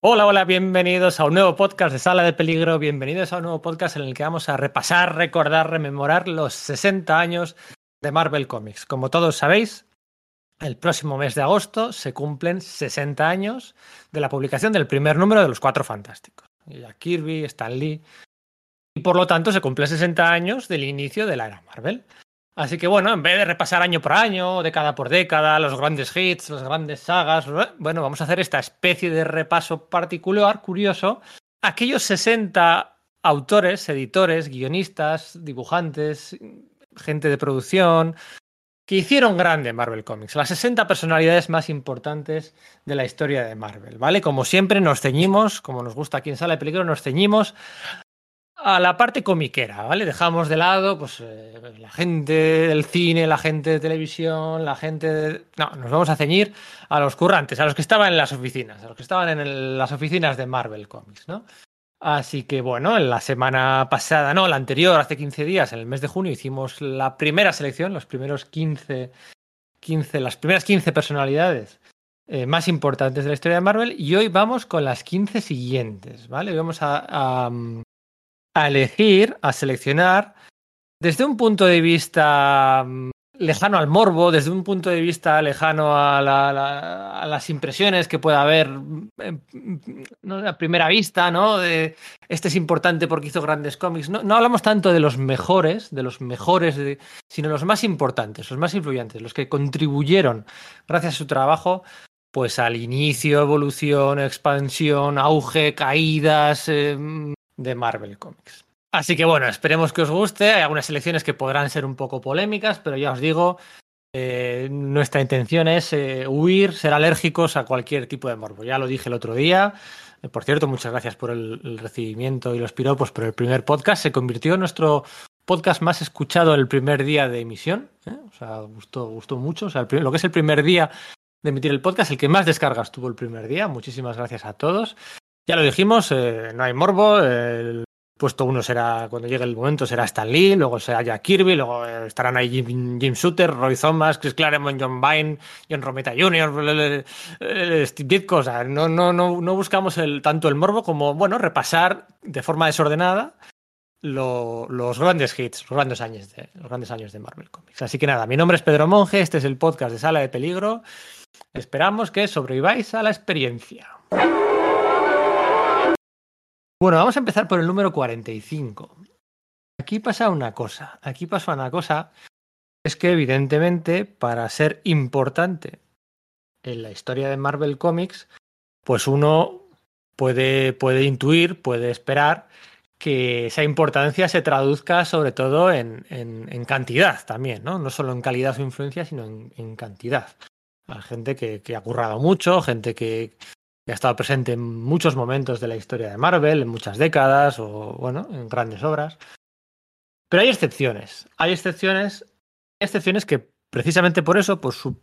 Hola, hola, bienvenidos a un nuevo podcast de Sala de Peligro, bienvenidos a un nuevo podcast en el que vamos a repasar, recordar, rememorar los 60 años de Marvel Comics. Como todos sabéis, el próximo mes de agosto se cumplen 60 años de la publicación del primer número de los Cuatro Fantásticos. Kirby, Stan Lee. Y por lo tanto se cumplen 60 años del inicio de la era Marvel. Así que bueno, en vez de repasar año por año, década por década, los grandes hits, las grandes sagas, bueno, vamos a hacer esta especie de repaso particular, curioso, aquellos 60 autores, editores, guionistas, dibujantes, gente de producción, que hicieron grande Marvel Comics, las 60 personalidades más importantes de la historia de Marvel, ¿vale? Como siempre nos ceñimos, como nos gusta aquí en Sala de Peligro, nos ceñimos a la parte comiquera, ¿vale? Dejamos de lado pues eh, la gente del cine, la gente de televisión, la gente de... No, nos vamos a ceñir a los currantes, a los que estaban en las oficinas, a los que estaban en las oficinas de Marvel Comics, ¿no? Así que bueno, en la semana pasada, no, la anterior, hace 15 días, en el mes de junio, hicimos la primera selección, los primeros 15, 15 las primeras 15 personalidades eh, más importantes de la historia de Marvel y hoy vamos con las 15 siguientes, ¿vale? Vamos a, a a elegir, a seleccionar, desde un punto de vista mm, lejano al morbo, desde un punto de vista lejano a, la, las impresiones que pueda haber mm, ¿no? a primera vista, ¿no? De, este es importante porque hizo grandes cómics. No, hablamos tanto de los mejores, de los mejores, de, sino los más importantes, los más influyentes, los que contribuyeron, gracias a su trabajo, pues al inicio, evolución, expansión, auge, caídas, eh, de Marvel Comics. Así que bueno, esperemos que os guste. Hay algunas selecciones que podrán ser un poco polémicas, pero ya os digo, eh, nuestra intención es eh, huir, ser alérgicos a cualquier tipo de morbo. Ya lo dije el otro día. Eh, por cierto, muchas gracias por el, recibimiento y los piropos por el primer podcast. Se convirtió en nuestro podcast más escuchado el primer día de emisión. O sea, gustó, gustó mucho. O sea, lo que es el primer día de emitir el podcast, el que más descargas tuvo el primer día. Muchísimas gracias a todos. Ya lo dijimos, eh, no hay morbo. El puesto uno será, cuando llegue el momento, será Stan Lee, luego será Jack Kirby, luego estarán ahí Jim, Jim Shooter, Roy Thomas, Chris Claremont, John Vine, John Romita Jr., Steve Ditko. O sea, no, no, no, no buscamos el, tanto el morbo como, bueno, repasar de forma desordenada lo, los grandes hits, los grandes, años de, los grandes años de Marvel Comics. Así que nada, mi nombre es Pedro Monge, este es el podcast de Sala de Peligro. Esperamos que sobreviváis a la experiencia. Bueno, vamos a empezar por el número 45. Aquí pasa una cosa, aquí pasa una cosa, es que evidentemente para ser importante en la historia de Marvel Comics, pues uno puede, puede intuir, puede esperar que esa importancia se traduzca sobre todo en, en, cantidad también, ¿no? No solo en calidad o influencia, sino en, cantidad. Hay gente que, que, ha currado mucho, gente que ha estado presente en muchos momentos de la historia de Marvel, en muchas décadas o, bueno, en grandes obras. Pero hay excepciones. Hay excepciones, excepciones que precisamente por eso, por su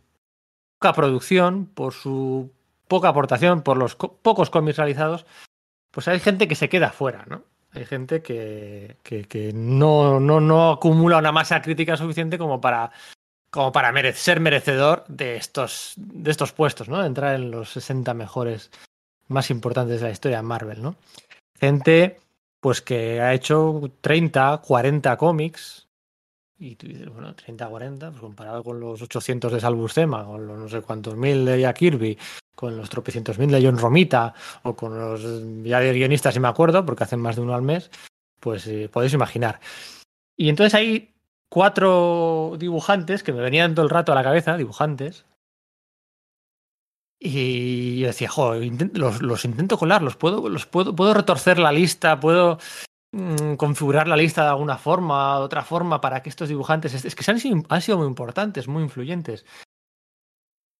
poca producción, por su poca aportación, por los co pocos cómics realizados, pues hay gente que se queda fuera, ¿no? Hay gente que, que, que no, no, no acumula una masa crítica suficiente como para como para merecer, ser merecedor de estos, de estos puestos, ¿no? De entrar en los 60 mejores más importantes de la historia de Marvel, ¿no? Gente, pues que ha hecho 30, 40 cómics. Y tú dices, bueno, 30, 40, pues comparado con los 800 de Salvus Tema, con los no sé cuántos mil de Jack Kirby, con los tropecientos mil de John Romita, o con los ya de guionistas, si me acuerdo, porque hacen más de uno al mes, pues eh, podéis imaginar. Y entonces hay cuatro dibujantes que me venían todo el rato a la cabeza, dibujantes. Y yo decía, jo, los, intento colar, los puedo, los puedo, puedo retorcer la lista, puedo mmm, configurar la lista de alguna forma, de otra forma, para que estos dibujantes, es que han sido, han sido muy importantes, muy influyentes.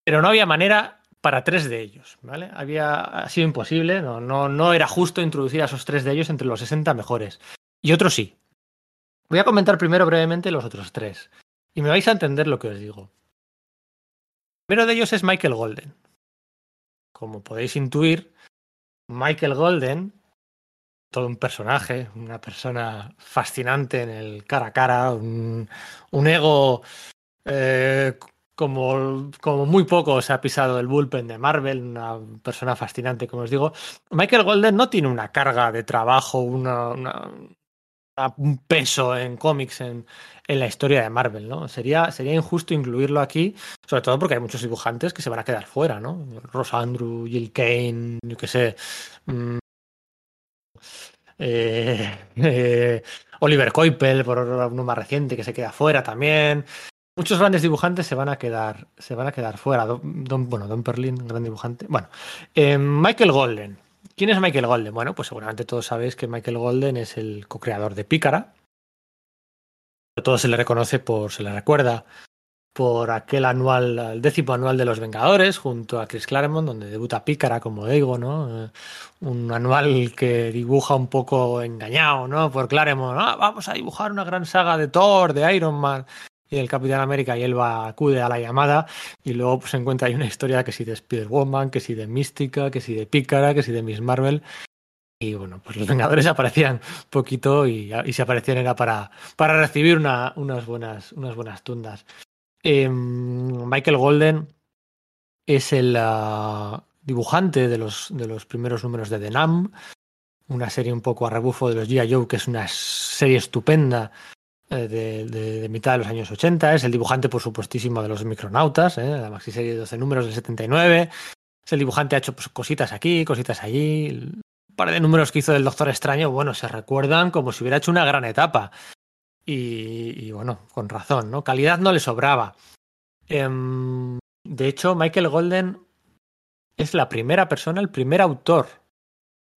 Pero no había manera para tres de ellos, ¿vale? Había ha sido imposible, no, no, no era justo introducir a esos tres de ellos entre los 60 mejores. Y otros sí, Voy a comentar primero brevemente los otros tres. Y me vais a entender lo que os digo. El primero de ellos es Michael Golden. Como podéis intuir, Michael Golden, todo un personaje, una persona fascinante en el cara a cara, un, un ego eh, como, como muy poco se ha pisado el bullpen de Marvel, una persona fascinante, como os digo. Michael Golden no tiene una carga de trabajo, una, una, un peso en cómics en, en, la historia de Marvel, ¿no? Sería, sería injusto incluirlo aquí, sobre todo porque hay muchos dibujantes que se van a quedar fuera, ¿no? Ross Andrew, Jill Kane, yo qué sé. Mmm, eh, eh, Oliver Coipel, por uno más reciente, que se queda fuera también. Muchos grandes dibujantes se van a quedar, se van a quedar fuera. Don, bueno, Don Perlin, gran dibujante. Bueno, eh, Michael Golden. ¿Quién es Michael Golden? Bueno, pues seguramente todos sabéis que Michael Golden es el co-creador de Pícara. Todo se le reconoce por, se le recuerda por aquel anual, el décimo anual de los Vengadores, junto a Chris Claremont, donde debuta Pícara como Ego, ¿no? Un anual que dibuja un poco engañado, ¿no? Por Claremont, ah, vamos a dibujar una gran saga de Thor, de Iron Man y el Capitán América y él va, acude a la llamada y luego pues, se encuentra ahí una historia que si de Spider-Woman, que si de Mística, que si de Pícara, que si de Miss Marvel. Y bueno, pues los Vengadores aparecían poquito y, y si aparecían era para, para recibir una, unas, buenas, unas buenas tundas. Eh, Michael Golden es el uh, dibujante de los, de los primeros números de The Nam, una serie un poco a rebufo de los G.I. Joe, que es una serie estupenda de, de, mitad de los años 80. Es el dibujante, por supuestísimo, de los Micronautas, ¿eh? la maxi serie de 12 números del 79. Es el dibujante, ha hecho pues, cositas aquí, cositas allí. Un par de números que hizo del Doctor Extraño, bueno, se recuerdan como si hubiera hecho una gran etapa. Y, bueno, con razón, ¿no? Calidad no le sobraba. Eh, de hecho, Michael Golden es la primera persona, el primer autor.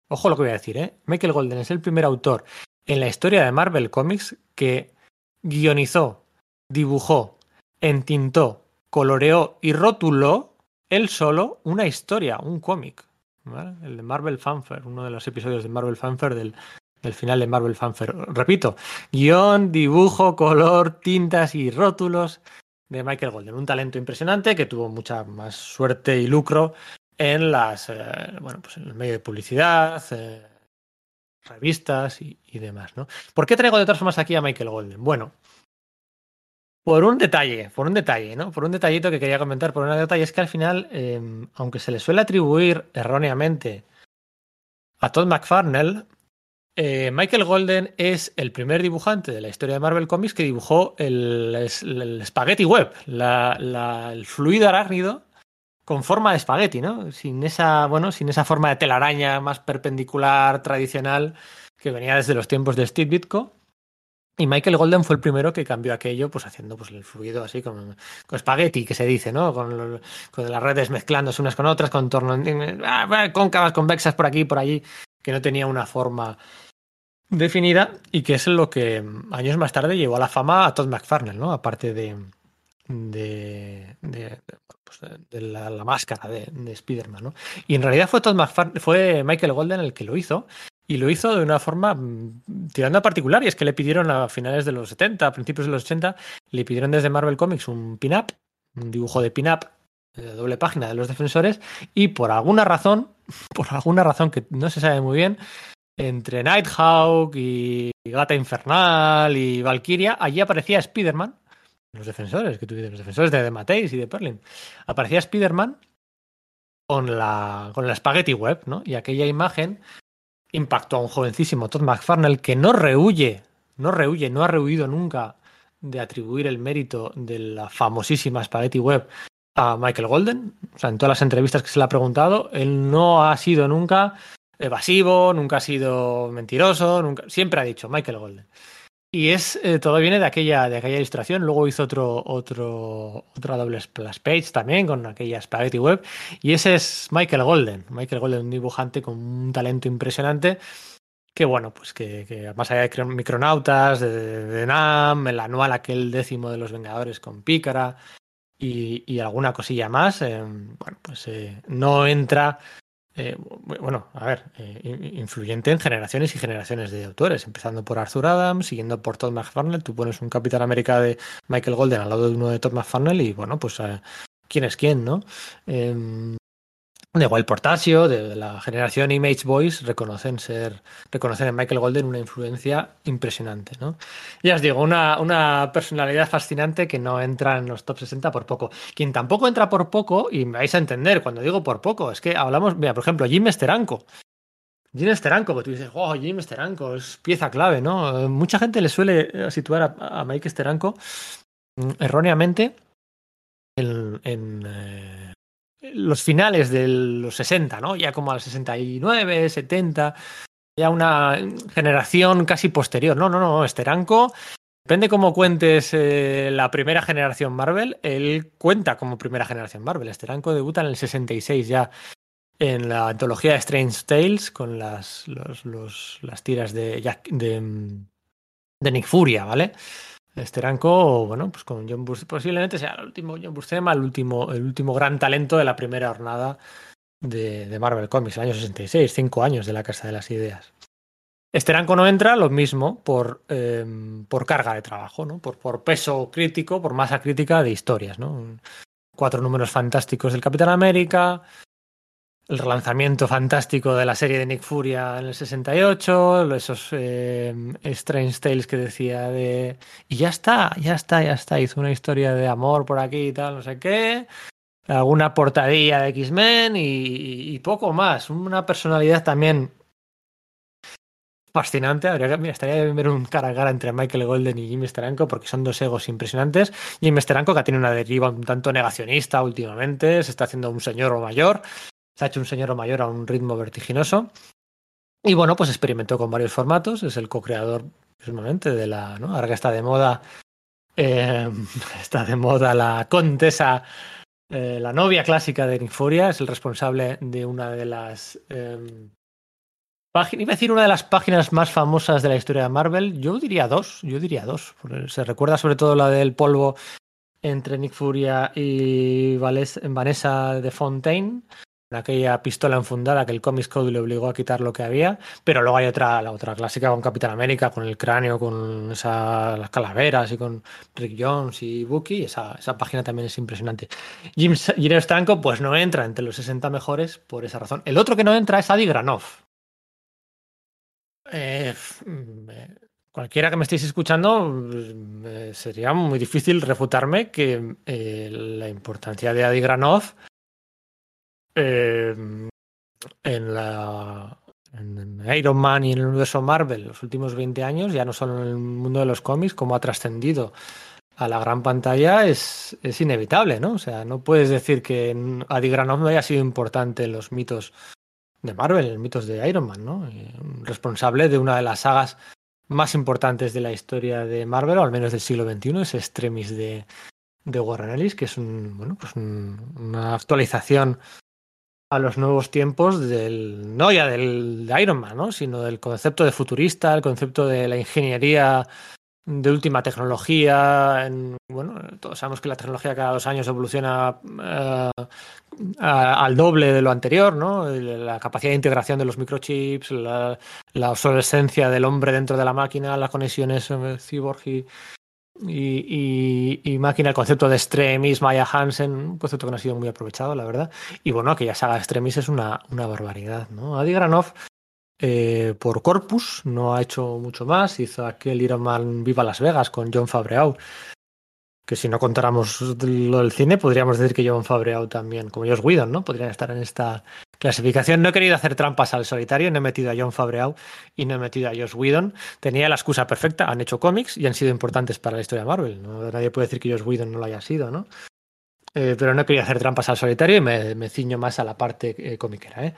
Ojo lo que voy a decir, ¿eh? Michael Golden es el primer autor en la historia de Marvel Comics que guionizó, dibujó, entintó, coloreó y rotuló él solo una historia, un cómic. El de Marvel Fanfare, uno de los episodios de Marvel Fanfare del, del final de Marvel Fanfare. Repito, guion, dibujo, color, tintas y rótulos de Michael Golden. Un talento impresionante que tuvo mucha más suerte y lucro en las eh, bueno pues en el medio de publicidad, eh, revistas y, demás, ¿no? ¿Por qué traigo de todas formas aquí a Michael Golden? Bueno, por un detalle, por un detalle, ¿no? Por un detallito que quería comentar, por un detalle es que al final, eh, aunque se le suele atribuir erróneamente a Todd McFarnell, eh, Michael Golden es el primer dibujante de la historia de Marvel Comics que dibujó el, Spaghetti Web, la, el fluido arácnido con forma de espagueti, ¿no? Sin esa, bueno, sin esa forma de telaraña más perpendicular, tradicional, que venía desde los tiempos de Steve Ditko. Y Michael Golden fue el primero que cambió aquello, pues haciendo pues, el fluido así con, con espagueti, que se dice, ¿no? Con, las redes mezclándose unas con otras, con torno, ah, cóncavas, convexas por aquí, por allí, que no tenía una forma definida y que es lo que años más tarde llevó a la fama a Todd McFarlane, ¿no? Aparte de, de, pues de la, máscara de, de Spider-Man, ¿no? Y en realidad fue Todd fue Michael Golden el que lo hizo y lo hizo de una forma tirando a particular y es que le pidieron a finales de los 70, a principios de los 80, le pidieron desde Marvel Comics un pin-up, un dibujo de pin-up de doble página de los defensores y por alguna razón, por alguna razón que no se sabe muy bien, entre Nighthawk y Gata Infernal y Valkyria, allí aparecía Spider-Man los defensores que tuvieron, los defensores de, de Mateis y de Perlin. Aparecía Spider-Man con la, con la Spaghetti Web, ¿no? Y aquella imagen impactó a un jovencísimo Todd McFarlane que no rehuye, no rehuye, no ha rehuido nunca de atribuir el mérito de la famosísima Spaghetti Web a Michael Golden. O sea, en todas las entrevistas que se le ha preguntado, él no ha sido nunca evasivo, nunca ha sido mentiroso, nunca, siempre ha dicho Michael Golden. Y es eh, todo viene de aquella de aquella ilustración. Luego hizo otro otro otra doble splash page también con aquella spaghetti web y ese es Michael Golden. Michael Golden, un dibujante con un talento impresionante que bueno, pues que, que más allá de Micronautas, de, Nam, el anual aquel décimo de los Vengadores con Pícara y, y alguna cosilla más, eh, bueno, pues eh, no entra eh, bueno, a ver, eh, influyente en generaciones y generaciones de autores, empezando por Arthur Adams, siguiendo por Todd McFarlane, tú pones un Capitán América de Michael Golden al lado de uno de Todd McFarlane y bueno, pues eh, quién es quién, ¿no? Eh, de Wild Portasio, de, la generación Image Boys, reconocen ser, reconocen en Michael Golden una influencia impresionante, ¿no? Ya os digo, una, una personalidad fascinante que no entra en los top 60 por poco. Quien tampoco entra por poco, y me vais a entender cuando digo por poco, es que hablamos, mira, por ejemplo, Jim Esteranco. Jim Esteranco, que tú dices, oh, Jim Esteranco, es pieza clave, ¿no? Mucha gente le suele situar a, Mike Esteranco mm, erróneamente en, en eh, los finales de los 60, ¿no? Ya como al 69, 70, ya una generación casi posterior. No, no, no, Esteranco, depende cómo cuentes eh, la primera generación Marvel, él cuenta como primera generación Marvel. Esteranco debuta en el 66 ya en la antología de Strange Tales con las, las tiras de, de, de Nick Furia, ¿vale? Esteranco, bueno, pues con John Buscema, posiblemente sea el último John Buscema, el último, el último gran talento de la primera jornada de, Marvel Comics, el año 66, cinco años de la Casa de las Ideas. Esteranco no entra, lo mismo, por, em, por carga de trabajo, ¿no? Por, por peso crítico, por masa crítica de historias, ¿no? Cuatro números fantásticos del Capitán América, el relanzamiento fantástico de la serie de Nick Furia en el 68, esos eh, Strange Tales que decía de... Y ya está, ya está, ya está, hizo una historia de amor por aquí y tal, no sé qué, alguna portadilla de X-Men y, poco más, una personalidad también fascinante. Habría estaría bien ver un cara a cara entre Michael Golden y Jimmy Steranko porque son dos egos impresionantes. Jimmy Steranko que tenido una deriva un tanto negacionista últimamente, se está haciendo un señor o mayor se ha hecho un señor mayor a un ritmo vertiginoso. Y bueno, pues experimentó con varios formatos. Es el co-creador, precisamente, de la. Ahora que está de moda. Eh, está de moda la contesa, eh, la novia clásica de Nifuria. Es el responsable de una de las. Eh, iba a decir una de las páginas más famosas de la historia de Marvel. Yo diría dos. Yo diría dos. Se recuerda sobre todo la del polvo entre Nick Furia y Vanessa de Fontaine aquella pistola enfundada que el Comics Code le obligó a quitar lo que había, pero luego hay otra, la otra clásica con Capitán América, con el cráneo, con esas las calaveras y con Rick Jones y Bucky, esa, esa página también es impresionante. Jim, Jim pues no entra entre los 60 mejores por esa razón. El otro que no entra es Adi Granoff. Eh, cualquiera que me estéis escuchando, eh, sería muy difícil refutarme que eh, la importancia de Adi Granoff Em, en la en Iron Man y en el universo Marvel los últimos 20 años, ya no solo en el mundo de los cómics, como ha trascendido a la gran pantalla es, inevitable, ¿no? O sea, no puedes decir que Adi Granoff no haya sido importante en los mitos de Marvel, en los mitos de Iron Man, ¿no? Responsable de una de las sagas más importantes de la historia de Marvel, o al menos del siglo XXI, es Extremis de, de Warren Ellis, que es un, bueno, pues una actualización a los nuevos tiempos del, no ya del Iron Man, ¿no? sino del concepto de futurista, el concepto de la ingeniería de última tecnología. En, bueno, todos sabemos que la tecnología cada dos años evoluciona uh, al doble de lo anterior, ¿no? La capacidad de integración de los microchips, la, la obsolescencia del hombre dentro de la máquina, las conexiones eh, cyborg y, y, máquina, el concepto de Extremis, Maya Hansen, un concepto que no ha sido muy aprovechado, la verdad. Y bueno, aquella saga de Extremis es una, una barbaridad, ¿no? Adi Granov, eh, por Corpus, no ha hecho mucho más. Hizo aquel Iron Man Viva Las Vegas con John Fabreau, que si no contáramos lo del cine, podríamos decir que John Fabreau también, como Josh Whedon, ¿no? Podrían estar en esta clasificación. No he querido hacer trampas al solitario, no he metido a John Fabreau y no he metido a Josh Whedon. Tenía la excusa perfecta, han hecho cómics y han sido importantes para la historia de Marvel. ¿no? Nadie puede decir que Josh Whedon no lo haya sido, ¿no? Eh, pero no querido hacer trampas al solitario y me, ciño más a la parte eh, comiquera, ¿eh?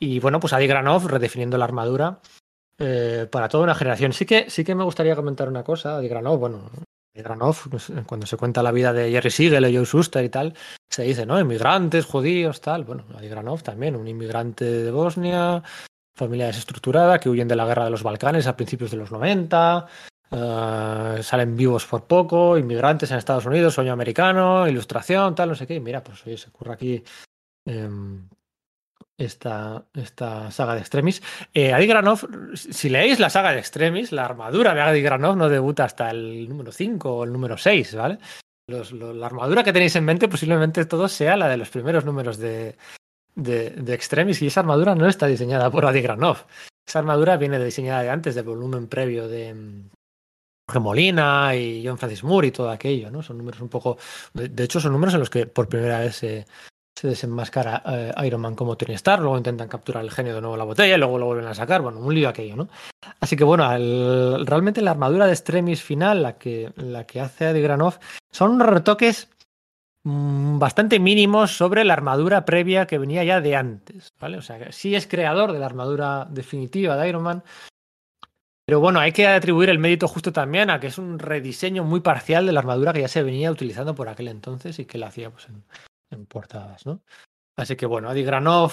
Y bueno, pues Adi Granov redefiniendo la armadura eh, para toda una generación. Sí que, sí que me gustaría comentar una cosa, Adi Granov, bueno, Granov, pues, cuando se cuenta la vida de Jerry Siegel o Joe Shuster y tal, se dice, ¿no? Inmigrantes, judíos, tal. Bueno, Adi Granov también, un inmigrante de Bosnia, familia desestructurada, que huyen de la guerra de los Balcanes a principios de los 90, eh, salen vivos por poco, inmigrantes en Estados Unidos, sueño americano, ilustración, tal, no sé qué. mira, pues oye, se ocurre aquí em, esta, esta saga de Extremis. Eh, Granov, si leéis la saga de Extremis, la armadura de Adi Granov no debuta hasta el número 5 o el número 6, ¿vale? la armadura que tenéis en mente posiblemente todo sea la de los primeros números de, de, Extremis y esa armadura no está diseñada por Adi Granov. Esa armadura viene diseñada de antes, del volumen previo de Jorge Molina y John Francis Moore y todo aquello, ¿no? Son números un poco. De hecho, son números en los que por primera vez se, se desenmascara eh, Iron Man como Tony luego intentan capturar el genio de nuevo la botella y luego lo vuelven a sacar. Bueno, un lío aquello, ¿no? Así que bueno, realmente la armadura de Extremis final, la que, la que hace Adi Granov, son retoques mm, bastante mínimos sobre la armadura previa que venía ya de antes, ¿vale? O sea, sí es creador de la armadura definitiva de Iron Man, pero bueno, hay que atribuir el mérito justo también a que es un rediseño muy parcial de la armadura que ya se venía utilizando por aquel entonces y que la hacía pues, en, en portadas, ¿no? Así que bueno, Adi Granov,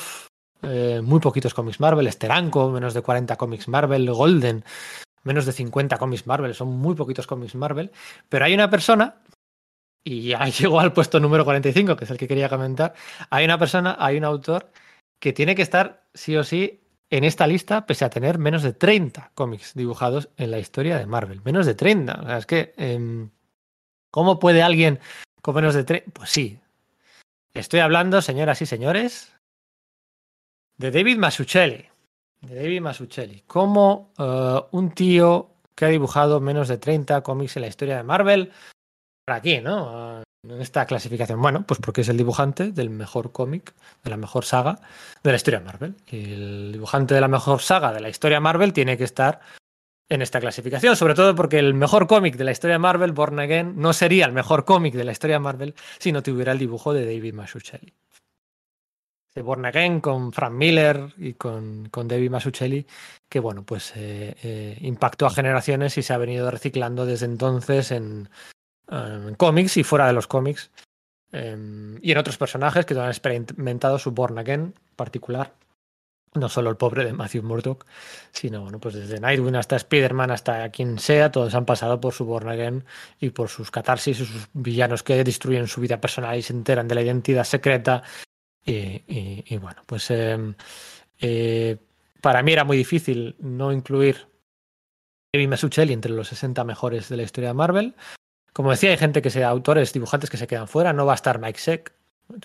eh, muy poquitos cómics Marvel, Steranko, menos de 40 cómics Marvel, Golden, menos de 50 cómics Marvel, son muy poquitos cómics Marvel, pero hay una persona, y ya llegó al puesto número 45, que es el que quería comentar, hay una persona, hay un autor que tiene que estar sí o sí en esta lista, pese a tener menos de 30 cómics dibujados en la historia de Marvel. Menos de 30. O sea, es que, eh, ¿cómo puede alguien con menos de 30? Pues sí. Estoy hablando, señoras y señores, de David Masuccelli. De David Masuccelli. Como uh, un tío que ha dibujado menos de 30 cómics en la historia de Marvel. Por aquí, ¿no? Uh, en esta clasificación. Bueno, pues porque es el dibujante del mejor cómic, de la mejor saga de la historia Marvel. Y el dibujante de la mejor saga de la historia Marvel tiene que estar en esta clasificación, sobre todo porque el mejor cómic de la historia Marvel, Born Again, no sería el mejor cómic de la historia Marvel si no tuviera el dibujo de David Mazzucchelli. De Born Again con Frank Miller y con, David Mazzucchelli, que bueno, pues eh, eh, impactó a generaciones y se ha venido reciclando desde entonces en, cómics y fuera de los cómics. Eh, y en otros personajes que han experimentado su Born Again particular. No solo el pobre de Matthew Murdock, sino bueno, pues desde Nightwing hasta Spider-Man, hasta quien sea, todos han pasado por su Born Again y por sus catarsis y sus villanos que destruyen su vida personal y se enteran de la identidad secreta. Y, y, bueno, pues eh, para mí era muy difícil no incluir David Mazzucchelli entre los 60 mejores de la historia de Marvel. Como decía, hay gente que sea autores, dibujantes que se quedan fuera. No va a estar Mike Seck.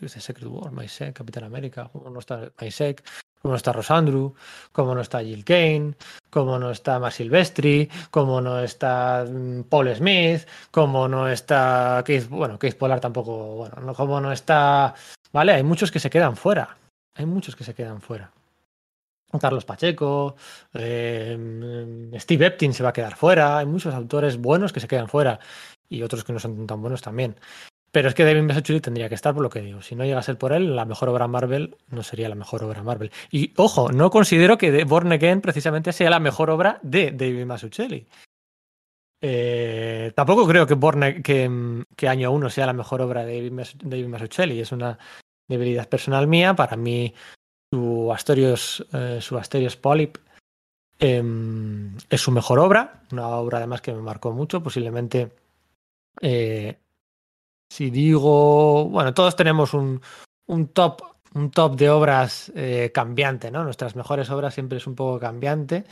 Secret War, Mike Seck, Capitán América. ¿Cómo no está Mike Seck? ¿Cómo no está Rosandru? ¿Cómo no está Jill Kane? ¿Cómo no está Mar Silvestri? ¿Cómo no está Paul Smith? ¿Cómo no está Keith? Bueno, Keith Pollard tampoco. Bueno, no, ¿cómo no está? Vale, hay muchos que se quedan fuera. Hay muchos que se quedan fuera. Carlos Pacheco, eh, Steve Eptin se va a quedar fuera. Hay muchos autores buenos que se quedan fuera y otros que no son tan buenos también. Pero es que David Mazzucchelli tendría que estar por lo que digo. Si no llega a ser por él, la mejor obra Marvel no sería la mejor obra Marvel. Y ojo, no considero que Born Again precisamente sea la mejor obra de David Mazzucchelli. Eh, tampoco creo que, Born, que, que, Año 1 sea la mejor obra de David Mazzucchelli. Es una debilidad personal mía. Para mí, su Asterios, eh, su Asterios Polyp eh, es su mejor obra. Una obra además que me marcó mucho. Posiblemente eh, si digo, bueno, todos tenemos un, un top, un top de obras eh, cambiante, ¿no? Nuestras mejores obras siempre es un poco cambiante,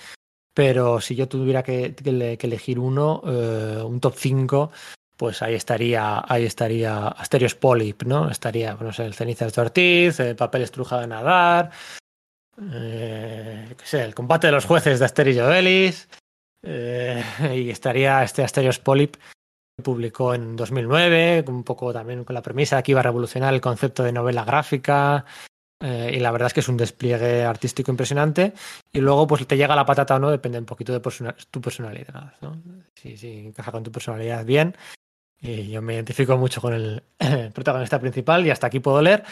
pero si yo tuviera que, elegir uno, eh, un top 5, pues ahí estaría, ahí estaría Asterios Polyp, ¿no? Estaría, no sé, el Cenizas de Ortiz, el Papel Estrujado de Nadar, eh, qué sé, el combate de los jueces de Asteris y Obelis, y estaría este Asterios Polyp publicó en 2009, un poco también con la premisa de que iba a revolucionar el concepto de novela gráfica. Eh, y la verdad es que es un despliegue artístico impresionante. Y luego, pues te llega la patata o no, depende un poquito de persona tu personalidad. ¿no? Si, encaja con tu personalidad bien. Y yo me identifico mucho con el, protagonista principal y hasta aquí puedo leer.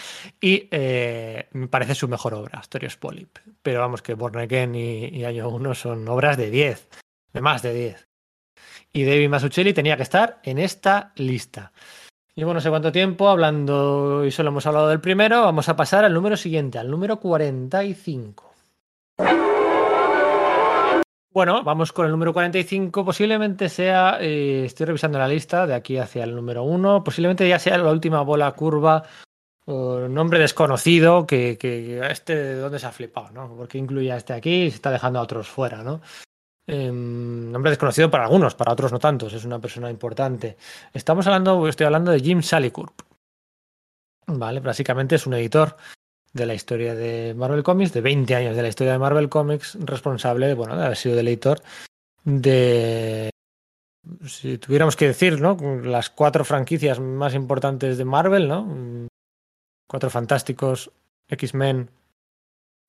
Y eh, me parece su mejor obra, Astorios Polyp. Pero vamos, que Born y, y Año 1 son obras de 10, de más de 10 y David Mazzucchelli tenía que estar en esta lista. Llevo no sé cuánto tiempo hablando y solo hemos hablado del primero. Vamos a pasar al número siguiente, al número 45. Bueno, vamos con el número 45. Posiblemente sea, eh, estoy revisando la lista de aquí hacia el número 1, posiblemente ya sea la última bola curva, nombre desconocido, que, que este de dónde se ha flipado, ¿no? Porque incluye a este aquí y se está dejando a otros fuera, ¿no? Eh, nombre desconocido para algunos, para otros no tantos, es una persona importante. Estamos hablando, estoy hablando de Jim Salicourt. Vale, básicamente es un editor de la historia de Marvel Comics, de 20 años de la historia de Marvel Comics, responsable, bueno, de haber sido el editor de, si tuviéramos que decir, ¿no? Las cuatro franquicias más importantes de Marvel, ¿no? Cuatro Fantásticos, X-Men,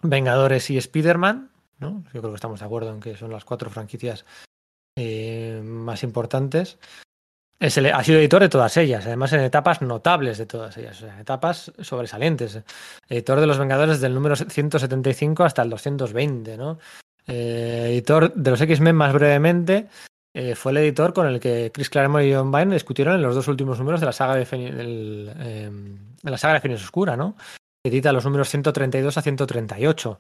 Vengadores y Spider-Man, ¿no? Yo creo que estamos de acuerdo en que son las cuatro franquicias eh, más importantes. Es el, ha sido editor de todas ellas, además en etapas notables de todas ellas, o sea, etapas sobresalientes. Editor de los Vengadores del número 175 hasta el 220, ¿no? Eh, editor de los X-Men más brevemente, eh, fue el editor con el que Chris Claremont y John Byrne discutieron en los dos últimos números de la saga de, de la saga de Fénix Oscura, ¿no? Edita los números 132 a 138.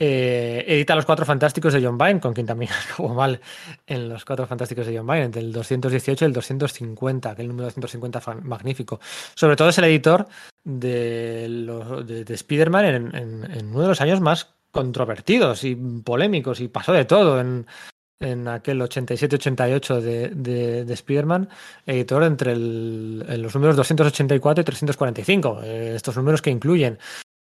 Eh, edita Los Cuatro Fantásticos de John Byrne, con quien también acabó mal en Los Cuatro Fantásticos de John Byrne, entre el 218 y el 250, que el número 250 fue magnífico. Sobre todo es el editor de, de, de Spider-Man en, uno de los años más controvertidos y polémicos, y pasó de todo en, aquel 87-88 de, de, de Spider-Man, editor entre los números 284 y 345. Eh, estos números que incluyen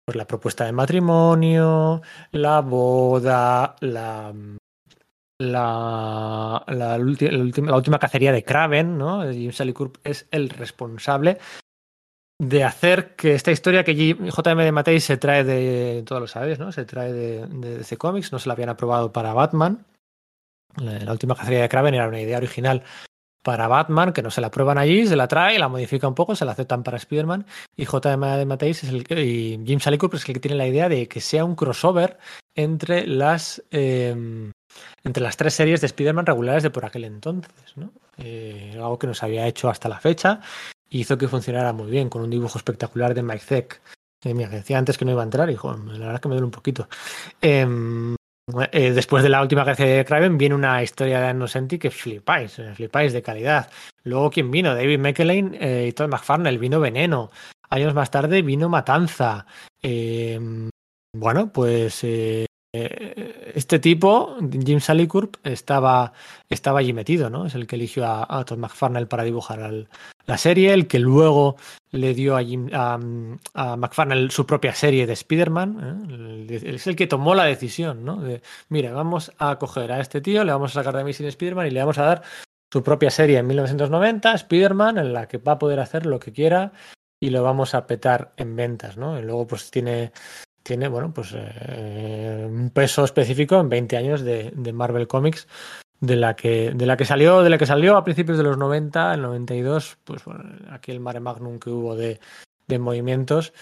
pues la propuesta de matrimonio, la boda, la la, la, la, última, la última cacería de Kraven, ¿no? Jim Salicourt es el responsable de hacer que esta historia que JM de Matei se trae de, todos lo sabéis, ¿no? Se trae de, de DC Comics, no se la habían aprobado para Batman. La última cacería de Kraven era una idea original para Batman, que no se la prueban allí, se la trae, la modifica un poco, se la aceptan para Spider-Man, y J.M. Mateis es el que, y Jim Sally Cooper es el que tiene la idea de que sea un crossover entre las eh, entre las tres series de Spider-Man regulares de por aquel entonces, ¿no? Eh, algo que no se había hecho hasta la fecha, hizo que funcionara muy bien, con un dibujo espectacular de Mike Zeck. Eh, mira, decía antes que no iba a entrar, joder, la verdad es que me duele un poquito. Eh, eh, después de la última gracia de Craven viene una historia de Innocenti que flipáis, eh, flipáis de calidad. Luego, ¿quién vino? David McElwain eh, y Todd McFarlane, vino Veneno. Años más tarde vino Matanza. Bueno, pues este tipo, Jim Salicourt, estaba, estaba allí metido, ¿no? Es el que eligió a, a Todd McFarlane para dibujar al, la serie, el que luego le dio a, Jim, a, McFarlane su propia serie de Spider-Man. ¿eh? Es el que tomó la decisión, ¿no? De, mira, vamos a coger a este tío, le vamos a sacar de Amazing Spider-Man y le vamos a dar su propia serie en 1990, Spider-Man, en la que va a poder hacer lo que quiera y lo vamos a petar en ventas, ¿no? Y luego pues tiene tiene, bueno, pues eh, un peso específico en 20 años de, Marvel Comics, de la que de la que salió de la que salió a principios de los 90, el 92, pues bueno, aquel mare magnum que hubo de, de movimientos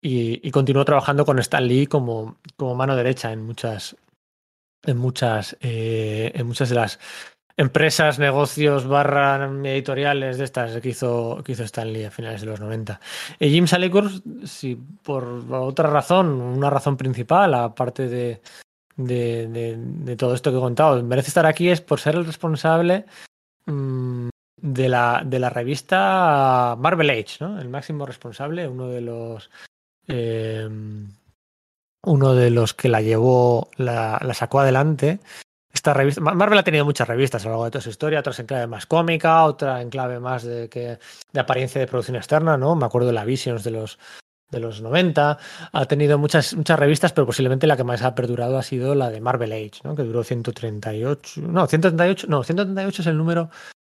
y, continuó trabajando con Stan Lee como, como mano derecha en muchas en muchas eh, en muchas de las empresas, negocios, barra editoriales de estas que hizo, que hizo Stanley a finales de los 90. Y Jim Salicourt, si por otra razón, una razón principal, aparte de, de, de, todo esto que he contado, merece estar aquí es por ser el responsable mmm, de, la, de la revista Marvel Age, ¿no? El máximo responsable, uno de los... Eh, uno de los que la llevó, la, la sacó adelante esta revista, Marvel ha tenido muchas revistas a lo largo de toda su historia, otras en clave más cómica, otra en clave más de, que, de apariencia de producción externa, ¿no? Me acuerdo de la Visions de los, de los 90, ha tenido muchas, muchas revistas, pero posiblemente la que más ha perdurado ha sido la de Marvel Age, ¿no? Que duró 138, no, 138, no, 138 es el número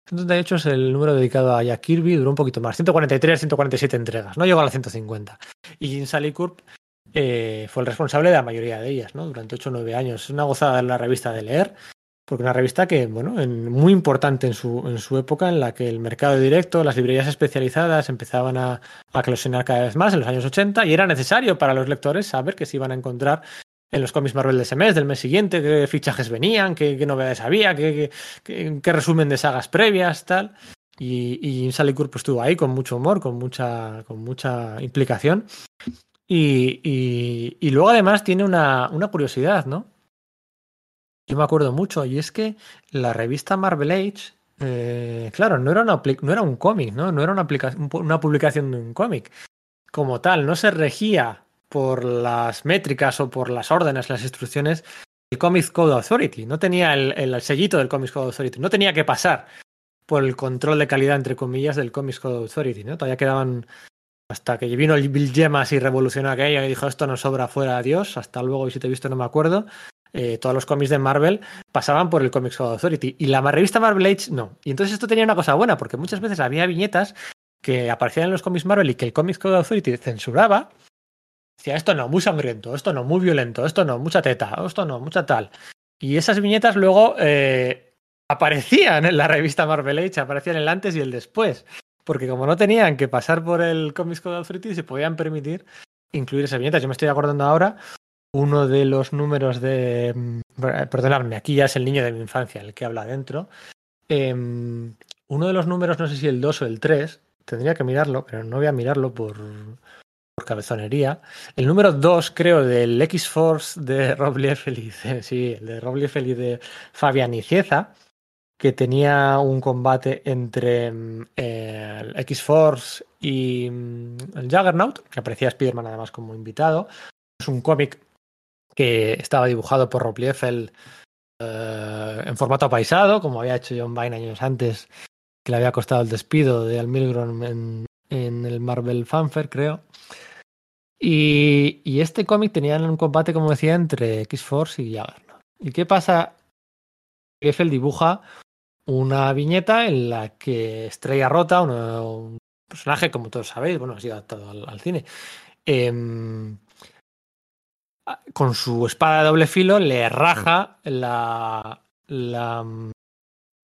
138 es el número dedicado a Jack Kirby, duró un poquito más, 143, 147 entregas, no llegó a las 150. Y Jim Salicourt eh, fue el responsable de la mayoría de ellas, ¿no? Durante 8 o 9 años. Es una gozada la revista de leer, porque una revista que, bueno, en, muy importante en su, en su época, en la que el mercado directo, las librerías especializadas empezaban a, a eclosionar cada vez más en los años 80 y era necesario para los lectores saber que se iban a encontrar en los cómics Marvel de ese mes, del mes siguiente, qué fichajes venían, qué, qué novedades había, qué, qué, qué, resumen de sagas previas, tal. Y, y Salicourt pues estuvo ahí con mucho humor, con mucha, con mucha implicación. Y, y, y, luego además tiene una, una, curiosidad, ¿no? Yo me acuerdo mucho, y es que la revista Marvel Age, eh, claro, no era, una, no era un cómic, ¿no? No era una, una publicación de un cómic como tal, no se regía por las métricas o por las órdenes, las instrucciones del Comics Code Authority, no tenía el, el sellito del Comics Code Authority, no tenía que pasar por el control de calidad, entre comillas, del Comics Code Authority, ¿no? Todavía quedaban hasta que vino el Bill Gemas y revolucionó aquello y dijo esto no sobra fuera Dios, hasta luego y si te he visto no me acuerdo. Eh, todos los cómics de Marvel pasaban por el Comics Code Authority y la revista Marvel Age no. Y entonces esto tenía una cosa buena porque muchas veces había viñetas que aparecían en los cómics Marvel y que el Comics Code Authority censuraba. Decía esto no, muy sangriento, esto no, muy violento, esto no, mucha teta, esto no, mucha tal. Y esas viñetas luego eh, aparecían en la revista Marvel Age, aparecían el antes y el después. Porque como no tenían que pasar por el Comics Code Authority, se podían permitir incluir esas viñetas. Yo me estoy acordando ahora uno de los números de. Mm, perdonadme, aquí ya es el niño de mi infancia el que habla adentro. Em, uno de los números, no sé si el 2 o el 3, tendría que mirarlo, pero no voy a mirarlo por, por cabezonería. El número 2, creo, del X-Force de Rob Liefeld, sí, el de Rob Liefeld de Fabian Icieza, que tenía un combate entre mm, el X-Force y mm, el Juggernaut, que aparecía Spider-Man además como invitado. Es un cómic que estaba dibujado por Rob Liefeld eh, en formato paisado, como había hecho John Byrne años antes, que le había costado el despido de Al Milgrom en, el Marvel Fanfare, creo. Y, este cómic tenía un combate, como decía, entre X-Force y Juggernaut. ¿Y qué pasa? Liefeld dibuja una viñeta en la que Estrella Rota, un personaje, como todos sabéis, bueno, ha sido adaptado al, cine, eh, con su espada de doble filo le raja la. la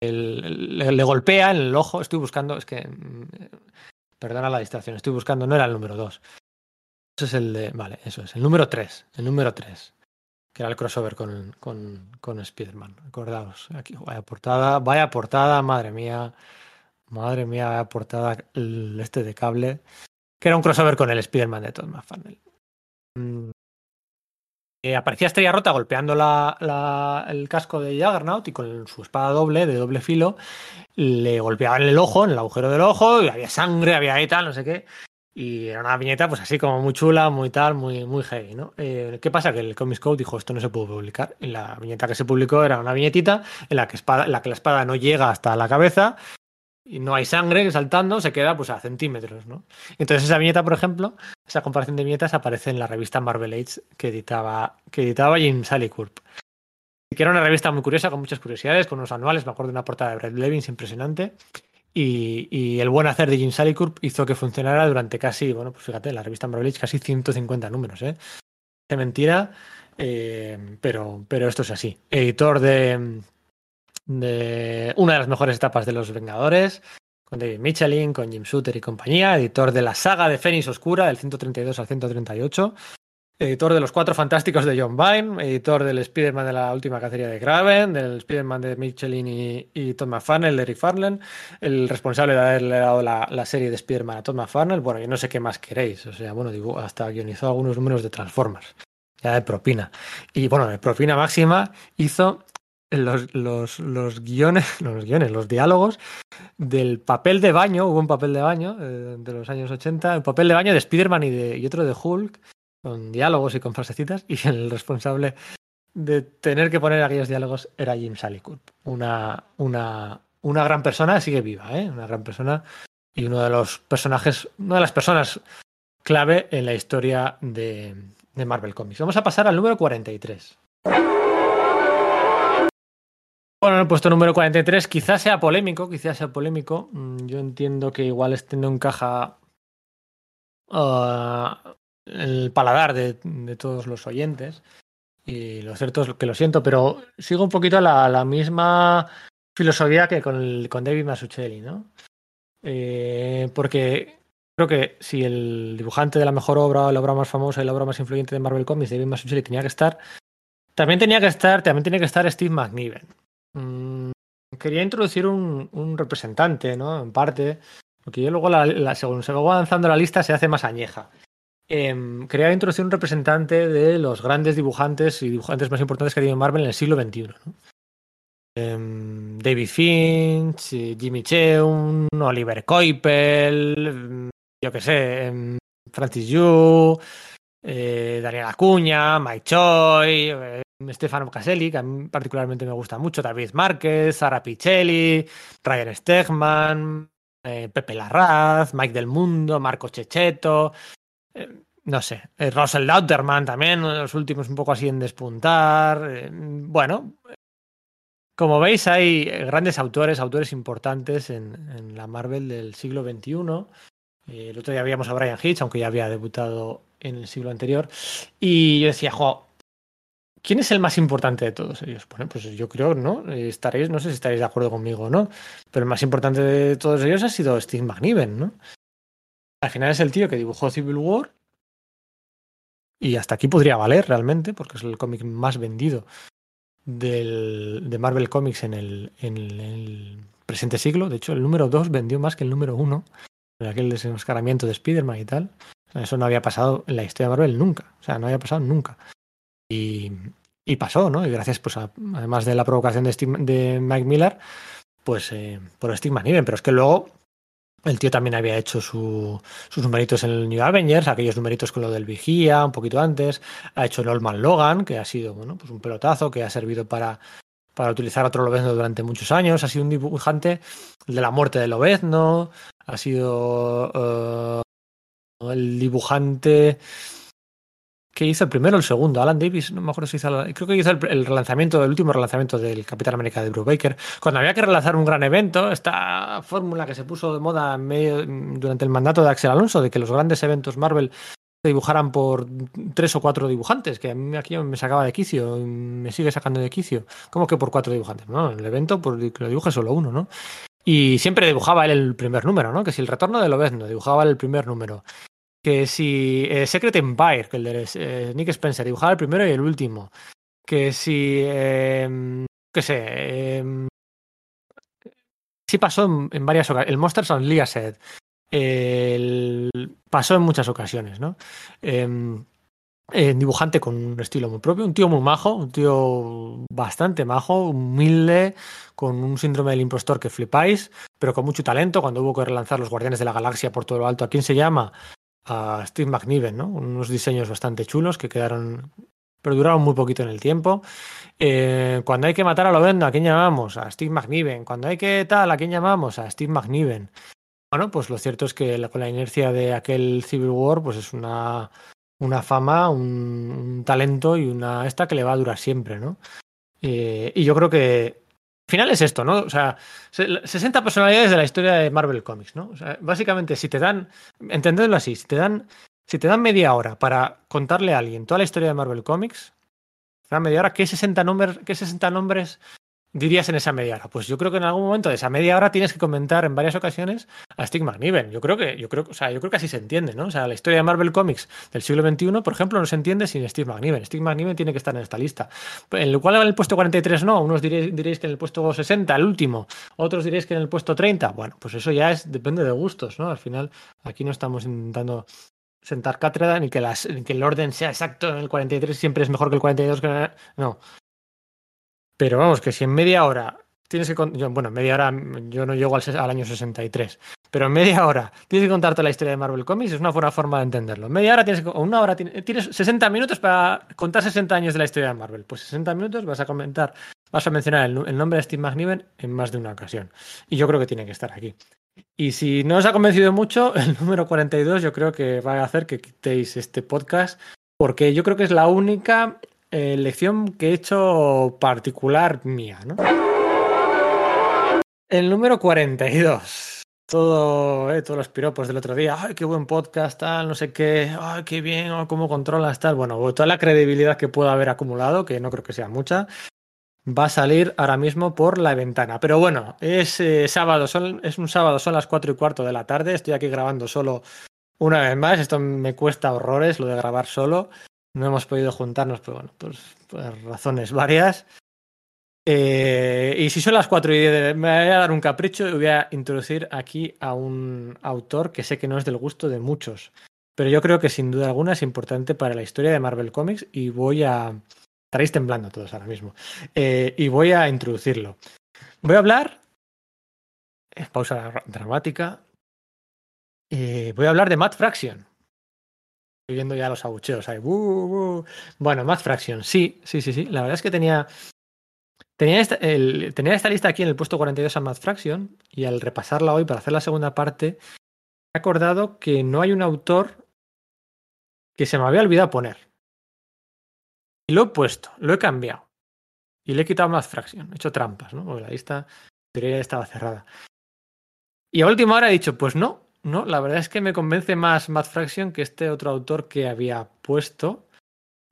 el, le, le, golpea en el ojo. Estoy buscando, es que. Perdona la distracción, estoy buscando, no era el número 2. Eso es el de. Vale, eso es. El número 3. El número 3. Que era el crossover con, con, con Spider-Man. Acordaos. Aquí, vaya portada, vaya portada, madre mía. Madre mía, vaya portada el, este de cable. Que era un crossover con el Spider-Man de Todd McFarlane. Eh, aparecía Estrella Rota golpeando el casco de Juggernaut y con su espada doble, de doble filo, le golpeaba en el ojo, en el agujero del ojo, y había sangre, había y tal, no sé qué. Y era una viñeta, pues así como muy chula, muy tal, muy, muy heavy, ¿no? Eh, ¿Qué pasa? Que el Comics Code dijo esto no se puede publicar. Y la viñeta que se publicó era una viñetita en la, que la espada no llega hasta la cabeza y no hay sangre saltando, se queda pues a centímetros, ¿no? Entonces esa viñeta, por ejemplo, esa comparación de viñetas aparece en la revista Marvel Age que editaba, que editaba Jim Salicourp. Que era una revista muy curiosa, con muchas curiosidades, con unos anuales, me acuerdo de una portada de Brett Levins impresionante. Y, el buen hacer de Jim Salicourp hizo que funcionara durante casi, bueno, pues fíjate, la revista Marvel Age casi 150 números, ¿eh? Es mentira, eh, pero, pero esto es así. Editor de, de una de las mejores etapas de los Vengadores, con David Michelin, con Jim Shooter y compañía, editor de la saga de Fénix Oscura, del 132 al 138, editor de los Cuatro Fantásticos de John Byrne, editor del Spider-Man de la última cacería de Graven, del Spider-Man de Michelin y, y Todd McFarlane, de Farland, el responsable de haberle dado la, la serie de Spider-Man a Todd McFarlane, bueno, yo no sé qué más queréis, o sea, bueno, digo, hasta guionizó algunos números de Transformers, ya de propina. Y bueno, de propina máxima hizo los, los, los guiones, los guiones, los diálogos del papel de baño, hubo un papel de baño eh, de los años 80, el papel de baño de Spider-Man y, de, y otro de Hulk, con diálogos y con frasecitas, y el responsable de tener que poner aquellos diálogos era Jim Salicourp. Una, una, una gran persona, sigue viva, ¿eh? una gran persona y uno de los personajes, una de las personas clave en la historia de, de Marvel Comics. Vamos a pasar al número 43. Bueno, el puesto número 43 quizás sea polémico, quizás sea polémico. Mm, yo entiendo que igual este no encaja uh, el paladar de, todos los oyentes. Y lo cierto es que lo siento, pero sigo un poquito la, la misma filosofía que con, David Masuccelli, ¿no? Eh, porque creo que si el dibujante de la mejor obra, la obra más famosa y la obra más influyente de Marvel Comics, David Masuccelli, tenía que estar, también tenía que estar, también tiene que estar Steve McNiven. Mm, quería introducir un, representante, ¿no? En parte, porque yo luego, la, según se va avanzando la lista, se hace más añeja. Eh, quería introducir un representante de los grandes dibujantes y dibujantes más importantes que ha tenido Marvel en el siglo XXI. ¿no? Eh, David Finch, Jimmy Cheung, Oliver Coipel, yo qué sé, Francis Yu, eh, Daniel Acuña, Mike Choi, eh, Stefano Caselli, que a mí particularmente me gusta mucho, David Márquez, Sara Pichelli, Ryan Stegman, eh, Pepe Larraz, Mike del Mundo, Marco Checheto, eh, no sé, eh, Russell Lauterman también, los últimos un poco así en despuntar. bueno, como veis hay grandes autores, autores importantes en, en la Marvel del siglo XXI. El otro día habíamos a Brian Hitch, aunque ya había debutado en el siglo anterior. Y yo decía, jo, ¿quién es el más importante de todos ellos? Bueno, pues yo creo, ¿no? Estaréis, no sé si estaréis de acuerdo conmigo o no, pero el más importante de todos ellos ha sido Steve McNiven, ¿no? Al final es el tío que dibujó Civil War y hasta aquí podría valer realmente, porque es el cómic más vendido del, de Marvel Comics en el, en el presente siglo. De hecho, el número 2 vendió más que el número 1 en aquel desenmascaramiento de Spider-Man y tal. Eso no había pasado en la historia de Marvel nunca. O sea, no había pasado nunca. Y, pasó, ¿no? Y gracias, pues, a- además de la provocación de, Steve- de Mike Miller, pues eh, por Steve McNiven. Pero es que luego el tío también había hecho su- sus numeritos en el New Avengers, aquellos numeritos con lo del Vigía, un poquito antes. Ha hecho el Old Man Logan, que ha sido, bueno, pues un pelotazo que ha servido para, para utilizar otro Lobezno durante muchos años. Ha sido un dibujante de la muerte de Lobezno. Ha sido eh, el dibujante que hizo el primero o el segundo. Alan Davis, no me acuerdo si hizo. Creo que hizo el, el relanzamiento, el último relanzamiento del Capitán América de Brubaker. Cuando había que relanzar un gran evento, esta fórmula que se puso de moda durante el mandato de Axel Alonso, de que los grandes eventos Marvel se dibujaran por tres o cuatro dibujantes, que a mí aquí me sacaba de quicio, me sigue sacando de quicio. ¿Cómo que por cuatro dibujantes? No, el evento que lo dibuje solo uno, ¿no? Y siempre dibujaba él el primer número, ¿no? Que si el retorno de Lobezno dibujaba el primer número. Que si eh, Secret Empire, que el de eh, Nick Spencer, dibujaba el primero y el último. Que si. Eh, qué sé. Eh, sí pasó en, varias ocasiones. El Monsters Unleashed. El, pasó en muchas ocasiones, ¿no? Eh, dibujante con un estilo muy propio, un tío muy majo, un tío bastante majo, humilde, con un síndrome del impostor que flipáis, pero con mucho talento. Cuando hubo que relanzar los Guardianes de la Galaxia por todo lo alto, ¿a quién se llama? A Steve McNiven, ¿no? Unos diseños bastante chulos que quedaron, pero duraron muy poquito en el tiempo. Eh, cuando hay que matar a Lobezno, ¿a quién llamamos? A Steve McNiven. Cuando hay que tal, ¿a quién llamamos? A Steve McNiven. Bueno, pues lo cierto es que con la inercia de aquel Civil War, pues es una, una fama, un, talento y una esta que le va a durar siempre, ¿no? Eh, y yo creo que final es esto, ¿no? O sea, se- 60 personalidades de la historia de Marvel Comics, ¿no? O sea, básicamente, si te dan, entendedlo así, si te dan, si te dan media hora para contarle a alguien toda la historia de Marvel Comics, te dan media hora, ¿qué 60 nombres, qué 60 nombres dirías en esa media hora? Pues yo creo que en algún momento de esa media hora tienes que comentar en varias ocasiones a Steve McNiven. Yo creo que, yo creo, o sea, yo creo que así se entiende, ¿no? O sea, la historia de Marvel Comics del siglo XXI, por ejemplo, no se entiende sin Steve McNiven. Steve McNiven tiene que estar en esta lista. En el cual en el puesto 43 no, unos diréis, diréis que en el puesto 60, el último, otros diréis que en el puesto 30. Bueno, pues eso ya es, depende de gustos, ¿no? Al final, aquí no estamos intentando sentar cátedra ni que, las, ni que el orden sea exacto en el 43 siempre es mejor que el 42. Que... No. Pero vamos, que si en media hora tienes que. yo, bueno, en media hora yo no llego al, año 63. Pero en media hora tienes que contarte la historia de Marvel Comics, es una buena forma de entenderlo. En media hora tienes que, una hora tienes, tienes 60 minutos para contar 60 años de la historia de Marvel. Pues 60 minutos vas a comentar, vas a mencionar el, el nombre de Steve McNiven en más de una ocasión. Y yo creo que tiene que estar aquí. Y si no os ha convencido mucho, el número 42 yo creo que va a hacer que quitéis este podcast, porque yo creo que es la única eh, lección que he hecho particular mía, ¿no? El número 42. Todo, eh, todos los piropos del otro día. Ay, qué buen podcast, tal, no sé qué. Ay, qué bien, oh, cómo controlas, tal. Bueno, toda la credibilidad que pueda haber acumulado, que no creo que sea mucha, va a salir ahora mismo por la ventana. Pero bueno, es eh, sábado, es un sábado, son las 4 y cuarto de la tarde. Estoy aquí grabando solo una vez más. Esto me cuesta horrores, lo de grabar solo. No hemos podido juntarnos, bueno, por razones varias. Eh, y si son las 4 y 10, de- me voy a dar un capricho y voy a introducir aquí a un autor que sé que no es del gusto de muchos, pero yo creo que sin duda alguna es importante para la historia de Marvel Comics y voy a... Estaréis temblando todos ahora mismo. Eh, y voy a introducirlo. Voy a hablar... eh, Pausa dra- dramática. Voy a hablar de Matt Fraction. Viendo ya los abucheos ahí. ¡Bu, bu! Bueno, Matt Fraction, sí, sí, sí, sí. La verdad es que tenía Tenía esta, el, tenía esta lista aquí en el puesto 42 a Mad Fraction y al repasarla hoy para hacer la segunda parte, he acordado que no hay un autor que se me había olvidado poner. Y lo he puesto, lo he cambiado. Y le he quitado Mad Fraction, he hecho trampas, ¿no? Porque la lista debería estaba cerrada. Y a última hora he dicho, pues no, no, la verdad es que me convence más Mad Fraction que este otro autor que había puesto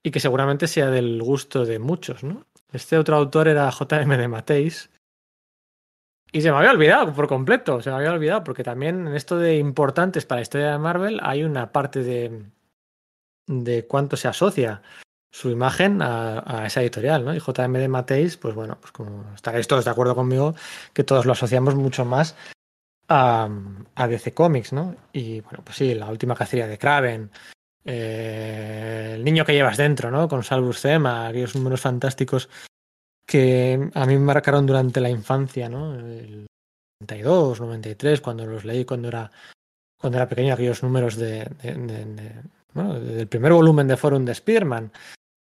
y que seguramente sea del gusto de muchos, ¿no? Este otro autor era JM de Mateis. Y se me había olvidado por completo, se me había olvidado, porque también en esto de importantes para la historia de Marvel hay una parte de, de cuánto se asocia su imagen a, a, esa editorial, ¿no? Y JM de Mateis, pues bueno, pues como estaréis todos de acuerdo conmigo, que todos lo asociamos mucho más a, DC Comics, ¿no? Y bueno, pues sí, la última cacería de Kraven, eh, el niño que llevas dentro, ¿no? Con Salvus Zema, aquellos números fantásticos que a mí me marcaron durante la infancia, ¿no? El 92, 93, cuando los leí cuando era, cuando era pequeño, aquellos números de, bueno, del primer volumen de Forum de Spider-Man,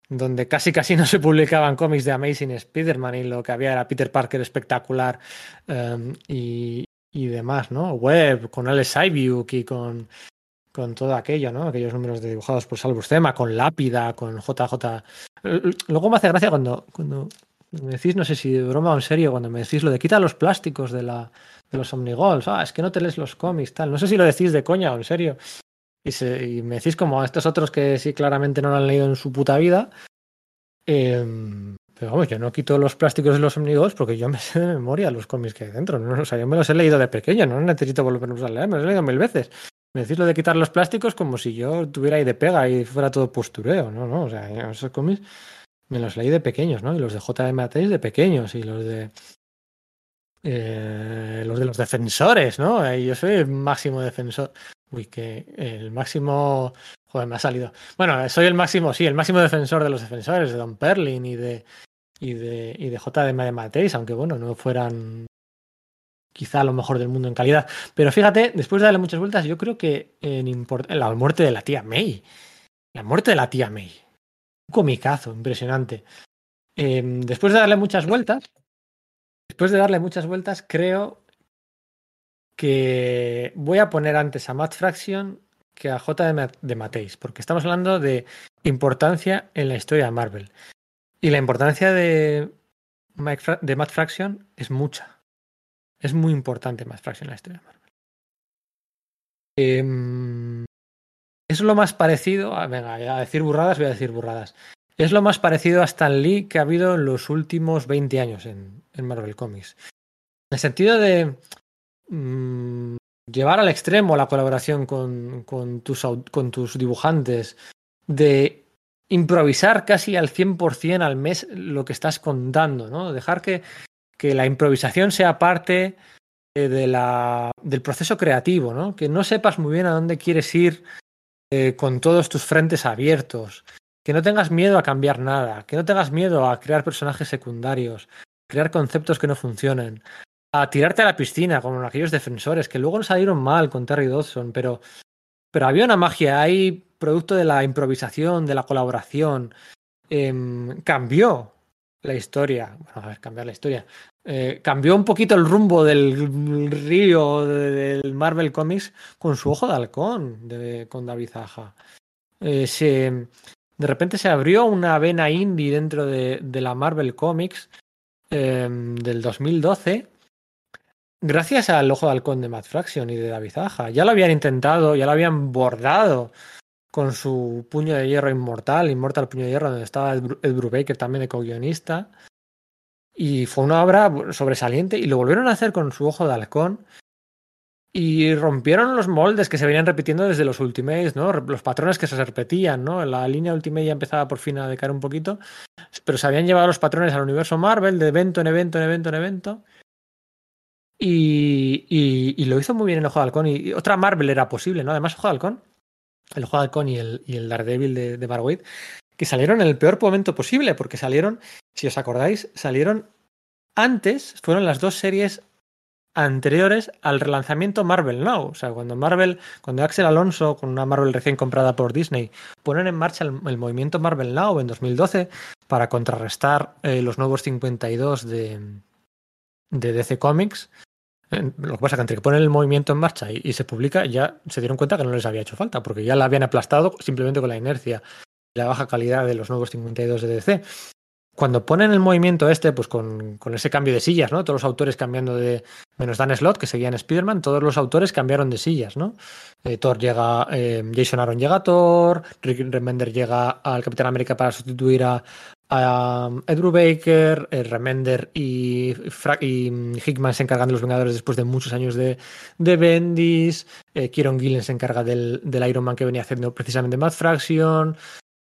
donde casi casi no se publicaban cómics de Amazing Spider-Man y lo que había era Peter Parker espectacular um, y, y, demás, ¿no? Web, con Alex Ivyuk y con, con todo aquello, ¿no? Aquellos números de dibujados por Salvus Tema, con Lápida, con JJ. Luego me hace gracia cuando, cuando me decís, no sé si de broma o en serio, cuando me decís lo de quita los plásticos de, la, de los Omnigols, ah, es que no te lees los cómics, tal. No sé si lo decís de coña o en serio. Y, y me decís como a estos otros que sí claramente no lo han leído en su puta vida. Eh, pero vamos, yo no quito los plásticos de los Omnigols porque yo me sé de memoria los cómics que hay dentro. ¿no? O sea, yo me los he leído de pequeño, no necesito volverlos a leer, me los he leído mil veces. Me decís lo de quitar los plásticos como si yo tuviera ahí de pega y fuera todo postureo, ¿no? no o sea, esos cómics me los leí de pequeños, ¿no? Y los de JM Ateis de pequeños y los de eh, los de los defensores, ¿no? Y yo soy el máximo defensor. Uy, que el máximo. Joder, me ha salido. Bueno, soy el máximo, sí, el máximo defensor de los defensores, de Don Perlin y de. Y de. y de JM de Mateis, aunque bueno, no fueran quizá lo mejor del mundo en calidad. Pero fíjate, después de darle muchas vueltas, yo creo que en, en la muerte de la tía May. La muerte de la tía May. Un comicazo, impresionante. Eh, después de darle muchas vueltas, después de darle muchas vueltas, creo que voy a poner antes a Matt Fraction que a J de, de Mateis, porque estamos hablando de importancia en la historia de Marvel. Y la importancia de, de Matt Fraction es mucha. Es muy importante Matt Fraction en la historia de Marvel. Eh, es lo más parecido, a, venga, a decir burradas, voy a decir burradas. Es lo más parecido a Stan Lee que ha habido en los últimos 20 años en, Marvel Comics. En el sentido de mmm, llevar al extremo la colaboración con, con, tus, con tus dibujantes, de improvisar casi al 100% al mes lo que estás contando, ¿no? Dejar que, que la improvisación sea parte de la, del proceso creativo, ¿no? Que no sepas muy bien a dónde quieres ir eh, con todos tus frentes abiertos, que no tengas miedo a cambiar nada, que no tengas miedo a crear personajes secundarios, crear conceptos que no funcionen, a tirarte a la piscina como aquellos defensores que luego salieron mal con Terry Dodson, pero, pero había una magia ahí, producto de la improvisación, de la colaboración. Eh, cambió la historia. Bueno, a ver, cambiar la historia. Eh, cambió un poquito el rumbo del río de, del Marvel Comics con su ojo de halcón de, con David Zaja. Eh, se, de repente se abrió una vena indie dentro de, la Marvel Comics eh, del 2012 gracias al ojo de halcón de Matt Fraction y de David Zaja. Ya lo habían intentado, ya lo habían bordado con su puño de hierro inmortal, Inmortal Puño de Hierro, donde estaba Ed Brubaker también de co-guionista. Y fue una obra sobresaliente y lo volvieron a hacer con su ojo de halcón. Y rompieron los moldes que se venían repitiendo desde los Ultimates, ¿no? Los patrones que se repetían, ¿no? La línea Ultimate ya empezaba por fin a decaer un poquito, pero se habían llevado los patrones al universo Marvel de evento en evento en evento en evento. Y, lo hizo muy bien en Ojo de Halcón. Y, y, otra Marvel era posible, ¿no? Además, Ojo de Halcón, el Halcón y el, y el Daredevil de, de que salieron en el peor momento posible, porque salieron, si os acordáis, salieron antes, fueron las dos series anteriores al relanzamiento Marvel Now. O sea, cuando Marvel, cuando Axel Alonso, con una Marvel recién comprada por Disney, ponen en marcha el, movimiento Marvel Now en 2012 para contrarrestar eh, los nuevos 52 de, de DC Comics. Eh, lo que pasa es que entre que ponen el movimiento en marcha y, se publica, ya se dieron cuenta que no les había hecho falta, porque ya la habían aplastado simplemente con la inercia y la baja calidad de los nuevos 52 de DC cuando ponen el movimiento este, pues con, con, ese cambio de sillas, ¿no? Todos los autores cambiando de. Menos Dan Slot, que seguía en Spider-Man, todos los autores cambiaron de sillas, ¿no? Eh, Thor llega. Eh, Jason Aaron llega a Thor, Rick Remender llega al Capitán América para sustituir a, a Edward Baker, eh, Remender y, y, Hickman se encargan de los Vengadores después de muchos años de, de Bendis. Eh, Kieron Gillen se encarga del, Iron Man que venía haciendo precisamente Matt Fraction.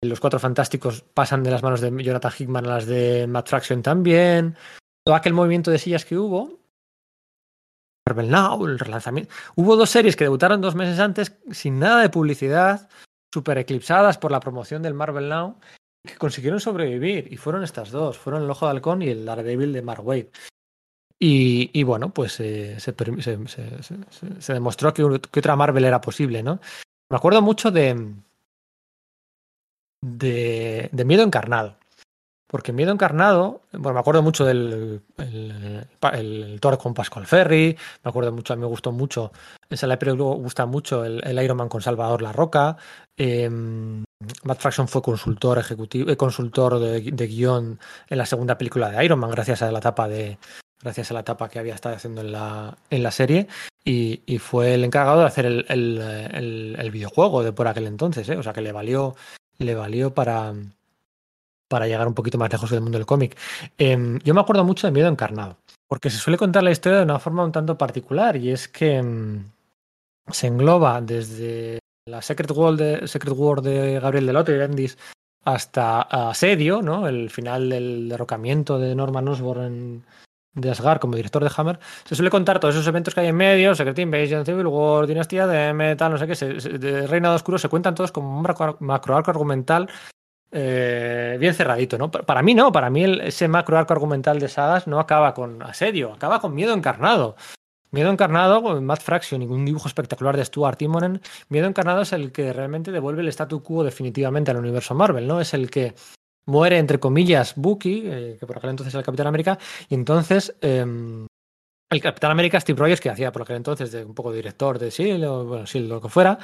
Los Cuatro Fantásticos pasan de las manos de Jonathan Hickman a las de Matt Fraction también. Todo aquel movimiento de sillas que hubo. Marvel Now, el relanzamiento. Hubo dos series que debutaron dos meses antes sin nada de publicidad, súper eclipsadas por la promoción del Marvel Now, que consiguieron sobrevivir. Y fueron estas dos: fueron El Ojo de Halcón y el Daredevil de Mark Wade. Y, y bueno, pues eh, se, demostró que, otra Marvel era posible, ¿no? Me acuerdo mucho de, de, de, Miedo Encarnado. Porque Miedo Encarnado, bueno, me acuerdo mucho del el, Thor con Pascual Ferry, me acuerdo mucho, a mí me gustó mucho, esa la gusta mucho el, el, Iron Man con Salvador La Roca. Eh, Matt Fraction fue consultor ejecutivo, eh, consultor de, de, guion en la segunda película de Iron Man, gracias a la etapa de gracias a la etapa que había estado haciendo en la, en la serie. Y, y fue el encargado de hacer el, el, el, videojuego de por aquel entonces, ¿eh? o sea que le valió le valió para, para llegar un poquito más lejos del mundo del cómic. Eh, yo me acuerdo mucho de Miedo Encarnado, porque se suele contar la historia de una forma un tanto particular, y es que eh, se engloba desde la Secret World de, Secret War de Gabriel Delotte y Bendis hasta Asedio, ¿no? el final del derrocamiento de Norman Osborn de Asgard como director de Hammer, se suele contar todos esos eventos que hay en medio, Secret Invasion, Civil War, Dinastía de Metal, no sé qué, se, de Reinado Oscuro, se cuentan todos como un macro, macro arco argumental eh, bien cerradito, ¿no? Para mí no, para mí el, ese macro arco argumental de sagas no acaba con asedio, acaba con miedo encarnado. Miedo encarnado, Matt Fraction y un dibujo espectacular de Stuart Timonen, Miedo encarnado es el que realmente devuelve el statu quo definitivamente al universo Marvel, ¿no? Es el que muere, entre comillas, Bucky, eh, que por aquel entonces era el Capitán América, y entonces eh, el Capitán América, Steve Rogers, que hacía por aquel entonces de un poco director de sí, lo, bueno, sí, lo que fuera,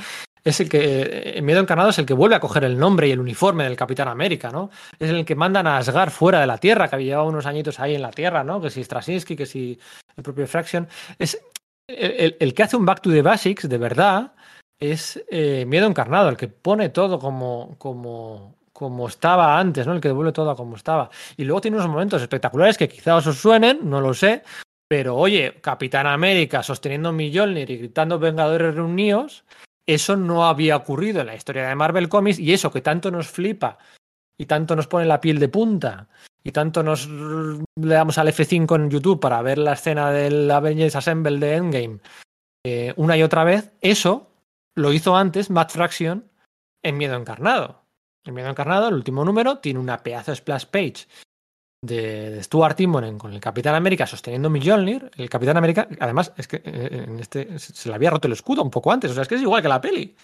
es el que, en Miedo Encarnado es el que vuelve a coger el nombre y el uniforme del Capitán América, ¿no? Es el que mandan a Asgard fuera de la Tierra, que había llevado unos añitos ahí en la Tierra, ¿no? Que si Straczynski, que si el propio Fraction. Es el, el, que hace un Back to the Basics, de verdad, es eh, Miedo Encarnado, el que pone todo como, como, como estaba antes, ¿no? El que devuelve todo como estaba. Y luego tiene unos momentos espectaculares que quizás os suenen, no lo sé, pero oye, Capitán América sosteniendo Mjolnir y gritando Vengadores reunidos, eso no había ocurrido en la historia de Marvel Comics y eso que tanto nos flipa y tanto nos pone la piel de punta y tanto nos le damos al F5 en YouTube para ver la escena del Avengers Assemble de Endgame eh, una y otra vez, eso lo hizo antes Matt Fraction en Miedo Encarnado. El miedo encarnado, el último número, tiene una pedazo splash page de, Stuart Timonen con el Capitán América sosteniendo Mjolnir. El Capitán América, además, es que eh, en este se le había roto el escudo un poco antes, o sea, es que es igual que la peli.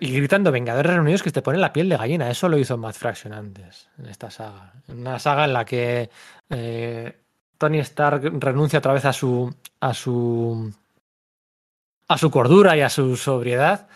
Y gritando Vengadores reunidos que te pone la piel de gallina. Eso lo hizo Matt Fraction antes, en esta saga. Una saga en la que eh, Tony Stark renuncia otra vez a su. a su. a su cordura y a su sobriedad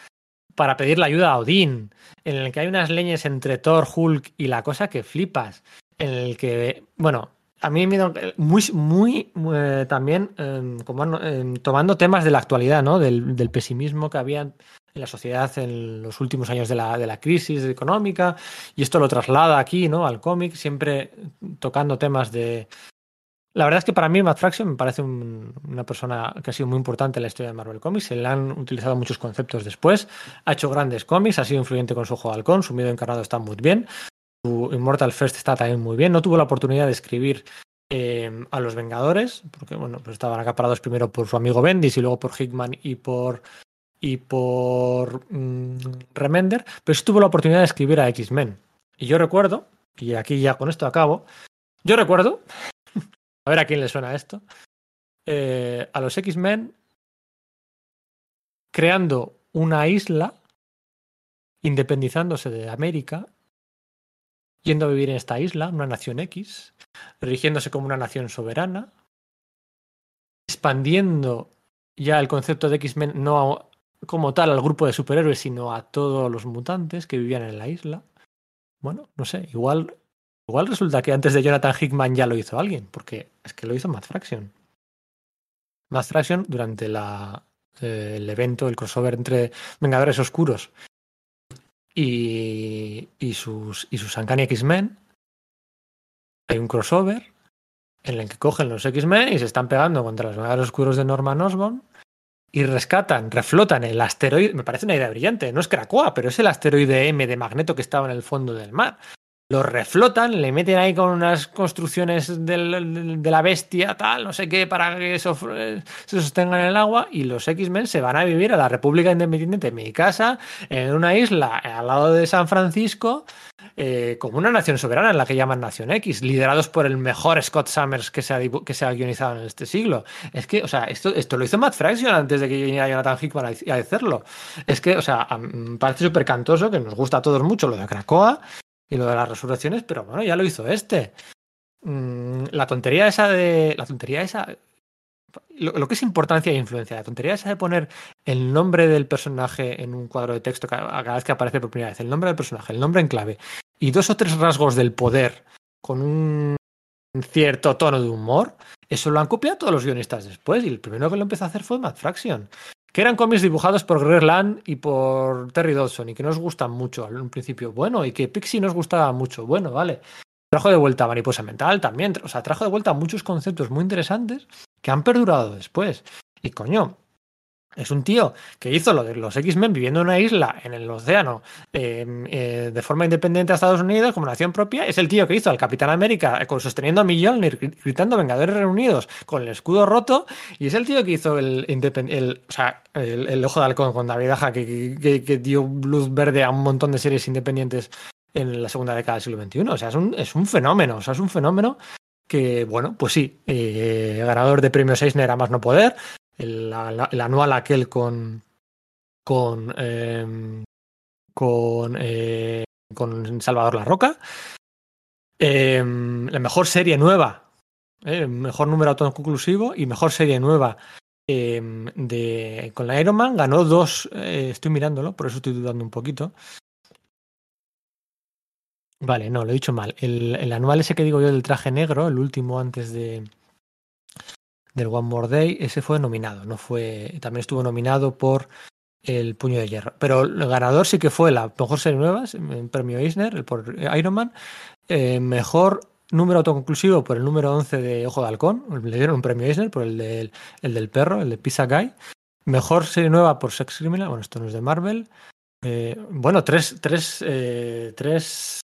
para pedir la ayuda a Odín, en el que hay unas leñes entre Thor, Hulk y la cosa que flipas, en el que, bueno, a mí me muy, muy, eh, también eh, como, eh, tomando temas de la actualidad, ¿no? Del, del, pesimismo que había en la sociedad en los últimos años de la, de la crisis económica, y esto lo traslada aquí, ¿no? Al cómic, siempre tocando temas de, la verdad es que para mí Matt Fraction me parece un, una persona que ha sido muy importante en la historia de Marvel Comics. Se le han utilizado muchos conceptos después. Ha hecho grandes cómics, ha sido influyente con su juego de halcón, su miedo encarnado está muy bien. Su Immortal First está también muy bien. No tuvo la oportunidad de escribir eh, a los Vengadores, porque bueno, pues estaban acaparados primero por su amigo Bendis y luego por Hickman y por y por mmm, Remender, pero sí tuvo la oportunidad de escribir a X-Men. Y yo recuerdo, y aquí ya con esto acabo, yo recuerdo a ver a quién le suena esto. eh, a los X-Men creando una isla, independizándose de América, yendo a vivir en esta isla, una nación X, rigiéndose como una nación soberana, expandiendo ya el concepto de X-Men no como tal al grupo de superhéroes, sino a todos los mutantes que vivían en la isla. Bueno, no sé, igual, igual resulta que antes de Jonathan Hickman ya lo hizo alguien, porque es que lo hizo Matt Fraction. Matt Fraction durante la, eh, el evento, el crossover entre Vengadores Oscuros y, y sus, y X-Men, hay un crossover en el que cogen los X-Men y se están pegando contra los Vengadores Oscuros de Norman Osborn y rescatan, reflotan el asteroide. Me parece una idea brillante. No es Krakoa, pero es el asteroide M de Magneto que estaba en el fondo del mar. Lo reflotan, le meten ahí con unas construcciones de la bestia, tal, no sé qué, para que eso se sostenga en el agua. Y los X-Men se van a vivir a la República Independiente de mi casa, en una isla al lado de San Francisco, eh, como una nación soberana en la que llaman Nación X, liderados por el mejor Scott Summers que se ha, que se ha guionizado en este siglo. Es que, o sea, esto, esto lo hizo Matt Fraction antes de que viniera Jonathan Hickman a, hacerlo. Es que, o sea, me parece súper cantoso, que nos gusta a todos mucho lo de Krakoa y lo de las resurrecciones, pero bueno, ya lo hizo este. Mm, la tontería esa de. La tontería esa. Lo, que es importancia e influencia, la tontería esa de poner el nombre del personaje en un cuadro de texto cada, vez que aparece por primera vez, el nombre del personaje, el nombre en clave, y dos o tres rasgos del poder con un cierto tono de humor, eso lo han copiado todos los guionistas después, y el primero que lo empezó a hacer fue Matt Fraction. Que eran cómics dibujados por Greg Land y por Terry Dodson y que nos gustan mucho al principio. Bueno, y que Pixie nos gustaba mucho. Bueno, vale. Trajo de vuelta Mariposa Mental también. O sea, trajo de vuelta muchos conceptos muy interesantes que han perdurado después. Y coño, es un tío que hizo lo de los X-Men viviendo en una isla en el océano em, eh, de forma independiente a Estados Unidos como nación propia. Es el tío que hizo al Capitán América con, sosteniendo a Mjolnir, gritando Vengadores Reunidos con el escudo roto. Y es el tío que hizo el, el, Ojo de Halcón con David Aja, que, dio luz verde a un montón de series independientes en la segunda década del siglo XXI. O sea, es un, fenómeno. O sea, es un fenómeno que, bueno, pues sí, eh, ganador de premios Eisner a más no poder, el, anual aquel con con em, con, eh, con Salvador La Roca. Em, la mejor serie nueva, eh, mejor número autoconclusivo y mejor serie nueva em, de, con la Iron Man. Ganó dos, eh, estoy mirándolo, por eso estoy dudando un poquito. Vale, no, lo he dicho mal. El, el anual ese que digo yo del traje negro, el último antes de, del One More Day, ese fue nominado, no fue, también estuvo nominado por el Puño de Hierro. Pero el ganador sí que fue la mejor serie nueva, el premio Eisner, por Iron Man, eh, mejor número autoconclusivo por el número 11 de Ojo de Halcón, le dieron un premio Eisner por el del, el del perro, el de Pizza Guy. Mejor serie nueva por Sex Criminal, bueno, esto no es de Marvel. Eh, bueno, tres, tres, eh, tres,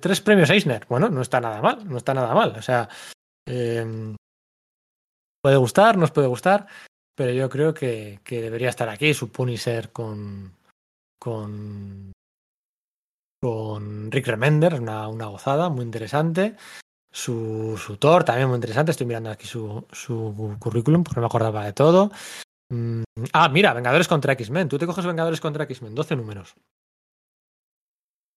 tres premios Eisner. Bueno, no está nada mal, no está nada mal. O sea, puede gustar, nos puede gustar, pero yo creo que, que debería estar aquí su Punisher con, con, con Rick Remender, una, una gozada muy interesante. Su, su Thor también muy interesante. Estoy mirando aquí su, su currículum porque no me acordaba de todo. Mm, ah, mira, Vengadores contra X-Men. Tú te coges Vengadores contra X-Men, 12 números.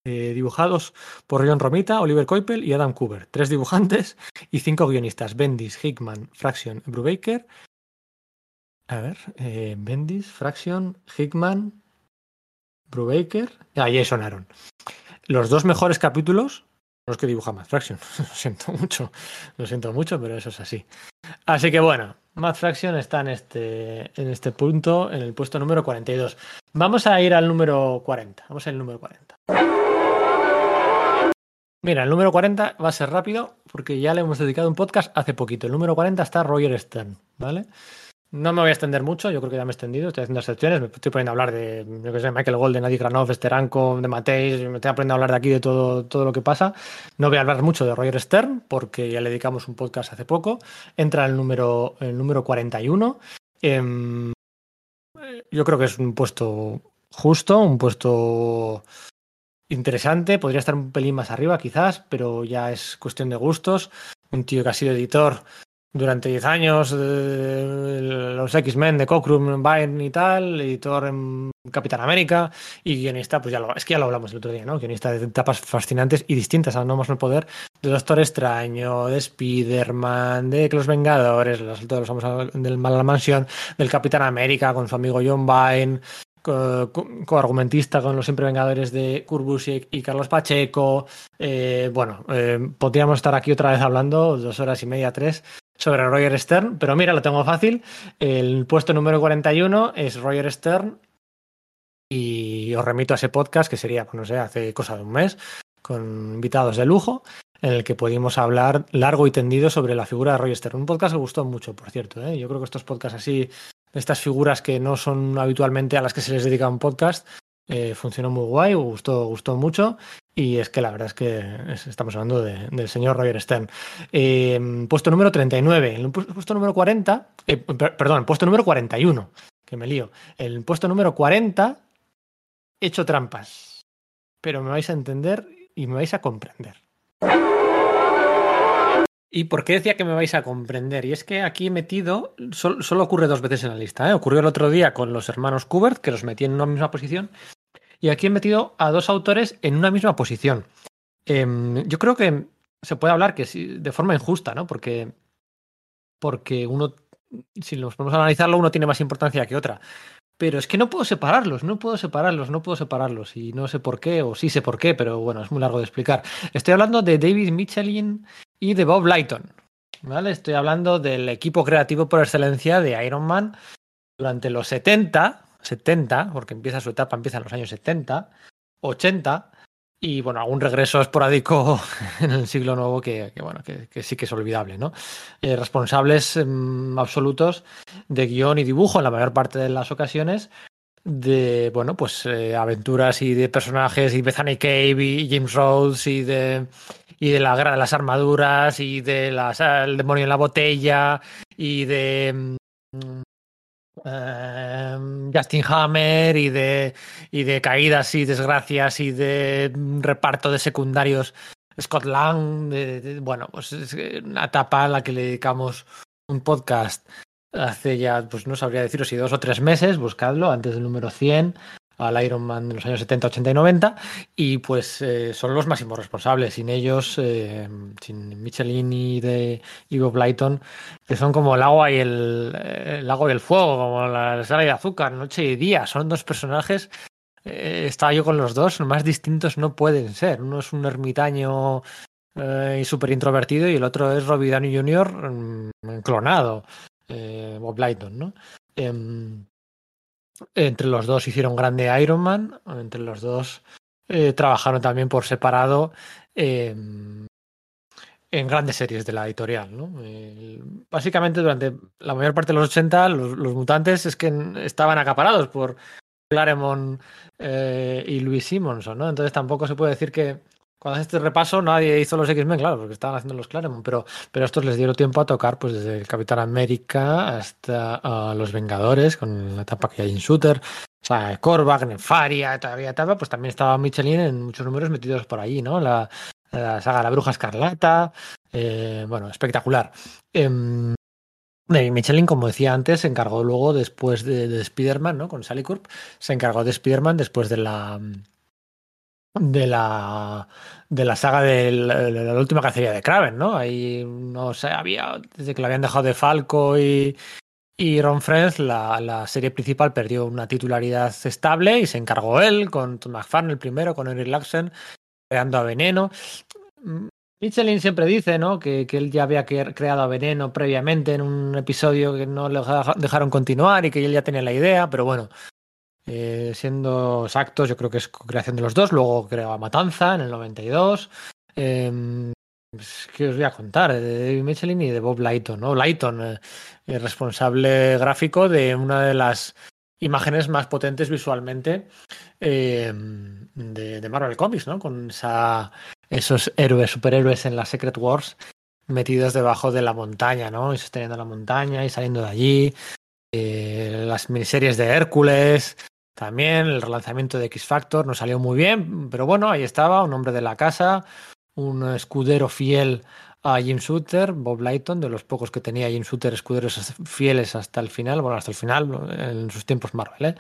Eh, dibujados por John Romita, Oliver Coipel y Adam Cooper. Tres dibujantes y cinco guionistas. Bendis, Hickman, Fraction, Brubaker. A ver, eh, Bendis, Fraction, Hickman, Brubaker. Ah, sonaron. Los dos mejores capítulos los que dibuja Matt Fraction. lo siento mucho, lo siento mucho, pero eso es así. Así que bueno, Matt Fraction está en este, en este punto, en el puesto número 42. Vamos a ir al número 40. Vamos al número 40. Mira, el número 40 va a ser rápido porque ya le hemos dedicado un podcast hace poquito. El número 40 está Roger Stern, ¿vale? No me voy a extender mucho, yo creo que ya me he extendido, estoy haciendo excepciones, me estoy poniendo a hablar de, yo que sé, Michael Golden, Adi Granov, Steranko, de Mateis, me estoy aprendiendo a hablar de aquí de todo, todo lo que pasa. No voy a hablar mucho de Roger Stern porque ya le dedicamos un podcast hace poco. Entra el número, el número 41. Em, yo creo que es un puesto justo, un puesto interesante, podría estar un pelín más arriba quizás, pero ya es cuestión de gustos. Un tío que ha sido editor durante 10 años los X-Men de Cockrum, Byrne y tal, editor en Capitán América y guionista, pues ya lo, es que ya lo hablamos el otro día, ¿no? Guionista de etapas fascinantes y distintas a No más no poder, de Doctor Extraño, de Spider-Man, de Los Vengadores, los, todos los del Mal la Mansión, del Capitán América con su amigo John Byrne, coargumentista con los siempre vengadores de Kurbus y, Carlos Pacheco. Eh, bueno, eh, podríamos estar aquí otra vez hablando, dos horas y media, tres, sobre Roger Stern, pero mira, lo tengo fácil. El puesto número 41 es Roger Stern y os remito a ese podcast que sería, pues no sé, hace cosa de un mes, con invitados de lujo, en el que pudimos hablar largo y tendido sobre la figura de Roger Stern. Un podcast que gustó mucho, por cierto. ¿eh? Yo creo que estos podcasts así, estas figuras que no son habitualmente a las que se les dedica un podcast, eh, funcionó muy guay, gustó, gustó mucho. Y es que la verdad es que estamos hablando del señor Roger Stern. Eh, puesto número 39. En el puesto número 40, eh, perdón, puesto número 41, que me lío. El puesto número 40, hecho trampas. Pero me vais a entender y me vais a comprender. ¿Y por qué decía que me vais a comprender? Y es que aquí he metido, solo, ocurre dos veces en la lista. ¿eh? Ocurrió el otro día con los hermanos Kubert, que los metí en una misma posición, y aquí he metido a dos autores en una misma posición. Em, yo creo que se puede hablar que de forma injusta, ¿no? Porque, porque uno, si nos ponemos a analizarlo, uno tiene más importancia que otra. Pero es que no puedo separarlos, no puedo separarlos, no puedo separarlos. Y no sé por qué, o sí sé por qué, pero bueno, es muy largo de explicar. Estoy hablando de David Michelin y de Bob Lighton. ¿Vale? Estoy hablando del equipo creativo por excelencia de Iron Man durante los 70, 70, porque empieza su etapa, empieza en los años 70, 80, y bueno, algún regreso esporádico en el siglo nuevo que, bueno, que, sí que es olvidable, ¿no? Eh, responsables mm, absolutos de guion y dibujo en la mayor parte de las ocasiones de, bueno, pues eh, aventuras y de personajes y Bethany Cave y James Rhodes y de y de la guerra de las armaduras y de las, el demonio en la botella y de mm, Em, Justin Hammer y de, y de caídas y desgracias y de reparto de secundarios Scott Lang. bueno, pues es una etapa a la que le dedicamos un podcast hace ya, pues no sabría deciros si dos o tres meses, buscadlo, antes del número 100 al Iron Man de los años 70, 80 y 90 y pues eh, son los máximos responsables. Sin ellos, eh, sin Michelin y de Ivo Blyton, que son como el agua y el, el agua y el fuego, como la sal y azúcar, noche y día. Son dos personajes. Eh, estaba yo con los dos, más distintos no pueden ser. Uno es un ermitaño y súper introvertido y el otro es Robbie Downey Jr. Mm, clonado, Bob Blyton, ¿no? Entre los dos hicieron grande Iron Man, entre los dos eh, trabajaron también por separado em, en grandes series de la editorial. ¿no? Básicamente durante la mayor parte de los 80 los, mutantes es que estaban acaparados por Claremont eh, y Louis Simonson, ¿no? Entonces tampoco se puede decir que cuando haces este repaso nadie hizo los X-Men, claro, porque estaban haciendo los Claremont, pero, pero estos les dieron tiempo a tocar pues desde el Capitán América hasta uh, los Vengadores, con la etapa que hay en Shooter, o sea, Korvac, Nefaria, todavía etapa, pues también estaba Michelin en muchos números metidos por ahí, ¿no? La, la saga La Bruja Escarlata, eh, bueno, espectacular. Eh, Michelin, como decía antes, se encargó luego después de, de Spider-Man, ¿no? Con Sally Corp, se encargó de Spider-Man después de la de la de la saga de la, última cacería de Kraven, ¿no? Ahí no sé, había desde que lo habían dejado de Falco y, y Ron Friends, la, la, serie principal perdió una titularidad estable y se encargó él con Tom McFarlane el primero, con Eric Laxen, creando a Veneno. Michelin siempre dice, ¿no? Que, que, él ya había creado a Veneno previamente en un episodio que no le dejaron continuar y que él ya tenía la idea, pero bueno, eh, siendo exactos, yo creo que es creación de los dos. Luego creaba Matanza en el 92. Eh, pues, ¿Qué os voy a contar? De David Michelin y de Bob Lighton. ¿no? Lighton, eh, responsable gráfico de una de las imágenes más potentes visualmente de, de, Marvel Comics, ¿no? Con esa, esos héroes, superhéroes en la Secret Wars metidos debajo de la montaña, ¿no? Y sosteniendo la montaña y saliendo de allí. Eh, las miniseries de Hércules, también el relanzamiento de X Factor no salió muy bien, pero bueno, ahí estaba, un hombre de la casa, un escudero fiel a Jim Shooter, Bob Lighton, de los pocos que tenía Jim Shooter escuderos fieles hasta el final, bueno, hasta el final, en sus tiempos Marvel, ¿eh?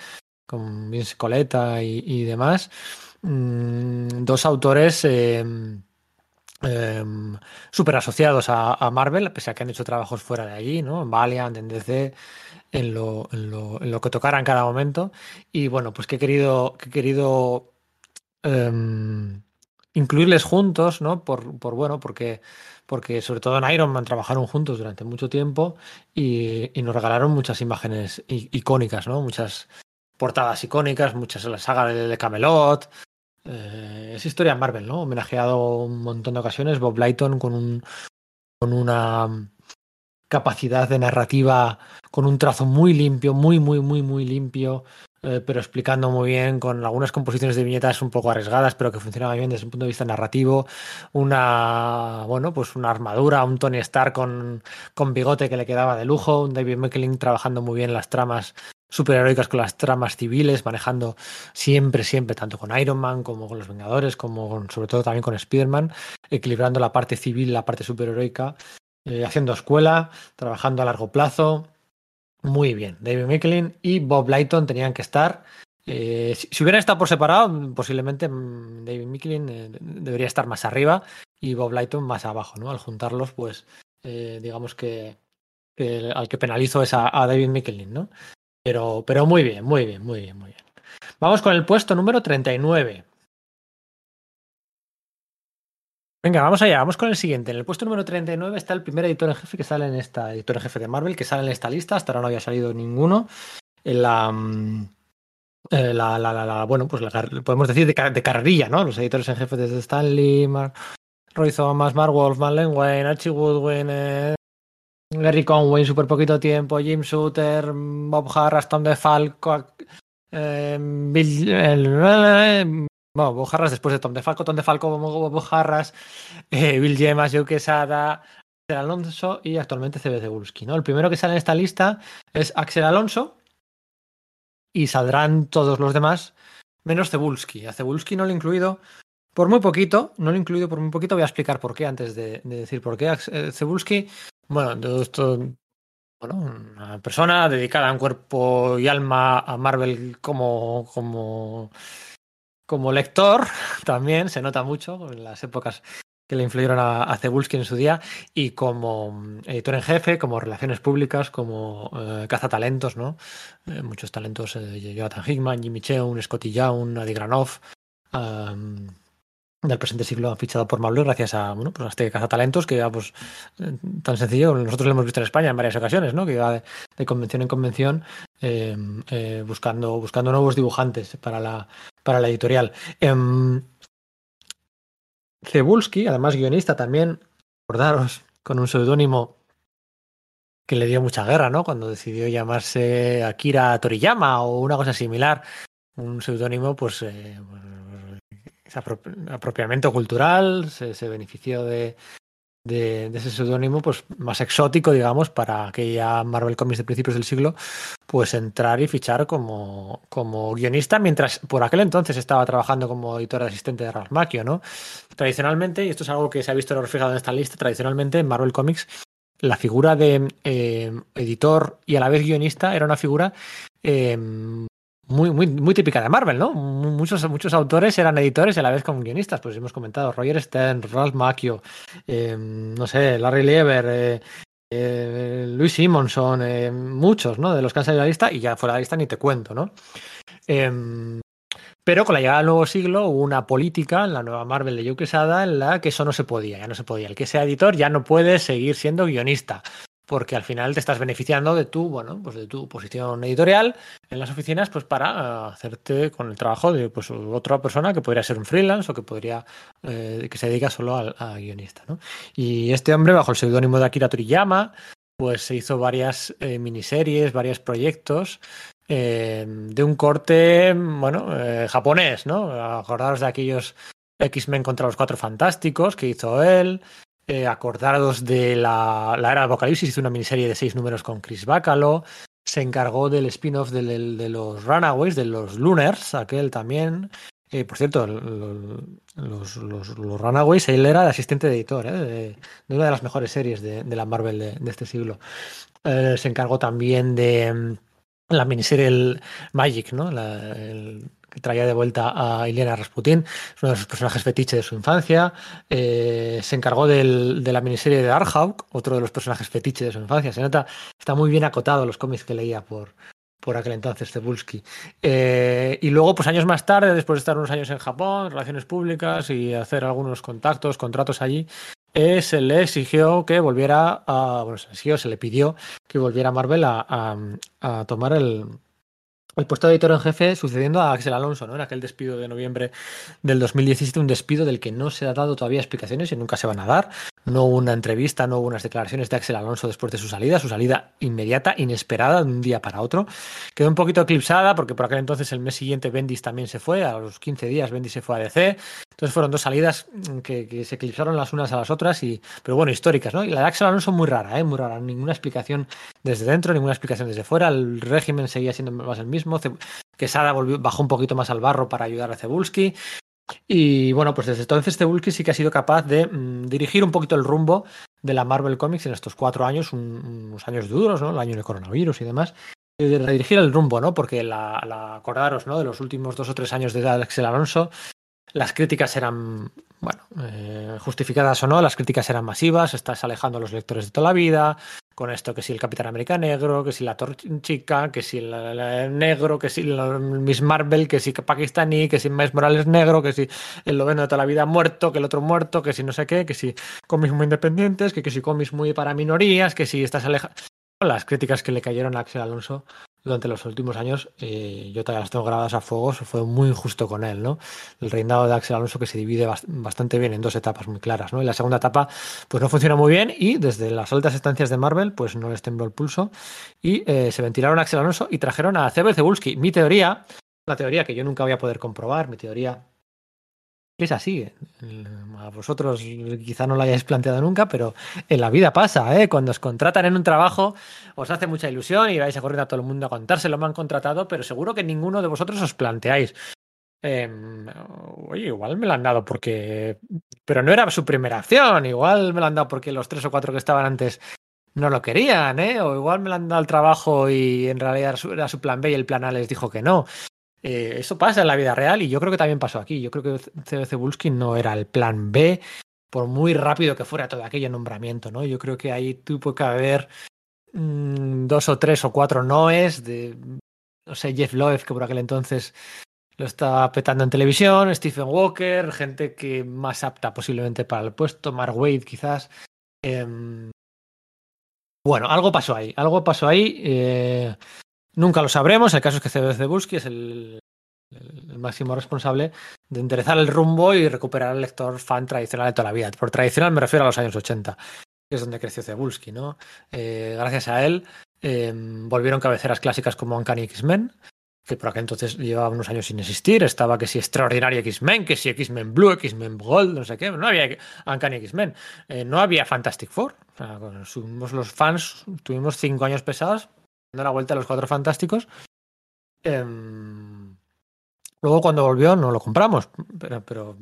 con Vince Coletta y, y demás. Mm, dos autores eh, eh, súper asociados a, a, Marvel, pese a que han hecho trabajos fuera de allí, ¿no? En Valiant, en DC, en lo, en lo, en lo que tocara en cada momento. Y bueno, pues que he querido, que he querido um, incluirles juntos, ¿no? Por, por, bueno, porque, porque sobre todo en Iron Man trabajaron juntos durante mucho tiempo y, y nos regalaron muchas imágenes icónicas, ¿no? Muchas portadas icónicas, muchas en la saga de Camelot. Eh, es historia Marvel, ¿no? Homenajeado un montón de ocasiones. Bob Lighton con un con una capacidad de narrativa, con un trazo muy limpio, muy, muy, muy, muy limpio, eh, pero explicando muy bien, con algunas composiciones de viñetas un poco arriesgadas, pero que funcionaban bien desde un punto de vista narrativo. Una, bueno, pues una armadura, un Tony Stark con, con bigote que le quedaba de lujo, un David McKelling trabajando muy bien las tramas superheroicas con las tramas civiles, manejando siempre, siempre, tanto con Iron Man como con los Vengadores, como con, sobre todo también con Spider-Man, equilibrando la parte civil, la parte superheroica, eh, haciendo escuela, trabajando a largo plazo. Muy bien, David Micklin y Bob Lighton tenían que estar. Eh, si, hubieran estado por separado, posiblemente David Micklin eh, debería estar más arriba y Bob Lighton más abajo, ¿no? Al juntarlos, pues eh, digamos que, que, al que penalizo es a, a David Micklin, ¿no? Pero, pero muy bien, muy bien, muy bien, muy bien. Vamos con el puesto número 39. Venga, vamos allá, vamos con el siguiente. En el puesto número 39 está el primer editor en jefe que sale en esta, editor en jefe de Marvel, que sale en esta lista. Hasta ahora no había salido ninguno. En la, eh, la, la, la, la, bueno, pues podemos decir de, carrerilla, ¿no? Los editores en jefe desde Stan Lee, Mark, Roy Thomas, Mark Wolf, Len Wayne, Archie Woodwin, eh, Gary Conway, súper poquito tiempo, Jim Shooter, Bob Harras, Tom DeFalco, eh, Bill, Bob Harras después de Tom DeFalco, Tom DeFalco, Bob Harras, eh, Bill Gemas, Joe Axel Alonso y actualmente CB Cebulski, ¿no? El primero que sale en esta lista es Axel Alonso y saldrán todos los demás menos Cebulski. A Cebulski no lo he incluido por muy poquito, no lo he incluido por muy poquito, voy a explicar por qué antes de, de decir por qué. Cebulski, bueno, esto, bueno, una persona dedicada en cuerpo y alma a Marvel como, como como lector también se nota mucho en las épocas que le influyeron a, Cebulski en su día y como editor en jefe, como relaciones públicas, como eh, cazatalentos, ¿no? Eh, muchos talentos, eh, Jonathan Hickman, Jimmy Cheung, Scotty Young, Adi Granov, um, del presente siglo han fichado por Marvel gracias a, bueno, pues a este cazatalentos que ya, pues, tan sencillo, nosotros lo hemos visto en España en varias ocasiones, ¿no? Que va de, convención en convención eh, eh, buscando, buscando nuevos dibujantes para la, para la editorial. Eh, Cebulski, además guionista también, recordaros, con un seudónimo que le dio mucha guerra, ¿no? Cuando decidió llamarse Akira Toriyama o una cosa similar. Un seudónimo, pues, eh, apro apropiamiento cultural, se, benefició de, de, de, ese seudónimo pues más exótico, digamos, para aquella Marvel Comics de principios del siglo, pues entrar y fichar como, como guionista, mientras por aquel entonces estaba trabajando como editor asistente de Ralph Macchio, ¿no? Tradicionalmente, y esto es algo que se ha visto reflejado en esta lista, tradicionalmente en Marvel Comics la figura de eh, editor y a la vez guionista era una figura eh, muy, muy, muy típica de Marvel, ¿no? Muchos, muchos autores eran editores y a la vez como guionistas, pues hemos comentado, Roger Stern, Ralph Macchio, eh, no sé, Larry Lieber, eh, eh, Luis Simonson, eh, muchos, ¿no? De los que han salido de la lista y ya fuera de la lista ni te cuento, ¿no? pero con la llegada del nuevo siglo hubo una política en la nueva Marvel de Joe Quesada en la que eso no se podía, ya no se podía. El que sea editor ya no puede seguir siendo guionista porque al final te estás beneficiando de tu, bueno, pues de tu posición editorial en las oficinas, pues para hacerte con el trabajo de pues otra persona que podría ser un freelance o que podría eh, que se dedica solo a, a guionista, ¿no? Y este hombre bajo el seudónimo de Akira Toriyama, pues se hizo varias eh, miniseries, varios proyectos eh, de un corte, bueno, eh, japonés, ¿no? Acordaros de aquellos X-Men contra los Cuatro Fantásticos que hizo él, eh, acordados de la, la, era de Apocalipsis, hizo una miniserie de seis números con Chris Bacalo, se encargó del spin-off de, de, de, los Runaways, de los Lunars, aquel también, Eh, por cierto, los, los, Runaways, él era el asistente de editor ¿eh? de, una de las mejores series de, la Marvel de, este siglo. Eh, se encargó también de mm, la miniserie el Magic, ¿no? Que traía de vuelta a Ilena Rasputin, es uno de sus personajes fetiche de su infancia. se encargó de la miniserie de Darkhawk, otro de los personajes fetiche de su infancia. Se nota, está muy bien acotado los cómics que leía por, por aquel entonces Cebulski. Eh, y luego, pues años más tarde, después de estar unos años en Japón, relaciones públicas y hacer algunos contactos, contratos allí, eh, se le exigió que volviera a, bueno, se le se le pidió que volviera a Marvel a tomar el, el puesto de editor en jefe sucediendo a Axel Alonso, ¿no? En aquel despido de noviembre del 2017, un despido del que no se ha dado todavía explicaciones y nunca se van a dar. No hubo una entrevista, no hubo unas declaraciones de Axel Alonso después de su salida, su salida inmediata, inesperada, de un día para otro. Quedó un poquito eclipsada porque por aquel entonces el mes siguiente Bendis también se fue, a los 15 días Bendis se fue a DC. Entonces fueron dos salidas que, se eclipsaron las unas a las otras, y, pero bueno, históricas, ¿no? Y la de Axel Alonso muy rara, ¿eh? Muy rara. Ninguna explicación desde dentro, ninguna explicación desde fuera. El régimen seguía siendo más el mismo. Quesada volvió, bajó un poquito más al barro para ayudar a Cebulski. Y bueno, pues desde entonces Cebulski sí que ha sido capaz de mm, dirigir un poquito el rumbo de la Marvel Comics en estos cuatro años, unos años duros, ¿no? El año del coronavirus y demás. Y de redirigir el rumbo, ¿no? Porque la, la, acordaros, ¿no? De los últimos dos o tres años de Axel Alonso, las críticas eran, bueno, eh, justificadas o no, las críticas eran masivas, estás alejando a los lectores de toda la vida, con esto, que si el Capitán América negro, que si la Chica, que si el, negro, que si el Miss Marvel, que si pakistaní, que si Miles Morales negro, que si el noveno de toda la vida muerto, que el otro muerto, que si no sé qué, que si cómics muy independientes, que, que si cómics muy para minorías, que si estás alejando... Las críticas que le cayeron a Axel Alonso durante los últimos años, eh, yo todavía las tengo grabadas a fuego, fue muy injusto con él, ¿no? El reinado de Axel Alonso que se divide bastante bien en dos etapas muy claras, ¿no? Y la segunda etapa, pues no funciona muy bien y desde las altas estancias de Marvel, pues no les tembló el pulso y eh, se ventilaron a Axel Alonso y trajeron a CB Cebulski. Mi teoría, la teoría que yo nunca voy a poder comprobar, mi teoría es así. A vosotros quizá no lo hayáis planteado nunca, pero en la vida pasa, ¿eh? Cuando os contratan en un trabajo, os hace mucha ilusión y vais a correr a todo el mundo a contárselo, me han contratado, pero seguro que ninguno de vosotros os planteáis. Em, oye, igual me lo han dado porque. Pero no era su primera acción, igual me lo han dado porque los tres o cuatro que estaban antes no lo querían, ¿eh? O igual me lo han dado al trabajo y en realidad era su plan B y el plan A les dijo que no. Eh, eso pasa en la vida real y yo creo que también pasó aquí. Yo creo que Cebulski no era el plan B, por muy rápido que fuera todo aquello nombramiento, ¿no? Yo creo que ahí tuvo que haber mm, dos o tres o cuatro noes de, no sé, Jeff Loeb, que por aquel entonces lo estaba petando en televisión, Stephen Walker, gente que más apta posiblemente para el puesto, Mark Wade quizás. Em, bueno, algo pasó ahí, algo pasó ahí. Eh, Nunca lo sabremos. El caso es que Cebulski es el, máximo responsable de enderezar el rumbo y recuperar al lector fan tradicional de toda la vida. Por tradicional me refiero a los años 80, que es donde creció Cebulski. ¿no? Eh, gracias a él em, volvieron cabeceras clásicas como Uncanny X-Men, que por aquel entonces llevaba unos años sin existir. Estaba que si Extraordinario X-Men, que si X-Men Blue, X-Men Gold, no sé qué. No había Uncanny X-Men. Eh, no había Fantastic Four. O sea, los fans, tuvimos cinco años pesados dando la vuelta a los cuatro fantásticos. Em, luego cuando volvió no lo compramos, pero, pero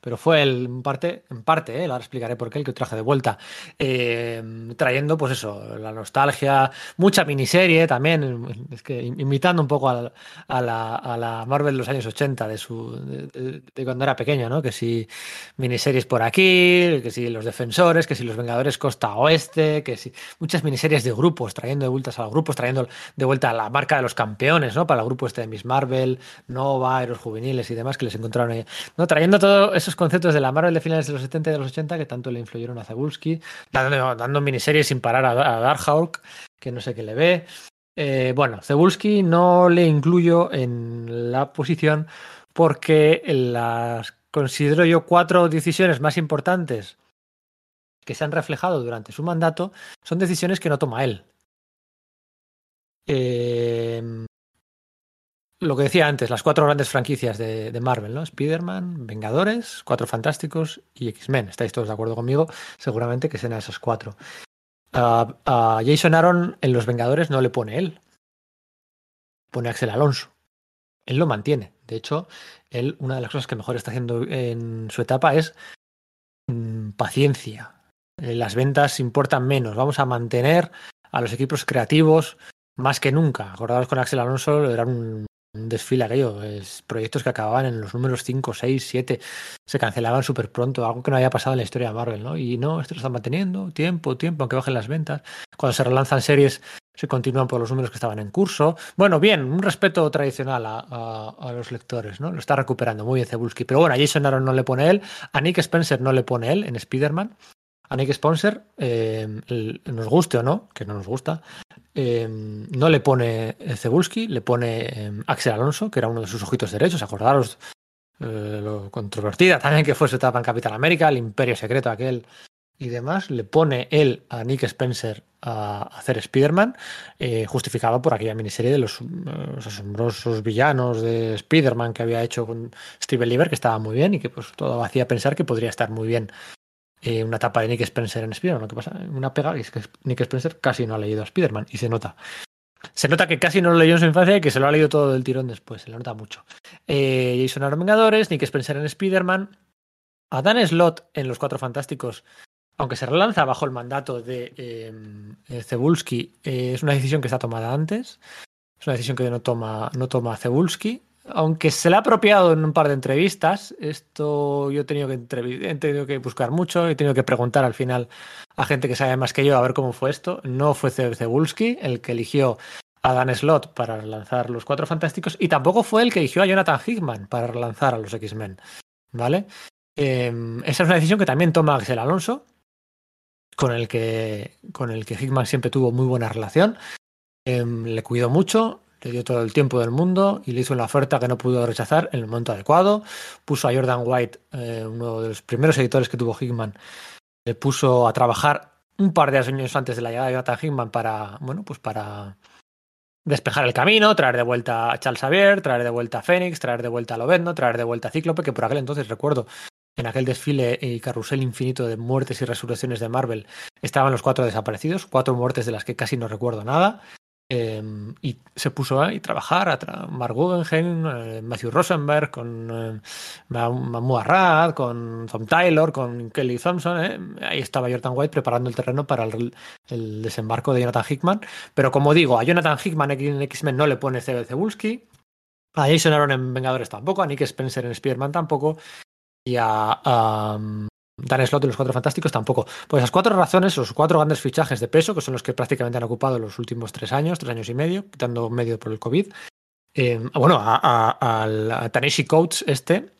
pero fue el, en parte, en parte, ¿eh? ahora explicaré por qué, el que traje de vuelta, eh, trayendo pues eso, la nostalgia, mucha miniserie también, es que imitando un poco a, la, a la, Marvel de los años 80, de, su, de, cuando era pequeño, ¿no? Que si miniseries por aquí, que si los defensores, que si los Vengadores Costa Oeste, que si muchas miniseries de grupos, trayendo de vueltas a los grupos, trayendo de vuelta a la marca de los campeones, ¿no? Para el grupo este de Miss Marvel, Nova, Eros Juveniles y demás que les encontraron ahí, ¿no? Trayendo todo eso conceptos de la Marvel de finales de los 70 y de los 80 que tanto le influyeron a Zabulski, dando, miniseries sin parar a, Darkhawk, que no sé qué le ve. Eh, bueno, Cebulski no le incluyo en la posición porque las considero yo cuatro decisiones más importantes que se han reflejado durante su mandato son decisiones que no toma él. Eh, lo que decía antes, las cuatro grandes franquicias de, Marvel, ¿no? Spider-Man, Vengadores, Cuatro Fantásticos y X-Men. ¿Estáis todos de acuerdo conmigo? Seguramente que sean esos cuatro. a Jason Aaron en Los Vengadores no le pone él. Pone Axel Alonso. Él lo mantiene De hecho, él, una de las cosas que mejor está haciendo en su etapa es mmm, paciencia. Eh, las ventas importan menos. Vamos a mantener a los equipos creativos más que nunca. Acordados con Axel Alonso, era un, un desfile aquello. Es proyectos que acababan en los números 5, 6, 7. Se cancelaban súper pronto, algo que no había pasado en la historia de Marvel, ¿no? Y no, esto lo están manteniendo, tiempo, tiempo, aunque bajen las ventas. Cuando se relanzan series, se continúan por los números que estaban en curso. Bueno, bien, un respeto tradicional a, a, a los lectores, ¿no? Lo está recuperando muy bien Cebulski. Pero bueno, a Jason Aaron no le pone él, a Nick Spencer no le pone él en Spider-Man. A Nick Spencer, eh, nos guste o no, que no nos gusta, eh, no le pone Cebulski, le pone eh, Axel Alonso, que era uno de sus ojitos derechos. Acordaros lo controvertida también que fue su etapa en Capitán América, el imperio secreto aquel y demás, le pone él a Nick Spencer a hacer Spider-Man, eh, justificado por aquella miniserie de los, los asombrosos villanos de Spider-Man que había hecho con Steven Lieber, que estaba muy bien y que pues todo hacía pensar que podría estar muy bien eh, una etapa de Nick Spencer en Spider-Man. Lo que pasa, una pega es que Nick Spencer casi no ha leído a Spider-Man y se nota. Se nota que casi no lo leyó en su infancia y que se lo ha leído todo del tirón después. Se le nota mucho. Eh, Jason Aaron Vengadores, Nick Spencer en Spider-Man. A Dan Slott en Los Cuatro Fantásticos aunque se relanza bajo el mandato de eh, Cebulski, es una decisión que está tomada antes. Es una decisión que no toma, no toma Cebulski. Aunque se le ha apropiado en un par de entrevistas, esto yo he tenido, que buscar mucho, he tenido que preguntar al final a gente que sabe más que yo a ver cómo fue esto. No fue Cebulski el que eligió a Dan Slott para relanzar los Cuatro Fantásticos y tampoco fue el que eligió a Jonathan Hickman para relanzar a los X-Men. ¿Vale? Eh, esa es una decisión que también toma Axel Alonso, con el que, con el que Hickman siempre tuvo muy buena relación. Eh, le cuidó mucho, le dio todo el tiempo del mundo y le hizo una oferta que no pudo rechazar en el momento adecuado. Puso a Jordan White, eh, uno de los primeros editores que tuvo Hickman, le puso a trabajar un par de años antes de la llegada de Jonathan Hickman para, bueno, pues para despejar el camino, traer de vuelta a Charles Xavier, traer de vuelta a Fénix, traer de vuelta a Lobezno, traer de vuelta a Cíclope, que por aquel entonces recuerdo en aquel desfile y carrusel infinito de muertes y resurrecciones de Marvel estaban los cuatro desaparecidos, cuatro muertes de las que casi no recuerdo nada. Eh, y se puso a trabajar a tra Mark Guggenheim, eh, Matthew Rosenberg, con eh, Arrad, con Tom Taylor, con Kelly Thompson. Eh. Ahí estaba Jonathan White preparando el terreno para el, desembarco de Jonathan Hickman. Pero como digo, a Jonathan Hickman en X-Men no le pone C.B. Cebulski. A Jason Aaron en Vengadores tampoco, a Nick Spencer en Spider-Man tampoco, y a Dan Slott de los Cuatro Fantásticos tampoco. Pues esas cuatro razones, los cuatro grandes fichajes de peso, que son los que prácticamente han ocupado los últimos tres años, tres años y medio, quitando medio por el COVID. Eh, bueno, a, a, Coates este,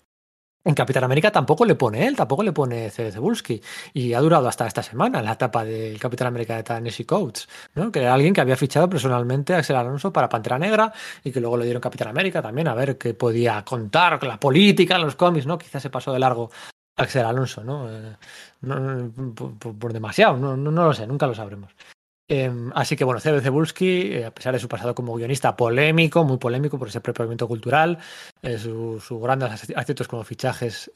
en Capitán América tampoco le pone él, tampoco le pone. Cebulski. Y ha durado hasta esta semana la etapa del Capitán América de Tennessee Coates, ¿no? que era alguien que había fichado personalmente a Axel Alonso para Pantera Negra y que luego le dieron Capitán América también a ver qué podía contar con la política los cómics, ¿no? Quizás se pasó de largo Axel Alonso, ¿no? Eh, por, demasiado, no, no, lo sé, nunca lo sabremos. Eh, así que bueno, C.B. Cebulski, eh, a pesar de su pasado como guionista polémico, muy polémico por ese propio cultural, eh, sus su grandes aciertos como fichajes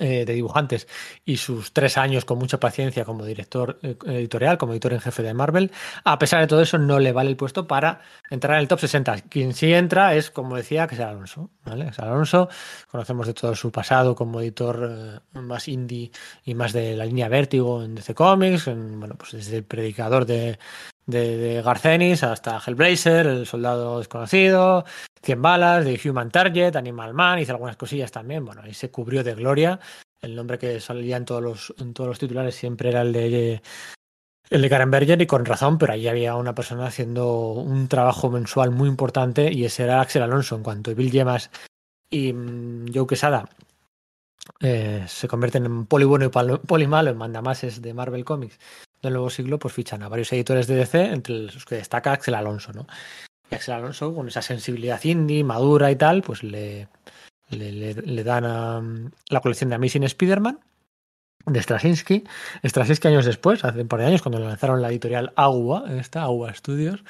eh, de dibujantes y sus tres años con mucha paciencia como director eh, editorial, como editor en jefe de Marvel, a pesar de todo eso no le vale el puesto para entrar en el top 60. Quien sí entra es, como decía, que es Alonso. ¿vale? Es Alonso, conocemos de todo su pasado como editor eh, más indie y más de la línea Vértigo en DC Comics, en, bueno, pues desde el predicador de, de, de Garcenis hasta Hellblazer, El Soldado Desconocido, 100 balas, de Human Target, Animal Man, hizo algunas cosillas también. Bueno, ahí se cubrió de gloria. El nombre que salía en todos los, en todos los titulares siempre era el de el de Karen Berger y con razón, pero ahí había una persona haciendo un trabajo mensual muy importante y ese era Axel Alonso. En cuanto Bill Yemas y um, Joe Quesada eh, se convierten en poli bueno y poli malo en mandamases de Marvel Comics del nuevo siglo, pues fichan a varios editores de DC, entre los que destaca Axel Alonso, ¿no? Y Axel Alonso, con esa sensibilidad indie, madura y tal, pues le, le, le, dan a la colección de Amazing Spider-Man de Straczynski. Straczynski años después, hace un par de años, cuando lanzaron la editorial Agua, esta Agua Studios,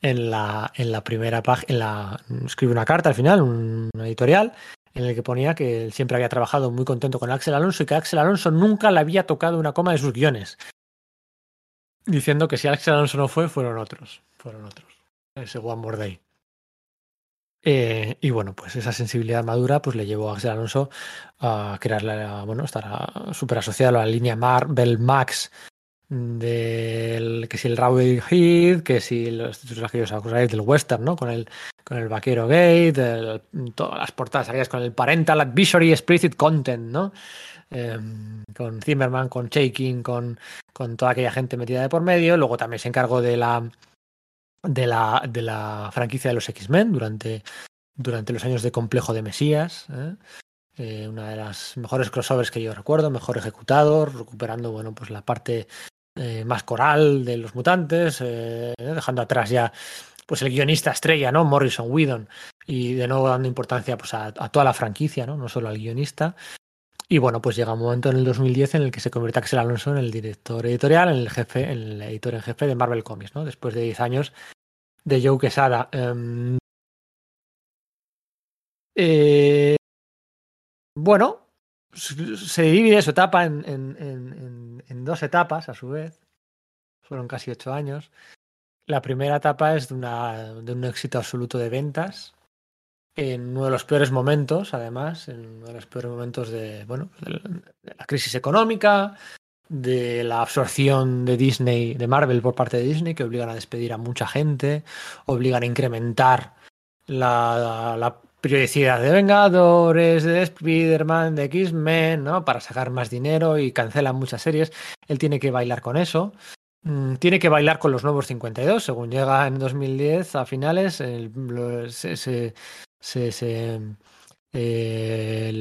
en la, en la primera página, en escribe una carta al final, un, una editorial, en el que ponía que él siempre había trabajado muy contento con Axel Alonso y que Axel Alonso nunca le había tocado una coma de sus guiones. Diciendo que si Axel Alonso no fue, fueron otros. Fueron otros ese One More. Eh, y bueno, pues esa sensibilidad madura pues le llevó a Axel Alonso a crear la, bueno, estar súper asociado a la línea Marvel Max del que si el Raúl Heath, que si los títulos que os del western, ¿no? Con el con el Vaquero Gate, todas las portadas aquellas con el Parental Advisory Explicit Content, ¿no? Em, con Zimmerman, con Shaking, con, con toda aquella gente metida de por medio. Luego también se encargó de la de la, de la franquicia de los X-Men durante, durante los años de complejo de Mesías. ¿eh? Eh, una de las mejores crossovers que yo recuerdo, mejor ejecutado, recuperando bueno, pues la parte eh, más coral de los mutantes, dejando atrás ya pues el guionista estrella, ¿no? Morrison Whedon, y de nuevo dando importancia pues, a, a, toda la franquicia, ¿no? No solo al guionista. Y bueno, pues llega un momento en el 2010 en el que se convierte Axel Alonso en el director editorial, en el jefe, en el editor en jefe de Marvel Comics, ¿no? Después de 10 años de Joe Quesada. Um, eh, bueno, se divide su etapa en, en, en, en, dos etapas, a su vez. Fueron casi ocho años. La primera etapa es de, una, de un éxito absoluto de ventas en uno de los peores momentos, además, en uno de los peores momentos de, bueno, la crisis económica, de la absorción de Disney, de Marvel por parte de Disney, que obligan a despedir a mucha gente, obligan a incrementar la, la periodicidad de Vengadores, de Spider-Man, de X-Men, ¿no? Para sacar más dinero y cancelan muchas series. Él tiene que bailar con eso. Mm, tiene que bailar con los nuevos 52. Según llega en 2010 a finales, el, se, se, se,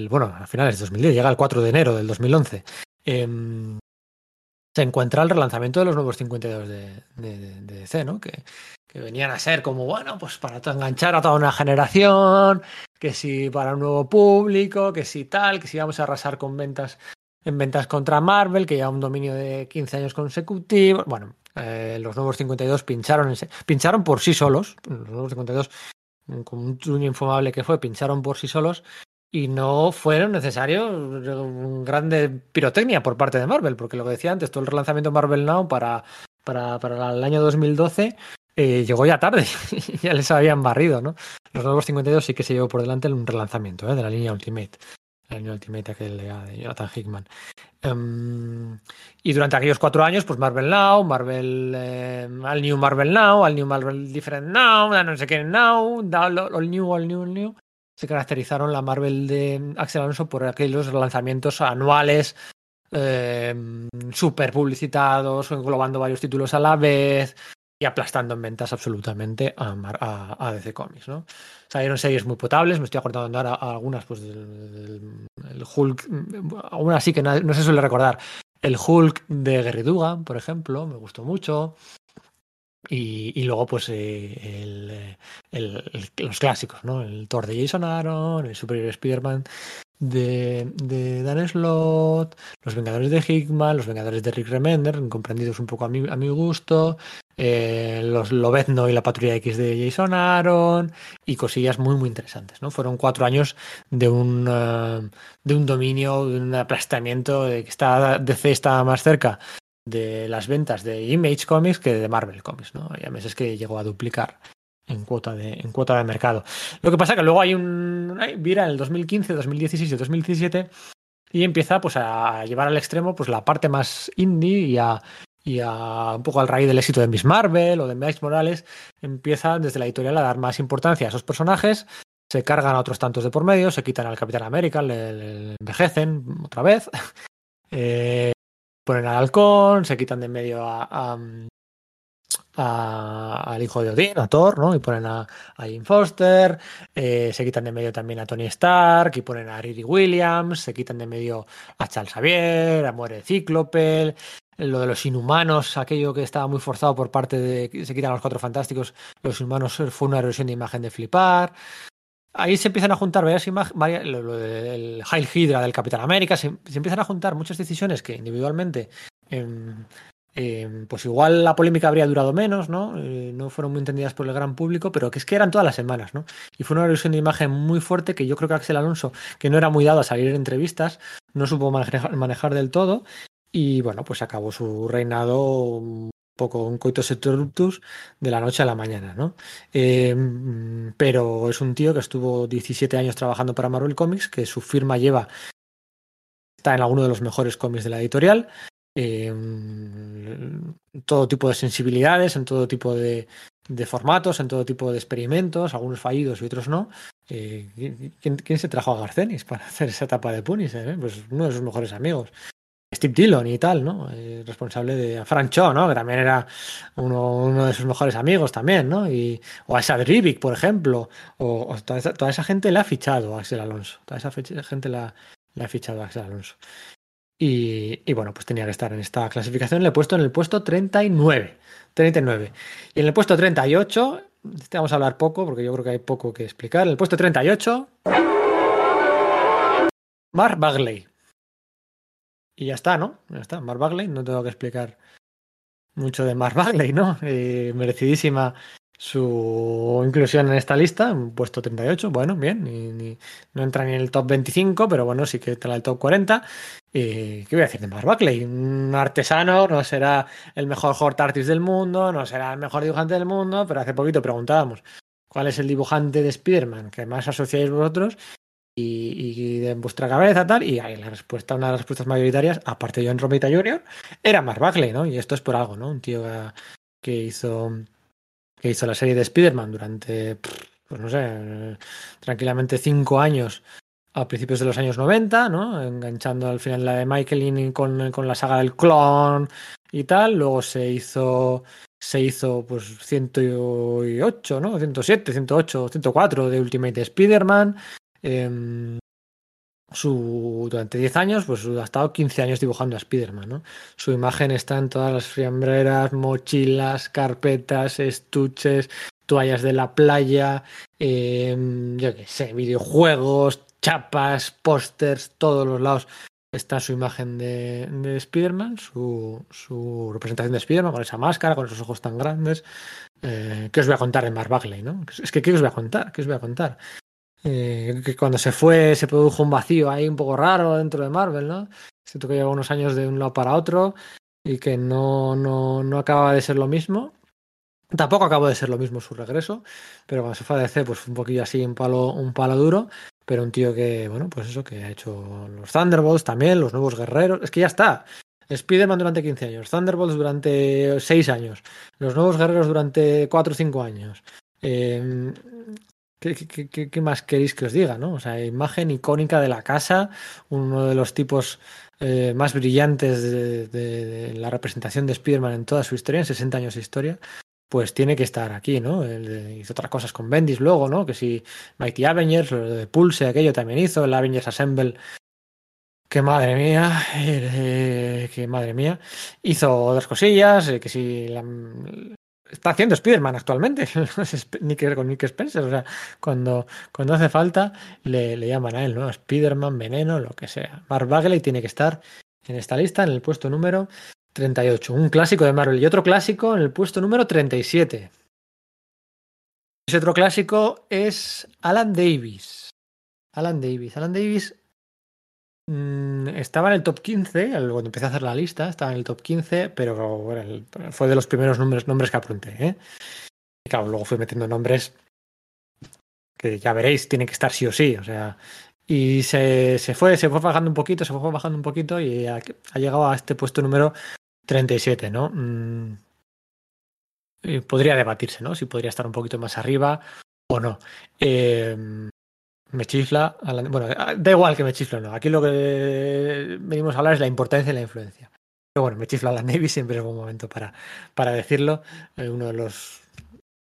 bueno, a finales de 2010, llega el 4 de enero del 2011. Eh, se encuentra el relanzamiento de los nuevos 52 de, de, de DC, ¿no? Que, que, venían a ser como, bueno, pues para enganchar a toda una generación, que si para un nuevo público, que si tal, que si vamos a arrasar con ventas en ventas contra Marvel, que ya un dominio de 15 años consecutivos. Bueno, eh, los nuevos 52 pincharon, en, pincharon por sí solos, los nuevos 52 con un infumable que fue, pincharon por sí solos y no fueron necesarios un grande pirotecnia por parte de Marvel, porque lo que decía antes, todo el relanzamiento Marvel Now para, para, para el año 2012 eh, llegó ya tarde, ya les habían barrido, ¿no? Los nuevos 52 sí que se llevó por delante un relanzamiento ¿eh? de la línea Ultimate línea Ultimate aquel de, Jonathan Hickman. Um, y durante aquellos cuatro años, pues Marvel Now, Marvel, eh, al New Marvel Now, al New Marvel Different Now, no sé qué Now, All New, All New, All New, se caracterizaron la Marvel de Axel Alonso por aquellos lanzamientos anuales eh, super publicitados, englobando varios títulos a la vez y aplastando en ventas absolutamente a, DC Comics, ¿no? Salieron series muy potables, me estoy acordando ahora a algunas, pues del, el Hulk, aún así que no, se suele recordar. El Hulk de Gary Dugan, por ejemplo, me gustó mucho. Y, luego, pues, eh, el, los clásicos, ¿no? El Thor de Jason Aaron, el Superior Spider-Man de, de, Dan Slott, los Vengadores de Hickman, los Vengadores de Rick Remender, comprendidos un poco a mi, a mi gusto, eh, los Lobezno y la Patrulla X de Jason Aaron y cosillas muy muy interesantes, ¿no? Fueron cuatro años de un uh, de un dominio, de un aplastamiento, de que está DC está más cerca de las ventas de Image Comics que de Marvel Comics, ¿no? Hay meses que llegó a duplicar en cuota de, en cuota de mercado. Lo que pasa que luego hay un vira en el 2015, 2016 y 2017 y empieza pues a llevar al extremo pues la parte más indie y a, y a, un poco al raíz del éxito de Miss Marvel o de Miles Morales, empieza desde la editorial a dar más importancia a esos personajes, se cargan a otros tantos de por medio, se quitan al Capitán América, le, envejecen otra vez, eh, ponen al halcón, se quitan de en medio a, al hijo de Odín, a Thor, ¿no? Y ponen a, Jim Foster, eh, se quitan de medio también a Tony Stark, y ponen a Riri Williams, se quitan de medio a Charles Xavier, a Muere Cíclope, lo de los inhumanos, aquello que estaba muy forzado por parte de se quitan los cuatro fantásticos, los inhumanos fue una erosión de imagen de flipar. Ahí se empiezan a juntar varias imágenes, lo, lo del Heil Hydra del Capitán América, se, empiezan a juntar muchas decisiones que individualmente eh, eh, pues igual la polémica habría durado menos, ¿no? Eh, no fueron muy entendidas por el gran público, pero que es que eran todas las semanas, ¿no? Y fue una erosión de imagen muy fuerte que yo creo que Axel Alonso, que no era muy dado a salir en entrevistas, no supo manejar, del todo y bueno, pues acabó su reinado poco un coitus interruptus de la noche a la mañana, ¿no? Eh, pero es un tío que estuvo 17 años trabajando para Marvel Comics, que su firma lleva está en alguno de los mejores cómics de la editorial. Eh, todo tipo de sensibilidades, en todo tipo de, formatos, en todo tipo de experimentos, algunos fallidos y otros no. Eh, ¿quién, ¿quién, se trajo a Garcenis para hacer esa etapa de Punisher? Eh? Pues uno de sus mejores amigos. Steve Dillon y tal, ¿no? Eh, responsable de Frank Cho, ¿no? Que también era uno, uno, de sus mejores amigos también, ¿no? Y, o a Sad Rivik, por ejemplo. O, toda, esa, esa, gente le ha fichado Axel Alonso. Toda esa gente la, ha fichado a Axel Alonso. Y, bueno, pues tenía que estar en esta clasificación. Le he puesto en el puesto 39. 39. Y en el puesto 38, este vamos a hablar poco porque yo creo que hay poco que explicar. En el puesto 38, Mark Bagley. Y ya está, ¿no? Ya está, Mark Bagley. No tengo que explicar mucho de Mark Bagley, ¿no? Eh, merecidísima su inclusión en esta lista, puesto 38, bueno, bien, ni, ni, no entra ni en el top 25, pero bueno, sí que entra en el top 40. ¿Y qué voy a decir de Mark Buckley? Un artesano, no será el mejor hort artist del mundo, no será el mejor dibujante del mundo, pero hace poquito preguntábamos cuál es el dibujante de Spider-Man que más asociáis vosotros y, y, de vuestra cabeza tal, y ahí la respuesta, una de las respuestas mayoritarias, aparte de John Romita Jr., era Mark Buckley, ¿no? Y esto es por algo, ¿no? Un tío que hizo que hizo la serie de Spider-Man durante, pues no sé, tranquilamente cinco años a principios de los años 90, ¿no? Enganchando al final la de Michael con, con la saga del clon y tal. Luego se hizo se hizo pues 108, ¿no? 107, 108, 104 de Ultimate Spider-Man. Eh, su, durante 10 años, pues ha estado 15 años dibujando a Spider-Man, ¿no? Su imagen está en todas las fiambreras, mochilas, carpetas, estuches, toallas de la playa, eh, yo qué sé, videojuegos, chapas, pósters, todos los lados está su imagen de, de Spider-Man, su, su, representación de Spider-Man con esa máscara, con esos ojos tan grandes. Eh, ¿Qué os voy a contar en Mark Bagley, no? Es que, ¿qué os voy a contar? ¿Qué os voy a contar? Eh, que cuando se fue se produjo un vacío ahí un poco raro dentro de Marvel, ¿no? Siento que lleva unos años de un lado para otro y que no, no, no acaba de ser lo mismo. Tampoco acabó de ser lo mismo su regreso, pero cuando se fue a DC, pues fue un poquillo así, un palo, un palo duro. Pero un tío que, bueno, pues eso, que ha hecho los Thunderbolts también, los nuevos guerreros. Es que ya está. Spider-Man durante 15 años, Thunderbolts durante 6 años, los nuevos guerreros durante 4 o 5 años. Eh, ¿Qué, más queréis que os diga? ¿no? O sea, imagen icónica de la casa, uno de los tipos eh, más brillantes de, la representación de Spider-Man en toda su historia, en 60 años de historia, pues tiene que estar aquí, ¿no? Hizo otras cosas con Bendis luego, ¿no? Que si Mighty Avengers, lo de Pulse, aquello también hizo, el Avengers Assemble, que madre mía, eh, que madre mía, hizo otras cosillas, eh, que si la, está haciendo Spider-Man actualmente, ni que con Nick Spencer, o sea, cuando, cuando hace falta le, le llaman a él, ¿no? Spider-Man, Veneno, lo que sea. Mark Bagley tiene que estar en esta lista, en el puesto número 38, un clásico de Marvel y otro clásico en el puesto número 37. Ese otro clásico es Alan Davis. Alan Davis. Alan Davis estaba en el top 15, cuando empecé a hacer la lista, estaba en el top 15, pero bueno, fue de los primeros nombres, nombres que apunté. ¿eh? Y claro, luego fui metiendo nombres que ya veréis, tienen que estar sí o sí. O sea, y se, se, fue, se fue bajando un poquito, se fue bajando un poquito y ha, ha llegado a este puesto número 37, ¿no? Mm, podría debatirse, ¿no? Si podría estar un poquito más arriba o no. Eh, me chifla. Bueno, da igual que me chifla o no. Aquí lo que venimos a hablar es la importancia y la influencia. Pero bueno, me chifla la Navy, siempre es buen momento para, para decirlo. Eh, uno de los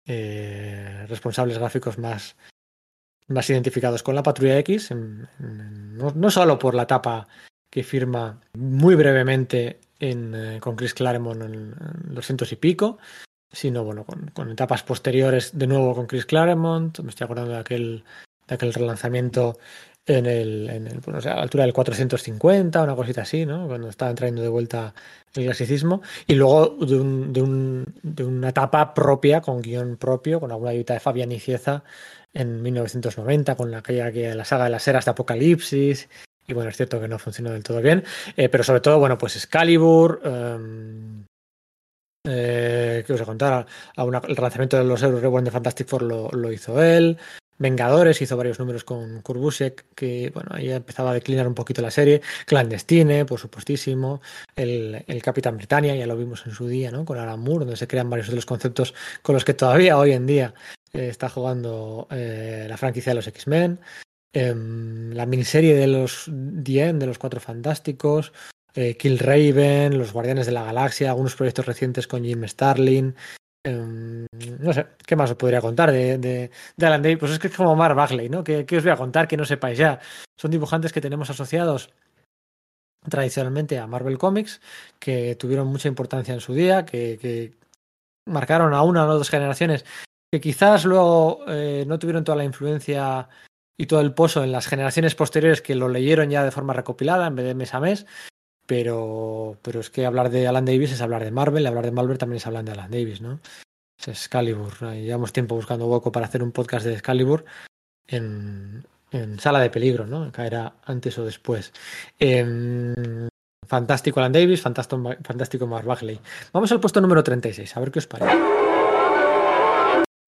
eh, responsables gráficos más, más identificados con la Patrulla X, no, no, solo por la etapa que firma muy brevemente en, eh, con Chris Claremont en los cientos y pico, sino bueno, con, con, etapas posteriores de nuevo con Chris Claremont. Me estoy acordando de aquel, de aquel relanzamiento en el, en el bueno, a la altura del 450, una cosita así, ¿no? Cuando estaba entrando de vuelta el clasicismo. Y luego de, un, de, un, de una etapa propia, con guion propio, con alguna ayuda de Fabián y Cieza en 1990, con la, que la saga de las eras de Apocalipsis y bueno, es cierto que no funcionó del todo bien, eh, pero sobre todo, bueno, pues Excalibur, um, os voy a contar? el lanzamiento de los Euros Reborn de Fantastic Four lo, hizo él. Vengadores hizo varios números con Kurbusek, que bueno, ahí empezaba a declinar un poquito la serie. Clandestine, por supuestísimo. El, el Capitán Britannia, ya lo vimos en su día, ¿no? Con Alan Moore, donde se crean varios de los conceptos con los que todavía hoy en día eh, está jugando eh, la franquicia de los X-Men. Em, la miniserie de los Dien, de los Cuatro Fantásticos, eh, Kill Raven, Los Guardianes de la Galaxia, algunos proyectos recientes con Jim Starlin. Em, no sé, ¿qué más os podría contar de, de, Alan Davis? Pues es que es como Mark Bagley, ¿no? ¿Qué, os voy a contar que no sepáis ya? Son dibujantes que tenemos asociados tradicionalmente a Marvel Comics, que tuvieron mucha importancia en su día, que, que marcaron a una o dos generaciones, que quizás luego eh, no tuvieron toda la influencia y todo el pozo en las generaciones posteriores que lo leyeron ya de forma recopilada en vez de mes a mes. Pero, pero es que hablar de Alan Davis es hablar de Marvel, hablar de Marvel también es hablar de Alan Davis, ¿no? Es Excalibur. Llevamos tiempo buscando hueco para hacer un podcast de Excalibur en, en Sala de Peligro, ¿no? Caerá antes o después. Em, fantástico Alan Davis, fantástico, fantástico Mark Bagley. Vamos al puesto número 36, a ver qué os parece.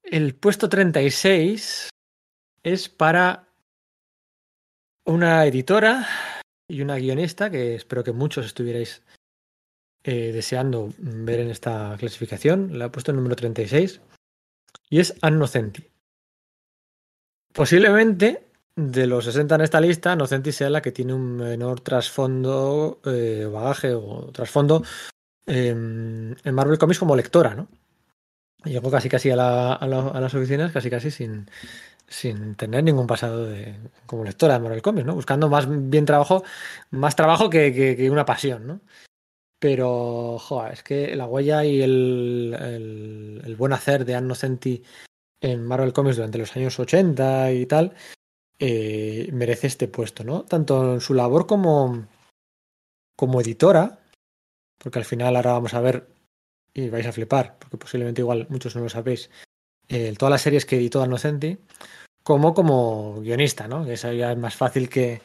El puesto 36 es para una editora y una guionista que espero que muchos estuvierais eh, deseando ver en esta clasificación. La he puesto en número 36 y es Annocenti. Posiblemente de los 60 en esta lista, Annocenti sea la que tiene un menor trasfondo, eh, bagaje o trasfondo en Marvel Comics como lectora, ¿no? Llegó casi casi a las oficinas, casi casi sin, sin tener ningún pasado de, como lectora de Marvel Comics, ¿no? Buscando más bien trabajo, más trabajo que, una pasión, ¿no? Pero, joder, es que la huella y el, el, buen hacer de Anno Centi en Marvel Comics durante los años 80 y tal, eh, merece este puesto, ¿no? Tanto en su labor como, como editora, porque al final ahora vamos a ver y vais a flipar, porque posiblemente igual muchos no lo sabéis, eh, todas las series que editó Annocenti, como como guionista, ¿no? Eso ya es más fácil que,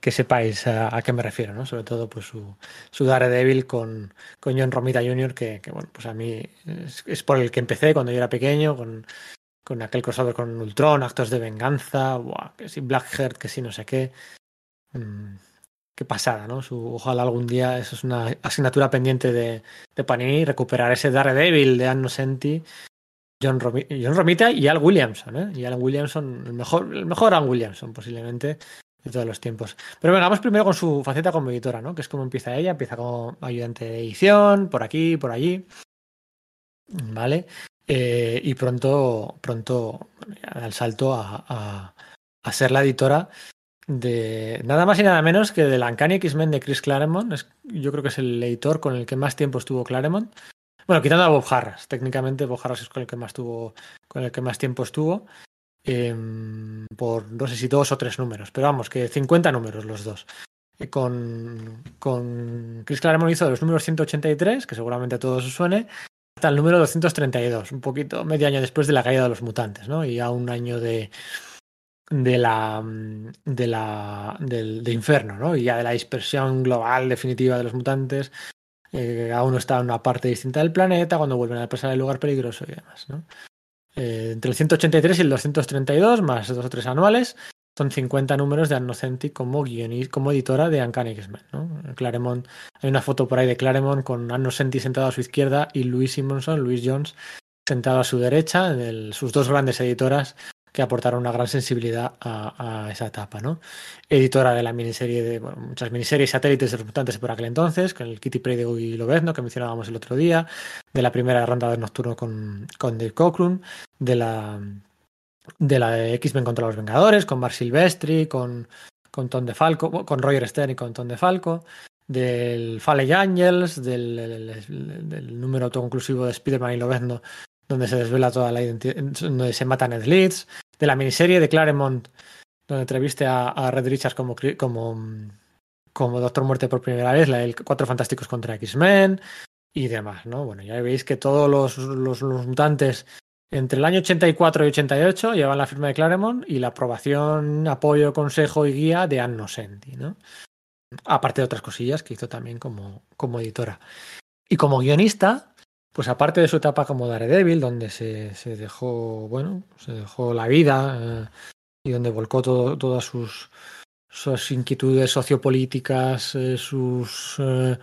que sepáis a, a, qué me refiero, ¿no? Sobre todo pues su, su Daredevil con, con John Romita Jr., que, que bueno, pues a mí es, es, por el que empecé cuando yo era pequeño, con, con aquel crossover con Ultron, actos de venganza, buah, que si Blackheart, que si no sé qué. Mm, qué pasada, ¿no? Su, ojalá algún día, eso es una asignatura pendiente de, de Panini, recuperar ese Daredevil de Anno Senti John, Romita y Al Williamson, ¿eh? Y Al Williamson, el mejor, el mejor Al Williamson, posiblemente, de todos los tiempos. Pero venga, vamos primero con su faceta como editora, ¿no? Que es como empieza ella, empieza como ayudante de edición, por aquí, por allí. ¿Vale? Eh, y pronto, pronto da el salto a, a, a, ser la editora de nada más y nada menos que de la Uncanny X-Men de Chris Claremont. Es, yo creo que es el editor con el que más tiempo estuvo Claremont. Bueno, quitando a Bob Harras. Técnicamente Bob Harras es con el que más tuvo, con el que más tiempo estuvo. Eh, por no sé si dos o tres números. Pero vamos, que 50 números los dos. Eh, con, con Chris Claremont hizo de los números 183, que seguramente a todos os suene, hasta el número 232, un poquito, medio año después de la caída de los mutantes, ¿no? Y a un año de, de la de la del de Inferno, ¿no? Y ya de la dispersión global definitiva de los mutantes, eh, aún está en una parte distinta del planeta, cuando vuelven a pasar el lugar peligroso y demás. ¿no? Eh, entre el 183 y el 232, más dos o tres anuales, son 50 números de Annocenti como guionista, como editora de Uncanny X-Men. ¿no? Claremont, hay una foto por ahí de Claremont con Annocenti sentado a su izquierda y Louis Simonson, Louis Jones, sentado a su derecha, el, sus dos grandes editoras que aportaron una gran sensibilidad a, esa etapa, ¿no? Editora de la miniserie de muchas miniseries satélites de los mutantes por aquel entonces, con el Kitty Pryde y Lobezno que mencionábamos el otro día, de la primera ronda de nocturno con, con Dave Cockrum, de la de la de X-Men contra los Vengadores, con Mark Silvestri, con, con Tom DeFalco, con Roger Stern y con Tom DeFalco, del Fallen Angels, del, número autoconclusivo de Spider-Man y Lobezno donde se desvela toda la identidad, donde se mata Ned Leeds, de la miniserie de Claremont, donde entreviste a, a Red Richards como, como, como Doctor Muerte por primera vez, la del Cuatro Fantásticos contra X-Men y demás, ¿no? Bueno, ya veis que todos los, los, mutantes entre el año 84 y 88 llevan la firma de Claremont y la aprobación, apoyo, consejo y guía de Anno Senti, ¿no? Aparte de otras cosillas que hizo también como, como editora. Y como guionista, pues aparte de su etapa como Daredevil, donde se, se dejó, bueno, se dejó la vida eh, y donde volcó todo, todas sus, sus inquietudes sociopolíticas, eh, sus eh,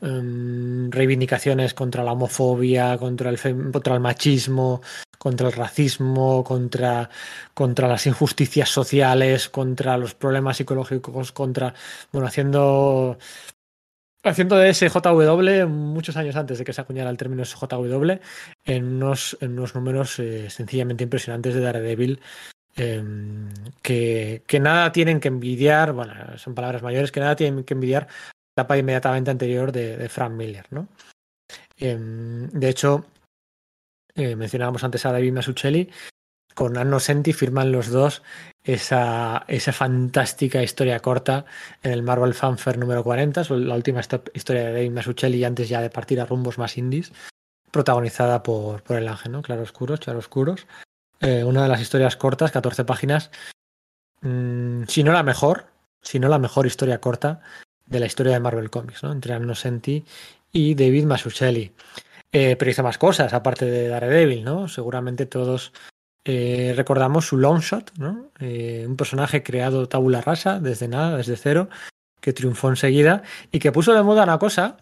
em, reivindicaciones contra la homofobia, contra el, contra el machismo, contra el racismo, contra, contra las injusticias sociales, contra los problemas psicológicos, contra, bueno, haciendo haciendo de SJW muchos años antes de que se acuñara el término SJW en unos, números eh, sencillamente impresionantes de Daredevil eh, que, nada tienen que envidiar, bueno, son palabras mayores, que nada tienen que envidiar la etapa inmediatamente anterior de, Frank Miller, ¿no? Eh, de hecho, eh, mencionábamos antes a David Masuccelli, con Anno Senti firman los dos esa, esa fantástica historia corta en el Marvel Fanfare número 40, la última historia de David Masuccelli antes ya de partir a rumbos más indies, protagonizada por, por el ángel, ¿no? Claroscuros, Claroscuros. Eh, una de las historias cortas, 14 páginas, mmm, si no la mejor, si no la mejor historia corta de la historia de Marvel Comics, ¿no? Entre Anno Senti y David Masuccelli. Eh, pero hizo más cosas, aparte de Daredevil, ¿no? Seguramente todos eh, recordamos su long shot, ¿no? Eh, un personaje creado tabula rasa, desde nada, desde cero, que triunfó enseguida y que puso de moda una cosa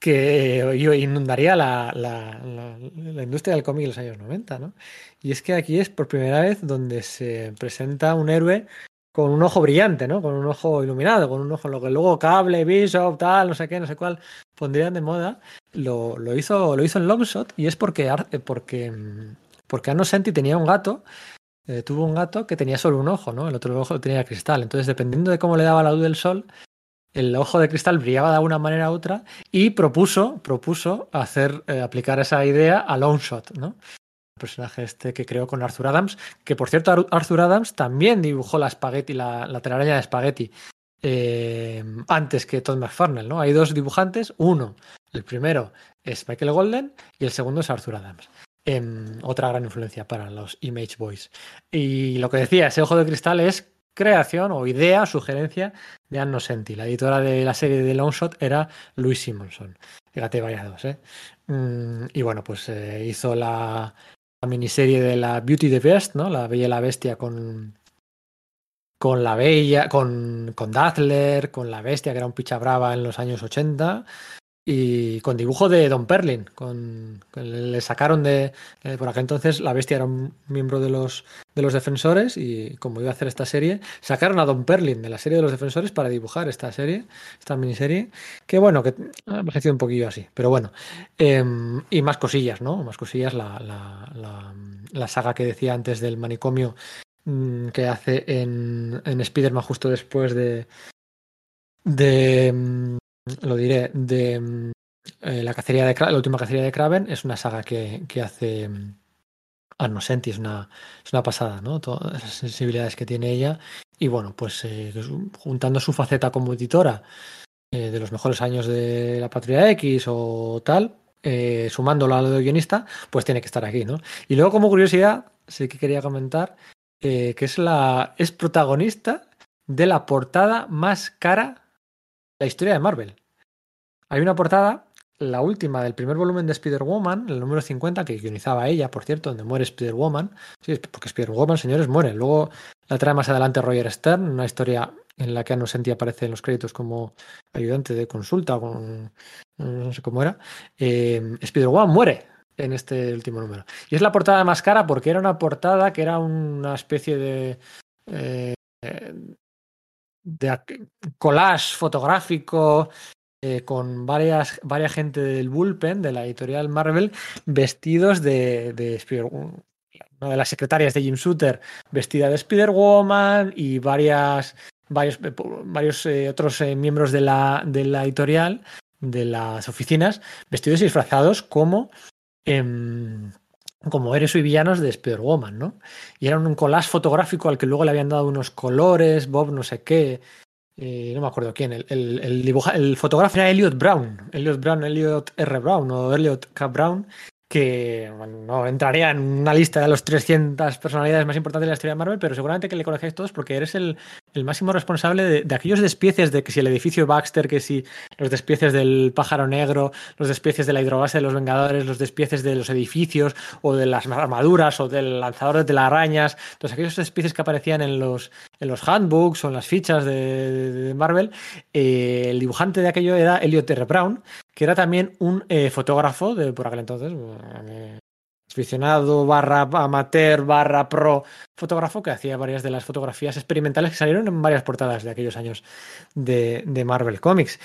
que inundaría la, industria del cómic en los años 90, ¿no? Y es que aquí es por primera vez donde se presenta un héroe con un ojo brillante, ¿no? Con un ojo iluminado, con un ojo lo que luego Cable, Bishop, tal, no sé qué, no sé cuál, pondrían de moda. Lo, hizo, lo hizo en Longshot y es porque, porque porque Anno Senti tenía un gato, eh, tuvo un gato que tenía solo un ojo, ¿no? El otro ojo tenía cristal. Entonces, dependiendo de cómo le daba la luz del sol, el ojo de cristal brillaba de una manera u otra y propuso, propuso hacer, eh, aplicar esa idea a Longshot, ¿no? El personaje este que creó con Arthur Adams, que por cierto Arthur Adams también dibujó la espagueti, la, la telaraña de espagueti. Eh, antes que Todd McFarnell, ¿no? Hay dos dibujantes, uno, el primero es Michael Golden y el segundo es Arthur Adams. Eh, otra gran influencia para los Image Boys. Y lo que decía, ese ojo de cristal es creación o idea, sugerencia de Anno Senti. La editora de la serie de Longshot era Louis Simonson. Fíjate, vaya ¿eh? Mm, y bueno, pues eh, hizo la, la, miniserie de la Beauty the Best, ¿no? La Bella y la Bestia con, con la Bella, con, con Dazzler, con la Bestia, que era un picha brava en los años 80 y con dibujo de Don Perlin. Le sacaron de. Eh, por aquel entonces la bestia era un miembro de los, de los defensores y como iba a hacer esta serie, sacaron a Don Perlin de la serie de los defensores para dibujar esta serie, esta miniserie. Que bueno, que ha envejecido un poquillo así, pero bueno. Eh, y más cosillas, ¿no? Más cosillas. La, la, la, la saga que decía antes del manicomio mmm, que hace en, en Spider-Man justo después de. de lo diré, de eh, la cacería de la última cacería de Kraven es una saga que, que hace Arno Senti, es una, es una pasada, ¿no? Todas las sensibilidades que tiene ella. Y bueno, pues eh, juntando su faceta como editora eh, de los mejores años de la Patria X o tal, sumándolo a lo de guionista, pues tiene que estar aquí, ¿no? Y luego, como curiosidad, sí que quería comentar que es la. es protagonista de la portada más cara la historia de Marvel. Hay una portada, la última del primer volumen de Spider-Woman, el número 50, que guionizaba ella, por cierto, donde muere Spider-Woman. Sí, porque Spider-Woman, señores, muere. Luego la trae más adelante Roger Stern, una historia en la que Anno Senti aparece en los créditos como ayudante de consulta, con, no sé cómo era. Eh, Spider-Woman muere en este último número. Y es la portada más cara porque era una portada que era una especie de... Eh, de collage fotográfico eh, con varias, varias gente del bullpen de la editorial Marvel vestidos de, de Spider una de las secretarias de Jim Shooter vestida de Spider-Woman y varias, varios, varios eh, otros eh, miembros de la, de la editorial, de las oficinas, vestidos y disfrazados como eh, como héroes y villanos de Spider-Woman, ¿no? Y era un collage fotográfico al que luego le habían dado unos colores, Bob no sé qué, eh, no me acuerdo quién, el, el, el, dibuja, el fotógrafo era Elliot Brown, Elliot Brown, Elliot R. Brown o Elliot K. Brown, que no entraría en una lista de las 300 personalidades más importantes de la historia de Marvel, pero seguramente que le conocéis todos porque eres el, el máximo responsable de, aquellos despieces de que si el edificio Baxter, que si los despieces del pájaro negro, los despieces de la hidrobase de los Vengadores, los despieces de los edificios o de las armaduras o del lanzador de telarañas, todos aquellos despieces que aparecían en los, en los handbooks o en las fichas de, Marvel, eh, el dibujante de aquello era Elliot R. Brown, que era también un eh, fotógrafo de por aquel entonces, aficionado barra amateur barra pro fotógrafo que hacía varias de las fotografías experimentales que salieron en varias portadas de aquellos años de, Marvel Comics.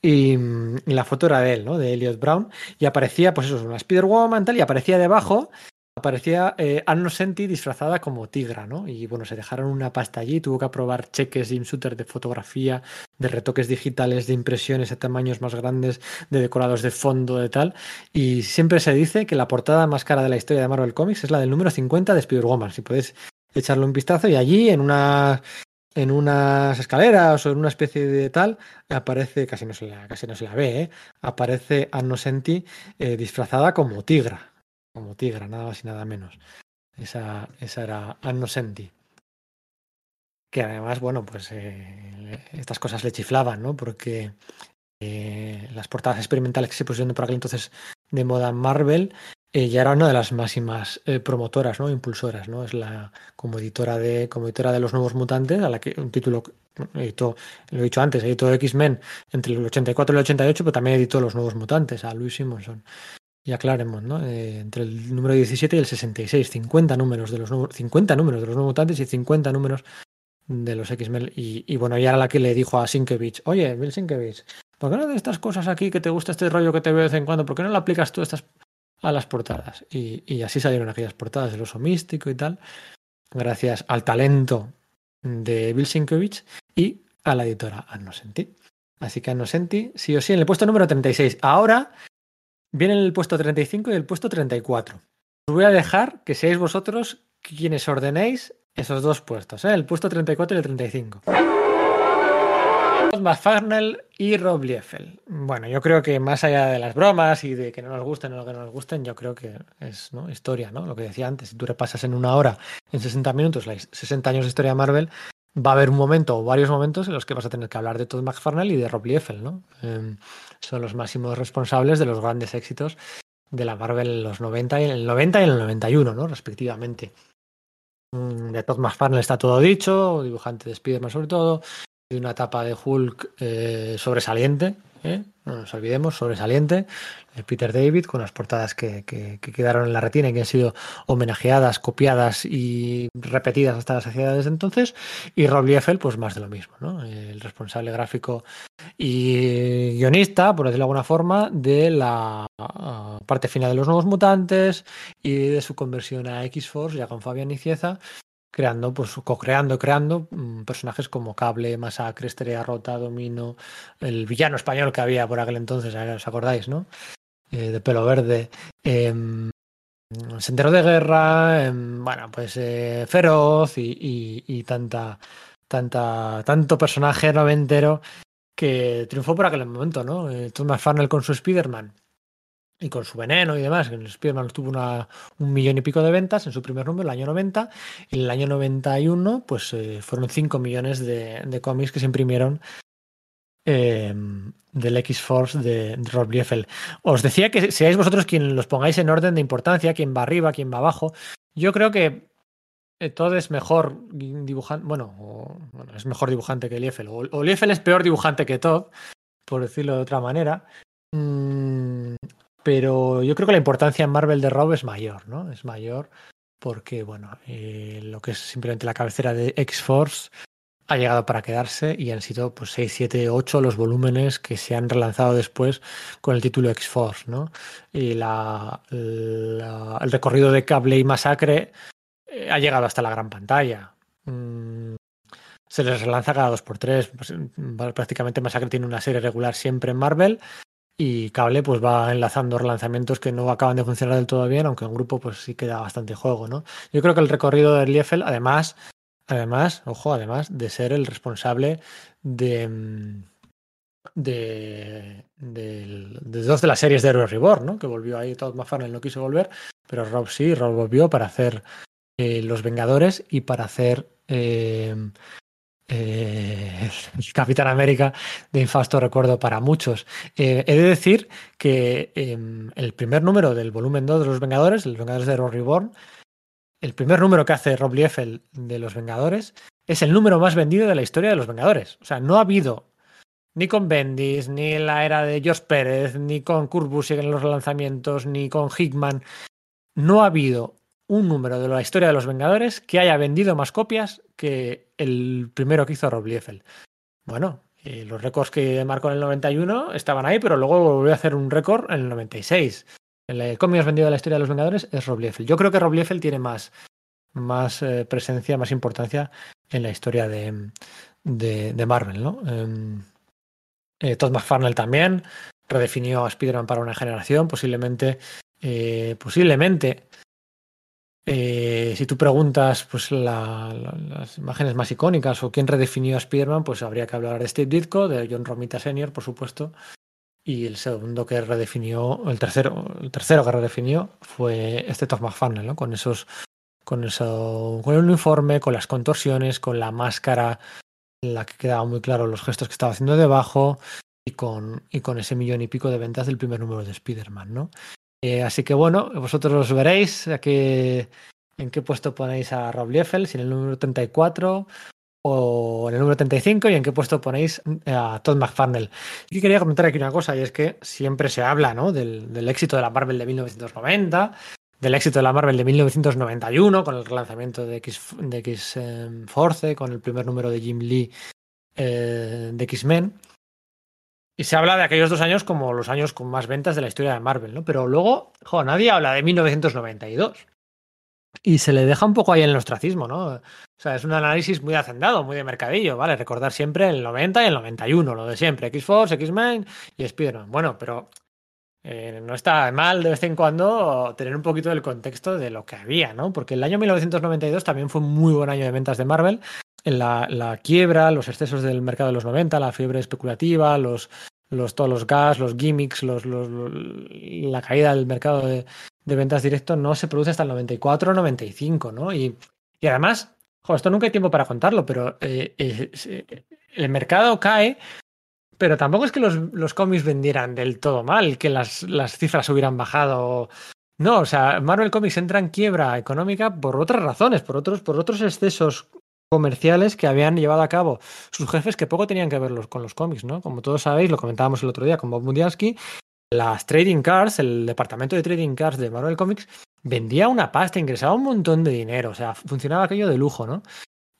Y, la foto era de él, ¿no? De Elliot Brown. Y aparecía, pues eso, una Spider-Woman tal, y aparecía debajo aparecía eh, Senti disfrazada como tigra, ¿no? Y bueno, se dejaron una pasta allí, tuvo que aprobar cheques de de fotografía, de retoques digitales, de impresiones a tamaños más grandes, de decorados de fondo, de tal. Y siempre se dice que la portada más cara de la historia de Marvel Comics es la del número 50 de Spider-Woman. Si podéis echarle un vistazo, y allí en en unas escaleras o en una especie de tal, aparece, casi no se la, casi no se la ve, ¿eh? aparece Anno Senti eh, disfrazada como tigra como Tigra, nada más y nada menos. Esa, esa era Anno Senti. Que además, bueno, pues eh, estas cosas le chiflaban, ¿no? Porque eh, las portadas experimentales que se pusieron por aquel entonces de moda Marvel eh, ya era una de las máximas promotoras, ¿no? Impulsoras, ¿no? Es la como editora de como editora de los nuevos mutantes, a la que un título editó, lo he dicho antes, editó X-Men entre el 84 y el 88, pero también editó los nuevos mutantes a Louis Simonson y a Claremont, ¿no? Eh, entre el número 17 y el 66, 50 números de los 50 números de los nuevos mutantes y 50 números de los X-Men. Y, bueno, y era la que le dijo a Sinkevich, oye, Bill Sinkevich, ¿por qué no de estas cosas aquí que te gusta este rollo que te veo de vez en cuando? ¿Por qué no lo aplicas tú estas a las portadas? Y, así salieron aquellas portadas del oso místico y tal, gracias al talento de Bill Sienkiewicz y a la editora Anno Senti. Así que Anno Senti, sí o sí, en el puesto número 36. Ahora Viene el puesto 35 y el puesto 34. Os voy a dejar que seáis vosotros quienes ordenéis esos dos puestos, ¿eh? el puesto 34 y el 35. McFarnell y Rob Liefeld. Bueno, yo creo que más allá de las bromas y de que no nos gusten o lo que no nos gusten, yo creo que es historia, ¿no? Lo que decía antes, si tú repasas en una hora, en 60 minutos, 60 años de historia de Marvel, va a haber un momento o varios momentos en los que vas a tener que hablar de Todd McFarnell y de Rob Liefeld, ¿no? Em, son los máximos responsables de los grandes éxitos de la Marvel en los 90 y en el 90 y en el 91, ¿no? Respectivamente. Mm, de Todd McFarlane está todo dicho, dibujante de Spider-Man sobre todo, de una etapa de Hulk eh, sobresaliente, ¿eh? no nos olvidemos, sobresaliente, Peter David, con las portadas que, quedaron en la retina y que han sido homenajeadas, copiadas y repetidas hasta la saciedad desde entonces, y Rob Liefeld, pues más de lo mismo, ¿no? el responsable gráfico y guionista, por decirlo de alguna forma, de la ah, parte final de los nuevos mutantes y de su conversión a X-Force, ya con Fabián Icieza, creando, pues co-creando, creando mm, personajes como Cable, Masacre, Estrella Rota, Domino, el villano español que había por aquel entonces, ¿os acordáis, no? Eh, de pelo verde. Em, Sendero de Guerra, em, bueno, pues eh, Feroz y, tanta, tanta, tanto personaje noventero que triunfó por aquel momento, ¿no? Eh, Tom McFarnell con su Spider-Man y con su veneno y demás. En Spider-Man tuvo una, un millón y pico de ventas en su primer número, el año 90. Y en el año 91, pues eh, fueron 5 millones de, de, cómics que se imprimieron eh, del X-Force de, Rob Liefeld. Os decía que seáis vosotros quien los pongáis en orden de importancia, quién va arriba, quién va abajo. Yo creo que eh, Todd es mejor dibujante, bueno, es mejor dibujante que Liefeld. O, o Liefeld es peor dibujante que Todd, por decirlo de otra manera. Mm, pero yo creo que la importancia en Marvel de Rob es mayor, ¿no? Es mayor porque, bueno, eh, lo que es simplemente la cabecera de X-Force ha llegado para quedarse y han sido pues 6, 7, 8 los volúmenes que se han relanzado después con el título X-Force, ¿no? Y la, el recorrido de Cable y Masacre eh, ha llegado hasta la gran pantalla. Mm, se les relanza cada 2 por 3 pues, prácticamente Masacre tiene una serie regular siempre en Marvel y Cable pues va enlazando relanzamientos que no acaban de funcionar del todo bien, aunque en grupo pues sí queda bastante juego, ¿no? Yo creo que el recorrido de Liefeld, además, además, ojo, además de ser el responsable de, mm, de, de, dos de las series de Hero Reborn, ¿no? Que volvió ahí, Todd McFarlane no quiso volver, pero Rob sí, Rob volvió para hacer eh, Los Vengadores y para hacer eh, eh, Capitán América de infasto recuerdo para muchos. Eh, he de decir que em, el primer número del volumen 2 de Los Vengadores, Los Vengadores de Rory Reborn, el primer número que hace Rob Liefeld de Los Vengadores, es el número más vendido de la historia de Los Vengadores. O sea, no ha habido ni con Bendis, ni en la era de George Pérez, ni con Kurt Busiek en los relanzamientos, ni con Hickman. No ha habido un número de la historia de los Vengadores que haya vendido más copias que el primero que hizo Rob Liefeld. Bueno, eh, los récords que marcó en el 91 estaban ahí, pero luego volvió a hacer un récord en el 96. El, cómic más vendido de la historia de los Vengadores es Rob Liefeld. Yo creo que Rob Liefeld tiene más, más eh, presencia, más importancia en la historia de, de, Marvel, ¿no? Em, eh, Todd McFarlane también redefinió a Spider-Man para una generación, posiblemente, posiblemente eh, si tú preguntas pues, las imágenes más icónicas o quién redefinió a Spider-Man, pues habría que hablar de Steve Ditko, de John Romita Sr., por supuesto. Y el segundo que redefinió, el tercero, el tercero que redefinió fue este Todd McFarlane, ¿no? Con esos, con eso, con el uniforme, con las contorsiones, con la máscara, en la que quedaban muy claros los gestos que estaba haciendo debajo, y con, y con ese millón y pico de ventas del primer número de Spider-Man, ¿no? Eh, así que bueno, vosotros veréis a qué, en qué puesto ponéis a Rob Liefeld, si en el número 34 o en el número 35 y en qué puesto ponéis a Todd McFarnell. Y quería comentar aquí una cosa y es que siempre se habla del, éxito de la Marvel de 1990, del éxito de la Marvel de 1991 con el relanzamiento de X, em, Force, con el primer número de Jim Lee eh, de X-Men. Y se habla de aquellos dos años como los años con más ventas de la historia de Marvel, ¿no? Pero luego, jo, nadie habla de 1992. Y se le deja un poco ahí el ostracismo, ¿no? O sea, es un análisis muy hacendado, muy de mercadillo, ¿vale? Recordar siempre el 90 y el 91, lo de siempre, X-Force, X-Men y Spider-Man. Bueno, pero eh, no está mal de vez en cuando tener un poquito del contexto de lo que había, ¿no? Porque el año 1992 también fue un muy buen año de ventas de Marvel la, quiebra, los excesos del mercado de los 90, la fiebre especulativa, los, todos los gas, los gimmicks, los, los, la caída del mercado de, de, ventas directo no se produce hasta el 94 o 95, ¿no? Y, y además, jo, esto nunca hay tiempo para contarlo, pero eh, eh, el mercado cae, pero tampoco es que los, los cómics vendieran del todo mal, que las, las cifras hubieran bajado. No, o sea, Marvel Comics entra en quiebra económica por otras razones, por otros, por otros excesos comerciales que habían llevado a cabo sus jefes que poco tenían que ver con los cómics, ¿no? Como todos sabéis, lo comentábamos el otro día con Bob Mundialski, las trading cards, el departamento de trading cards de Marvel Comics vendía una pasta, ingresaba un montón de dinero, o sea, funcionaba aquello de lujo, ¿no?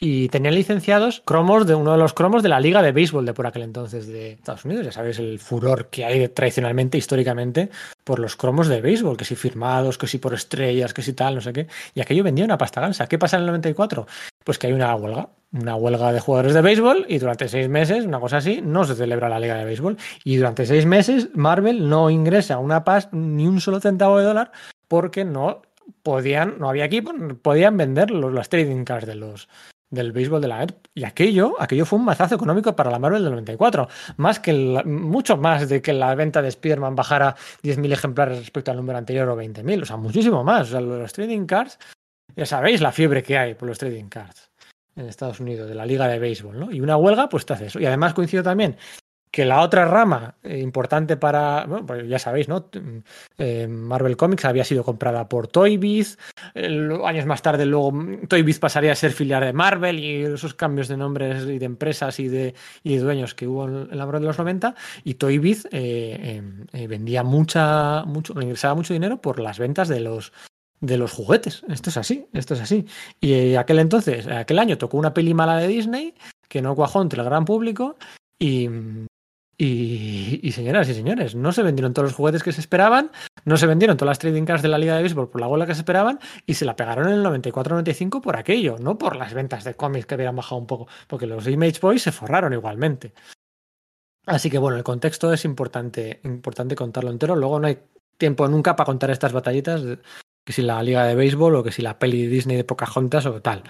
y tenían licenciados cromos de uno de los cromos de la liga de béisbol de por aquel entonces de Estados Unidos. Ya sabéis el furor que hay tradicionalmente, históricamente, por los cromos de béisbol, que si firmados, que si por estrellas, que si tal, no sé qué. Y aquello vendía una pasta gansa. ¿Qué pasa en el 94? Pues que hay una huelga, una huelga de jugadores de béisbol y durante seis meses, una cosa así, no se celebra la liga de béisbol. Y durante seis meses Marvel no ingresa una pasta, ni un solo centavo de dólar, porque no podían, no había equipo, podían vender los, las trading cards de los, del béisbol de la ERP. Y aquello, aquello fue un mazazo económico para la Marvel del 94. Más que mucho más de que la venta de Spider-Man bajara 10.000 ejemplares respecto al número anterior o 20.000. O sea, muchísimo más. O sea, los trading cards, ya sabéis la fiebre que hay por los trading cards en Estados Unidos, de la liga de béisbol, ¿no? Y una huelga, pues te hace eso. Y además coincido también que la otra rama eh, importante para, bueno, pues ya sabéis, ¿no? Eh, Marvel Comics había sido comprada por Toybiz, años más tarde luego Toybiz pasaría a ser filial de Marvel y esos cambios de nombres y de empresas y de, dueños que hubo en la Marvel de los 90 y Toybiz eh, vendía mucha, mucho, ingresaba mucho dinero por las ventas de los de los juguetes. Esto es así, esto es así. Y aquel entonces, aquel año tocó una peli mala de Disney que no cuajó entre el gran público y, y, señoras y señores, no se vendieron todos los juguetes que se esperaban, no se vendieron todas las trading cards de la Liga de Béisbol por la bola que se esperaban y se la pegaron en el 94-95 por aquello, no por las ventas de cómics que habían bajado un poco, porque los Image Boys se forraron igualmente. Así que bueno, el contexto es importante, importante contarlo entero. Luego no hay tiempo nunca para contar estas batallitas, que si la Liga de Béisbol o que si la peli Disney de Pocahontas o tal.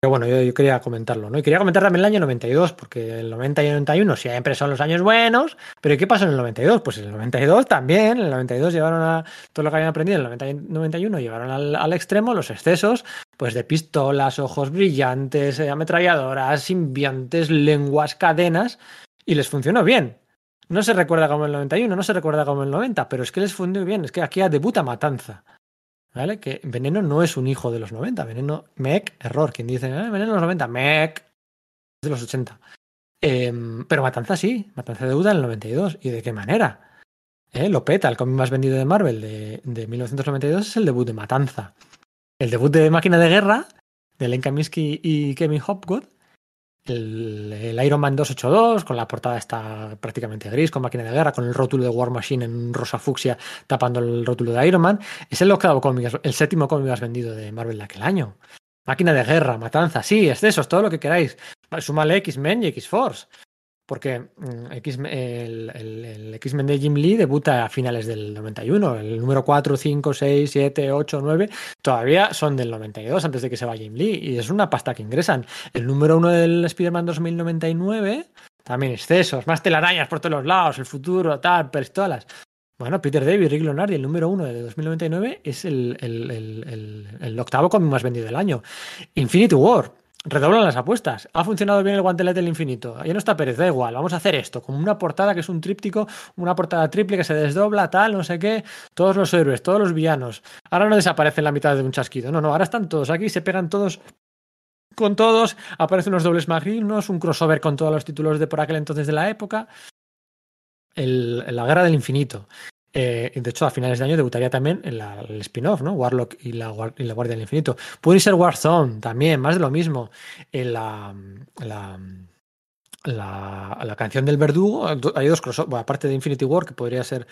Pero bueno, yo, quería comentarlo, ¿no? Y quería comentar también el año 92, porque el 90 y el 91 siempre son los años buenos, pero ¿qué pasó en el 92? Pues en el 92 también, en el 92 llevaron a todo lo que habían aprendido, en el 90 y 91 llevaron al, extremo los excesos, pues de pistolas, ojos brillantes, eh, ametralladoras, simbiontes, lenguas, cadenas, y les funcionó bien. No se recuerda como el 91, no se recuerda como el 90, pero es que les funcionó bien, es que aquí debuta Matanza. ¿Vale? Que Veneno no es un hijo de los 90. Veneno, Mec, error. Quien dice, eh, Veneno de los 90, Mec, de los 80. Em, pero Matanza sí, Matanza deuda en el 92. ¿Y de qué manera? ¿Eh? Lo peta, el cómic más vendido de Marvel de, de, 1992 es el debut de Matanza. El debut de Máquina de Guerra, de Len Kaminsky y Kevin Hopgood, el, Iron Man 282, con la portada está prácticamente gris, con máquina de guerra, con el rótulo de War Machine en rosa fucsia tapando el rótulo de Iron Man. Es el octavo cómic, el séptimo cómic más vendido de Marvel de aquel año. Máquina de guerra, matanza, sí, es todo lo que queráis. Súmale X-Men y X-Force porque mm, el, X-Men de Jim Lee debuta a finales del 91. El número 4, 5, 6, 7, 8, 9 todavía son del 92 antes de que se vaya Jim Lee y es una pasta que ingresan. El número 1 del Spider-Man 2099 también excesos, más telarañas por todos los lados, el futuro, tal, pistolas. Bueno, Peter David, Rick Leonardi, el número 1 de 2099 es el, el octavo cómic más vendido del año. Infinity War, redoblan las apuestas. Ha funcionado bien el guantelete del infinito. Ya no está Pérez, da igual. Vamos a hacer esto, como una portada que es un tríptico, una portada triple que se desdobla, tal, no sé qué. Todos los héroes, todos los villanos. Ahora no desaparecen la mitad de un chasquido. No, no, ahora están todos aquí, se pegan todos con todos. Aparecen unos dobles magnos, un crossover con todos los títulos de por aquel entonces de la época. La guerra del infinito. Eh, de hecho, a finales de año debutaría también el spin-off, ¿no? Warlock y la, la, Guardia del Infinito. Puede ser Warzone también, más de lo mismo. En la, la, la, canción del verdugo, hay dos crossovers, aparte de Infinity War, que podría ser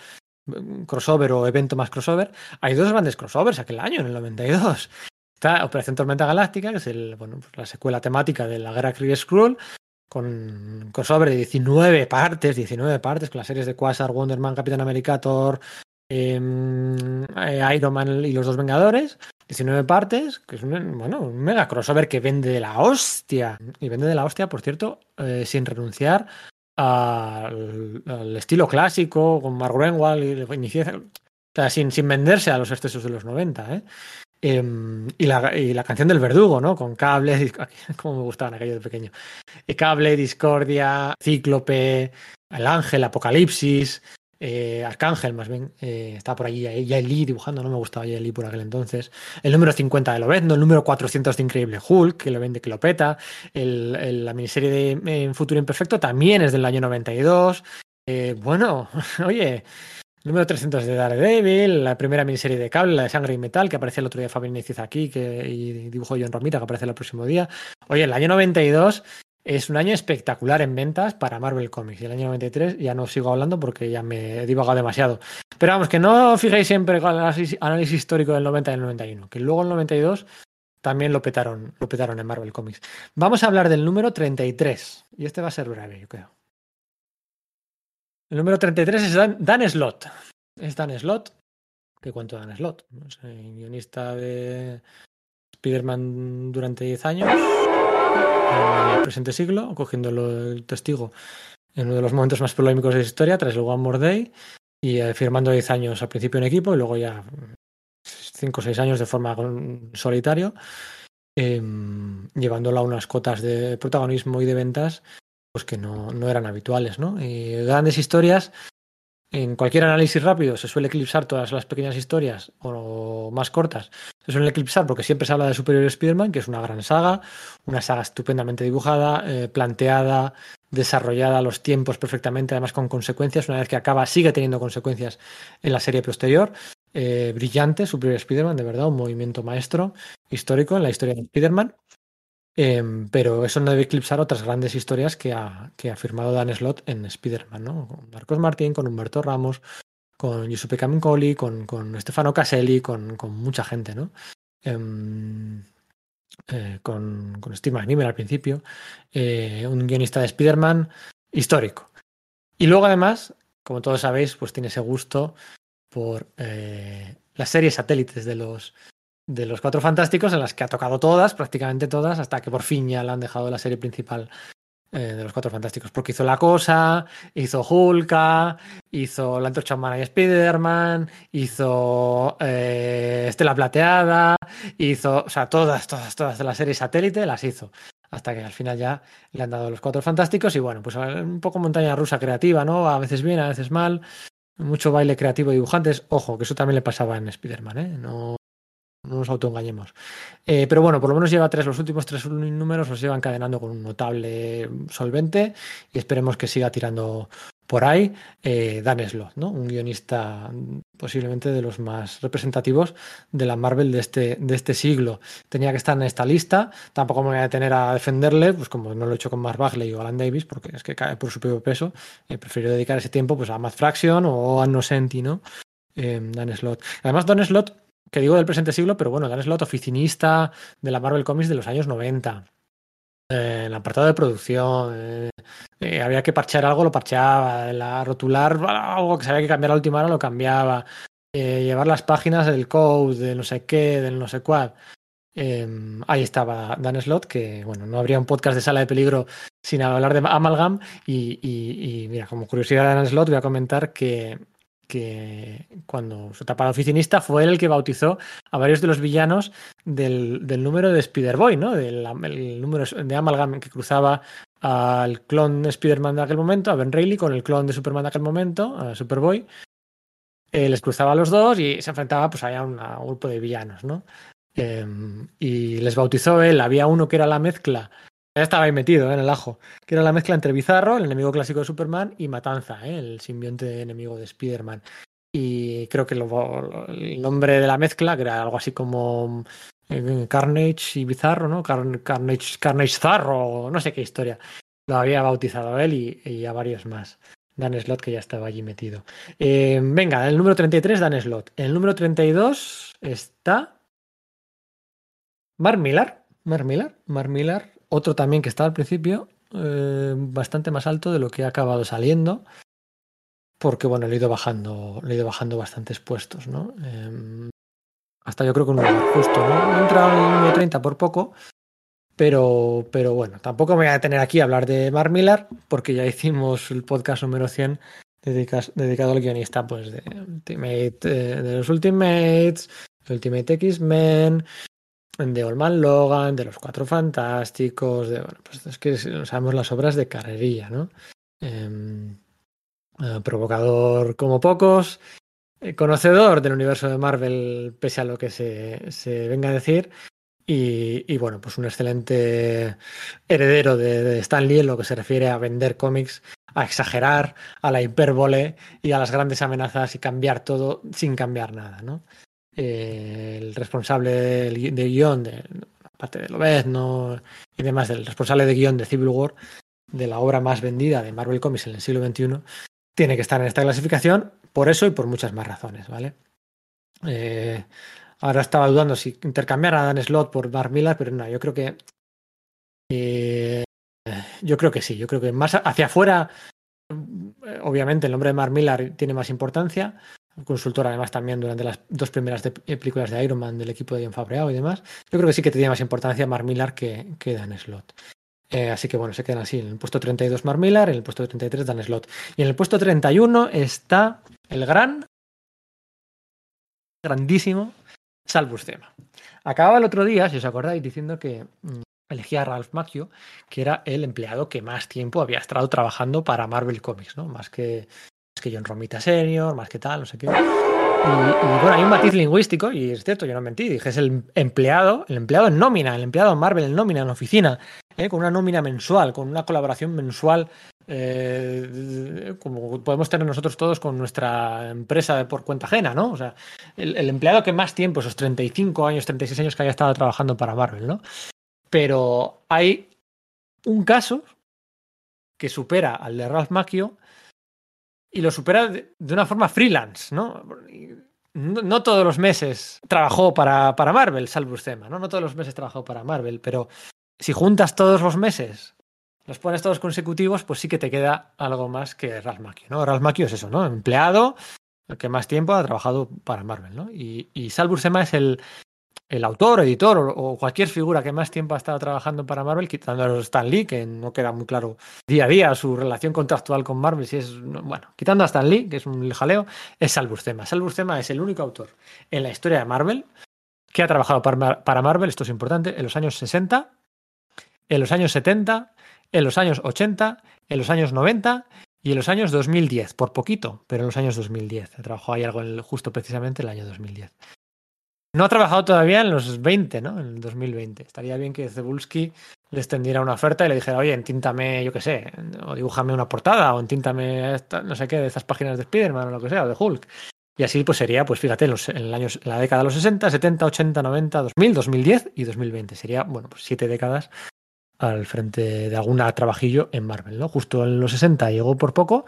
mm, crossover o evento más crossover, hay dos grandes crossovers aquel año, en el 92. Está Operación Tormenta Galáctica, que es el, bueno, la secuela temática de la guerra Kree Skrull, con crossover de 19 partes, 19 partes, con las series de Quasar, Wonder Man, Capitán América, Thor, em, eh, Iron Man y los dos Vengadores. 19 partes, que es un, bueno, un mega crossover que vende de la hostia. Y vende de la hostia, por cierto, eh, sin renunciar al, estilo clásico, con Mark Renwald y, o sea, sin, sin venderse a los excesos de los 90. ¿eh? Em, y, la, y, la, canción del verdugo, ¿no? Con cable, como me gustaban aquellos de pequeño. Eh, cable, discordia, cíclope, el ángel, apocalipsis, eh, arcángel más bien. Eh, está por allí Lee dibujando, no me gustaba Lee por aquel entonces. El número 50 de Lobezno, el número 400 de Increíble Hulk, que lo vende, que lo. El, la miniserie de Futuro Imperfecto también es del año 92. bueno, oye, Número 300 de Daredevil, la primera miniserie de cable, la de Sangre y Metal, que aparece el otro día Fabián Niciza aquí, que, y dibujo John Romita, que aparece el próximo día. Oye, el año 92 es un año espectacular en ventas para Marvel Comics. Y el año 93 ya no sigo hablando porque ya me he divagado demasiado. Pero vamos, que no fijéis siempre con el análisis, histórico del 90 y el 91, que luego el 92 también lo petaron, lo petaron en Marvel Comics. Vamos a hablar del número 33. Y este va a ser breve, yo creo. El número 33 es Dan, Slott. Es Dan Slott. ¿Qué cuento Dan Slott? guionista de Spider-Man durante 10 años. En el presente siglo, cogiendo el testigo en uno de los momentos más polémicos de la historia, tras el One More Day, y eh, firmando 10 años al principio en equipo y luego ya 5 o 6 años de forma solitario, eh, llevándola a unas cotas de protagonismo y de ventas pues que no, no eran habituales, ¿no? grandes historias, en cualquier análisis rápido se suele eclipsar todas las pequeñas historias o más cortas, se suelen eclipsar porque siempre se habla de Superior Spider-Man, que es una gran saga, una saga estupendamente dibujada, eh, planteada, desarrollada a los tiempos perfectamente, además con consecuencias, una vez que acaba sigue teniendo consecuencias en la serie posterior. Eh, brillante, Superior Spider-Man, de verdad, un movimiento maestro histórico en la historia de Spider-Man. Em, pero eso no debe eclipsar otras grandes historias que ha, que ha firmado Dan Slott en Spider-Man, ¿no? Con Marcos Martín, con Humberto Ramos, con Giuseppe Camincoli, con, con Stefano Caselli, con, con mucha gente, ¿no? Em, eh, con, con, Steve McNiven al principio, eh, un guionista de Spider-Man histórico. Y luego además, como todos sabéis, pues tiene ese gusto por eh, las series satélites de los, de los Cuatro Fantásticos, en las que ha tocado todas, prácticamente todas, hasta que por fin ya la han dejado la serie principal eh, de los Cuatro Fantásticos. Porque hizo La Cosa, hizo Hulka, hizo La Antorcha y Spider-Man, hizo eh, Estela Plateada, hizo, o sea, todas, todas, todas de la serie satélite las hizo. Hasta que al final ya le han dado los Cuatro Fantásticos y bueno, pues un poco montaña rusa creativa, ¿no? A veces bien, a veces mal. Mucho baile creativo y dibujantes. Ojo, que eso también le pasaba en Spider-Man, ¿eh? No, no nos autoengañemos. Eh, pero bueno, por lo menos lleva tres, los últimos tres números los lleva encadenando con un notable solvente y esperemos que siga tirando por ahí. Eh, Dan Slott, ¿no? Un guionista posiblemente de los más representativos de la Marvel de este, de este siglo. Tenía que estar en esta lista, tampoco me voy a detener a defenderle, pues como no lo he hecho con Mark Bagley o Alan Davis, porque es que cae por su propio peso, eh, prefiero dedicar ese tiempo pues, a Matt Fraction o a Nocenti, ¿no? Dan Slott. Además, Dan Slott que digo del presente siglo, pero bueno, Dan Slott, oficinista de la Marvel Comics de los años 90. Eh, en el apartado de producción, eh, eh, había que parchear algo, lo parcheaba, la rotular algo que se había que cambiar a la última hora, lo cambiaba, llevar las páginas del code, de no sé qué, del no sé cuál. Em, ahí estaba Dan Slott, que bueno, no habría un podcast de sala de peligro sin hablar de Amalgam. Y, y mira, como curiosidad de Dan Slott, voy a comentar que que cuando su etapa de oficinista fue el que bautizó a varios de los villanos del, del número de Spider-Boy, ¿no? Del el número de Amalgam que cruzaba al clon de Spider-Man de aquel momento, a Ben Reilly, con el clon de Superman de aquel momento, a Superboy. Eh, les cruzaba a los dos y se enfrentaba pues a un, grupo de villanos, ¿no? Em, y les bautizó él. Había uno que era la mezcla ya estaba ahí metido ¿eh? en el ajo. Que era la mezcla entre Bizarro, el enemigo clásico de Superman, y Matanza, ¿eh? el simbionte enemigo de Spider-Man. Y creo que el nombre de la mezcla, era algo así como eh, Carnage y Bizarro, ¿no? Carnage, Carnage Zarro, no sé qué historia. Lo había bautizado él y, a varios más. Dan Slot, que ya estaba allí metido. venga, en el número 33, Dan Slot. El número 32 está. Mar Millar. Mar Millar. Mar Millar otro también que estaba al principio, eh, bastante más alto de lo que ha acabado saliendo. Porque bueno, le he ido bajando, le he ido bajando bastantes puestos, ¿no? Em, hasta yo creo que un justo, ¿no? He entrado en el número 30 por poco, pero, pero bueno, tampoco me voy a detener aquí a hablar de Mark Millar, porque ya hicimos el podcast número 100 dedicado al guionista pues de, Ultimate, eh, de los Ultimates, Ultimate X-Men, de Olman Logan, de los Cuatro Fantásticos, de, bueno, pues es que sabemos las obras de carrería, ¿no? Em, eh, provocador como pocos, eh, conocedor del universo de Marvel, pese a lo que se, se venga a decir, y, y, bueno, pues un excelente heredero de, de, Stan Lee en lo que se refiere a vender cómics, a exagerar, a la hipérbole y a las grandes amenazas y cambiar todo sin cambiar nada, ¿no? Eh, el responsable de, guion, de, aparte de Lobezno y demás, del responsable de guion de Civil War, de la obra más vendida de Marvel Comics en el siglo XXI, tiene que estar en esta clasificación por eso y por muchas más razones, ¿vale? Eh, ahora estaba dudando si intercambiar a Dan Slot por Mark Millar, pero no, yo creo que eh, yo creo que sí, yo creo que más hacia afuera, obviamente el nombre de Mark Millar tiene más importancia, consultor además también durante las dos primeras eh, películas de Iron Man del equipo de Ian Fabreau y demás. Yo creo que sí que tiene más importancia Mark Millar que, que Dan Slot. Eh, así que bueno, se quedan así. En el puesto 32 Mark Millar, en el puesto 33 Dan Slot. Y en el puesto 31 está el gran, grandísimo Salvus Tema. Acababa el otro día, si os acordáis, diciendo que mm, elegía a Ralph Macchio, que era el empleado que más tiempo había estado trabajando para Marvel Comics, ¿no? Más que que John Romita Senior, más que tal, no sé qué. Y, bueno, hay un matiz lingüístico, y es cierto, yo no mentí, dije, es el empleado, el empleado en nómina, el empleado en Marvel en nómina, en oficina, ¿eh? con una nómina mensual, con una colaboración mensual, eh, como podemos tener nosotros todos con nuestra empresa por cuenta ajena, ¿no? O sea, el, empleado que más tiempo, esos 35 años, 36 años que haya estado trabajando para Marvel, ¿no? Pero hay un caso que supera al de Ralph Macchio y lo supera de, una forma freelance, ¿no? ¿no? todos los meses trabajó para, para Marvel, salvo tema, ¿no? No todos los meses trabajó para Marvel, pero si juntas todos los meses, los pones todos consecutivos, pues sí que te queda algo más que Ralph Macchio, ¿no? Ralph Macchio es eso, ¿no? Empleado, el que más tiempo ha trabajado para Marvel, ¿no? Y, y Sal es el, el autor, editor o, cualquier figura que más tiempo ha estado trabajando para Marvel, quitando a Stan Lee, que no queda muy claro día a día su relación contractual con Marvel, si es, bueno, quitando a Stan Lee, que es un jaleo, es Sal Buscema. Sal Buscema es el único autor en la historia de Marvel que ha trabajado para, para Marvel, esto es importante, en los años 60, en los años 70, en los años 80, en los años 90 y en los años 2010, por poquito, pero en los años 2010. Trabajó ahí algo justo precisamente el año 2010. No ha trabajado todavía en los 20, ¿no? En el 2020. Estaría bien que Cebulski le extendiera una oferta y le dijera, oye, entíntame, yo qué sé, o dibújame una portada, o entíntame no sé qué, de estas páginas de Spider-Man o lo que sea, o de Hulk. Y así pues sería, pues fíjate, en, los, en, años, la década de los 60, 70, 80, 90, 2000, 2010 y 2020. Sería, bueno, pues siete décadas al frente de algún trabajillo en Marvel, ¿no? Justo en los 60 llegó por poco.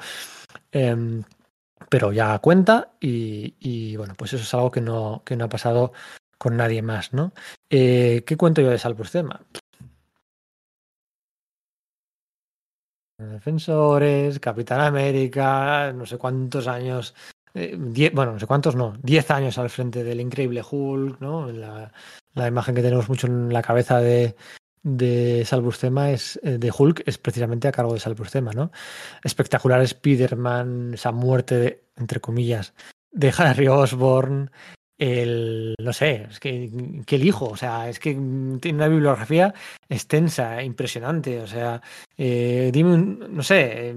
Eh, pero ya cuenta y, bueno, pues eso es algo que no, que no ha pasado con nadie más, ¿no? Eh, ¿Qué cuento yo de Salbustema? Defensores, Capitán América, no sé cuántos años, eh, bueno, no sé cuántos no, diez años al frente del increíble Hulk, ¿no? La imagen que tenemos mucho en la cabeza de, de Salbustema es eh, de Hulk es precisamente a cargo de Salbustema, ¿no? Espectacular Spider-Man, esa muerte entre comillas de Harry Osborn, el no sé, es que, el hijo, o sea, es que tiene una bibliografía extensa, impresionante, o sea, eh, dime, no sé,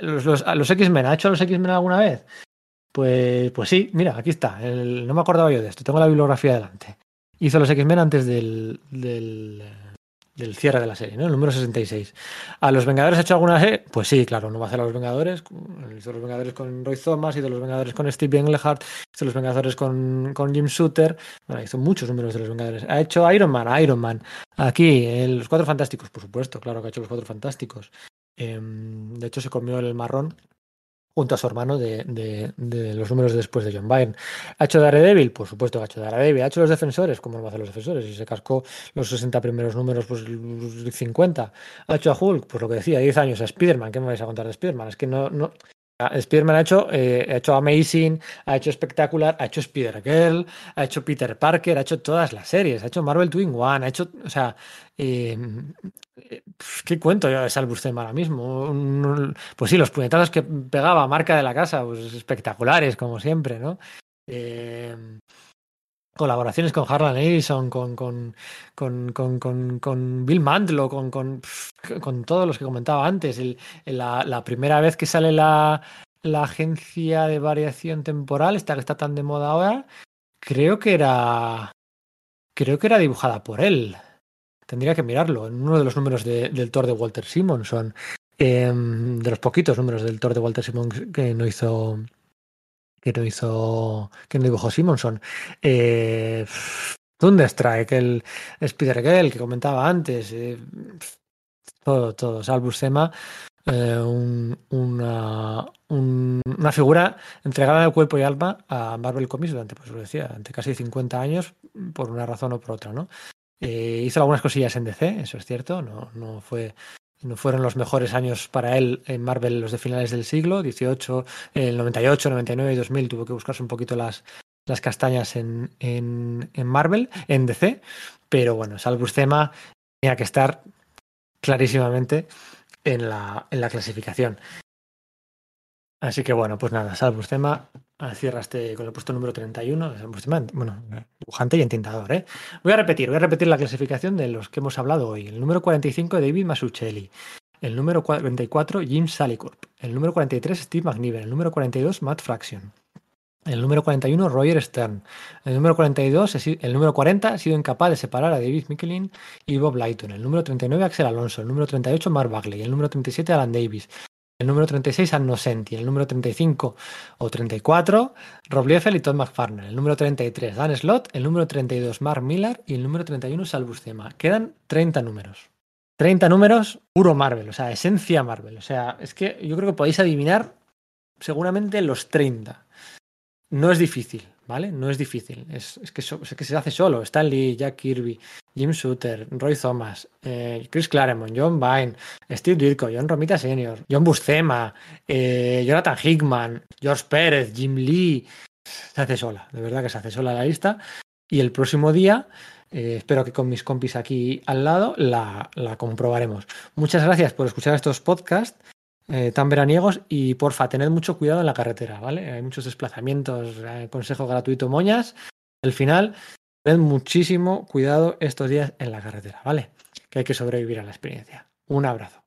los, los, X-Men, ¿ha hecho a los X-Men alguna vez? Pues, pues sí, mira, aquí está, no me acordaba yo de esto, tengo la bibliografía delante. Hizo los X-Men antes del, del cierre de la serie, ¿no? El número 66. ¿A los Vengadores ha hecho alguna serie? Pues sí, claro, no va a hacer a los Vengadores. Hizo los Vengadores con Roy Thomas, hizo los Vengadores con Steve Englehart, hizo los Vengadores con, con Jim Shooter. Bueno, hizo muchos números de los Vengadores. Ha hecho Iron Man, Iron Man. Aquí, los Cuatro Fantásticos, por supuesto, claro que ha hecho los Cuatro Fantásticos. Em, de hecho, se comió el marrón junto a su hermano de, los números después de John Byrne. ¿Ha hecho Daredevil? Por supuesto que ha hecho Daredevil. ¿Ha hecho los defensores? ¿Cómo no va a hacer los defensores? Y se cascó los 60 primeros números, pues 50. ¿Ha hecho a Hulk? Pues lo que decía, 10 años. A Spider-Man, ¿qué me vais a contar de Spider-Man? Es que no, no, Spider-Man ha hecho, eh, ha hecho Amazing, ha hecho Espectacular, ha hecho Spider-Girl, ha hecho Peter Parker, ha hecho todas las series, ha hecho Marvel Twin One, ha hecho, o sea, eh, ¿qué cuento yo de Salbustema ahora mismo? pues sí, los puñetazos que pegaba marca de la casa, pues espectaculares, como siempre, ¿no? Eh, colaboraciones con Harlan Ellison, con, con, con, con, Bill Mantlo, con, todos los que comentaba antes. El, la, la, primera vez que sale la, la agencia de variación temporal, esta que está tan de moda ahora, creo que era. Creo que era dibujada por él. Tendría que mirarlo. En uno de los números de, del Thor de Walter Simonson. Eh, de los poquitos números del Thor de Walter Simonson que no hizo que no hizo, que no dibujó Simonson. Eh, Thunderstrike, el Spider-Girl que comentaba antes, eh, todo, todo, Salvus Sema, eh, una, una figura entregada de cuerpo y alma a Marvel Comics durante, pues lo decía, durante casi 50 años, por una razón o por otra, ¿no? Eh, hizo algunas cosillas en DC, eso es cierto, no, no fue no fueron los mejores años para él en Marvel los de finales del siglo, 18, el 98, 99 y 2000 tuvo que buscarse un poquito las, las castañas en, en, en Marvel, en DC, pero bueno, Salvus Thema tenía que estar clarísimamente en la, en la clasificación. Así que bueno, pues nada, Salvus Thema cierra este con el puesto número 31. Bueno, dibujante y entintador, ¿eh? Voy a repetir, voy a repetir la clasificación de los que hemos hablado hoy. El número 45, David Masuccelli. El número 44, Jim Salicorp. El número 43, Steve McNiven. El número 42, Matt Fraction. El número 41, Roger Stern. El número 42, el número 40 ha sido incapaz de separar a David Michelin y Bob Lighton. El número 39, Axel Alonso. El número 38, Mark Bagley. El número 37, Alan Davis el número 36 Anno Senti, el número 35 o 34 Rob Liefeld y Todd McFarlane, el número 33 Dan Slott, el número 32 Mark Millar y el número 31 Salvus Thema. Quedan 30 números. 30 números puro Marvel, o sea, esencia Marvel. O sea, es que yo creo que podéis adivinar seguramente los 30. No es difícil, ¿vale? No es difícil. Es, que, es que, se hace solo. Stan Lee, Jack Kirby, Jim Shooter, Roy Thomas, eh, Chris Claremont, John Vine, Steve Ditko, John Romita Sr., John Buscema, eh, Jonathan Hickman, George Pérez, Jim Lee. Se hace sola, de verdad que se hace sola la lista. y el próximo día, eh, espero que con mis compis aquí al lado, la, la comprobaremos. Muchas gracias por escuchar estos podcasts. Eh, tan veraniegos y porfa, tened mucho cuidado en la carretera, ¿vale? Hay muchos desplazamientos, consejo gratuito moñas. Al final, tened muchísimo cuidado estos días en la carretera, ¿vale? Que hay que sobrevivir a la experiencia. Un abrazo.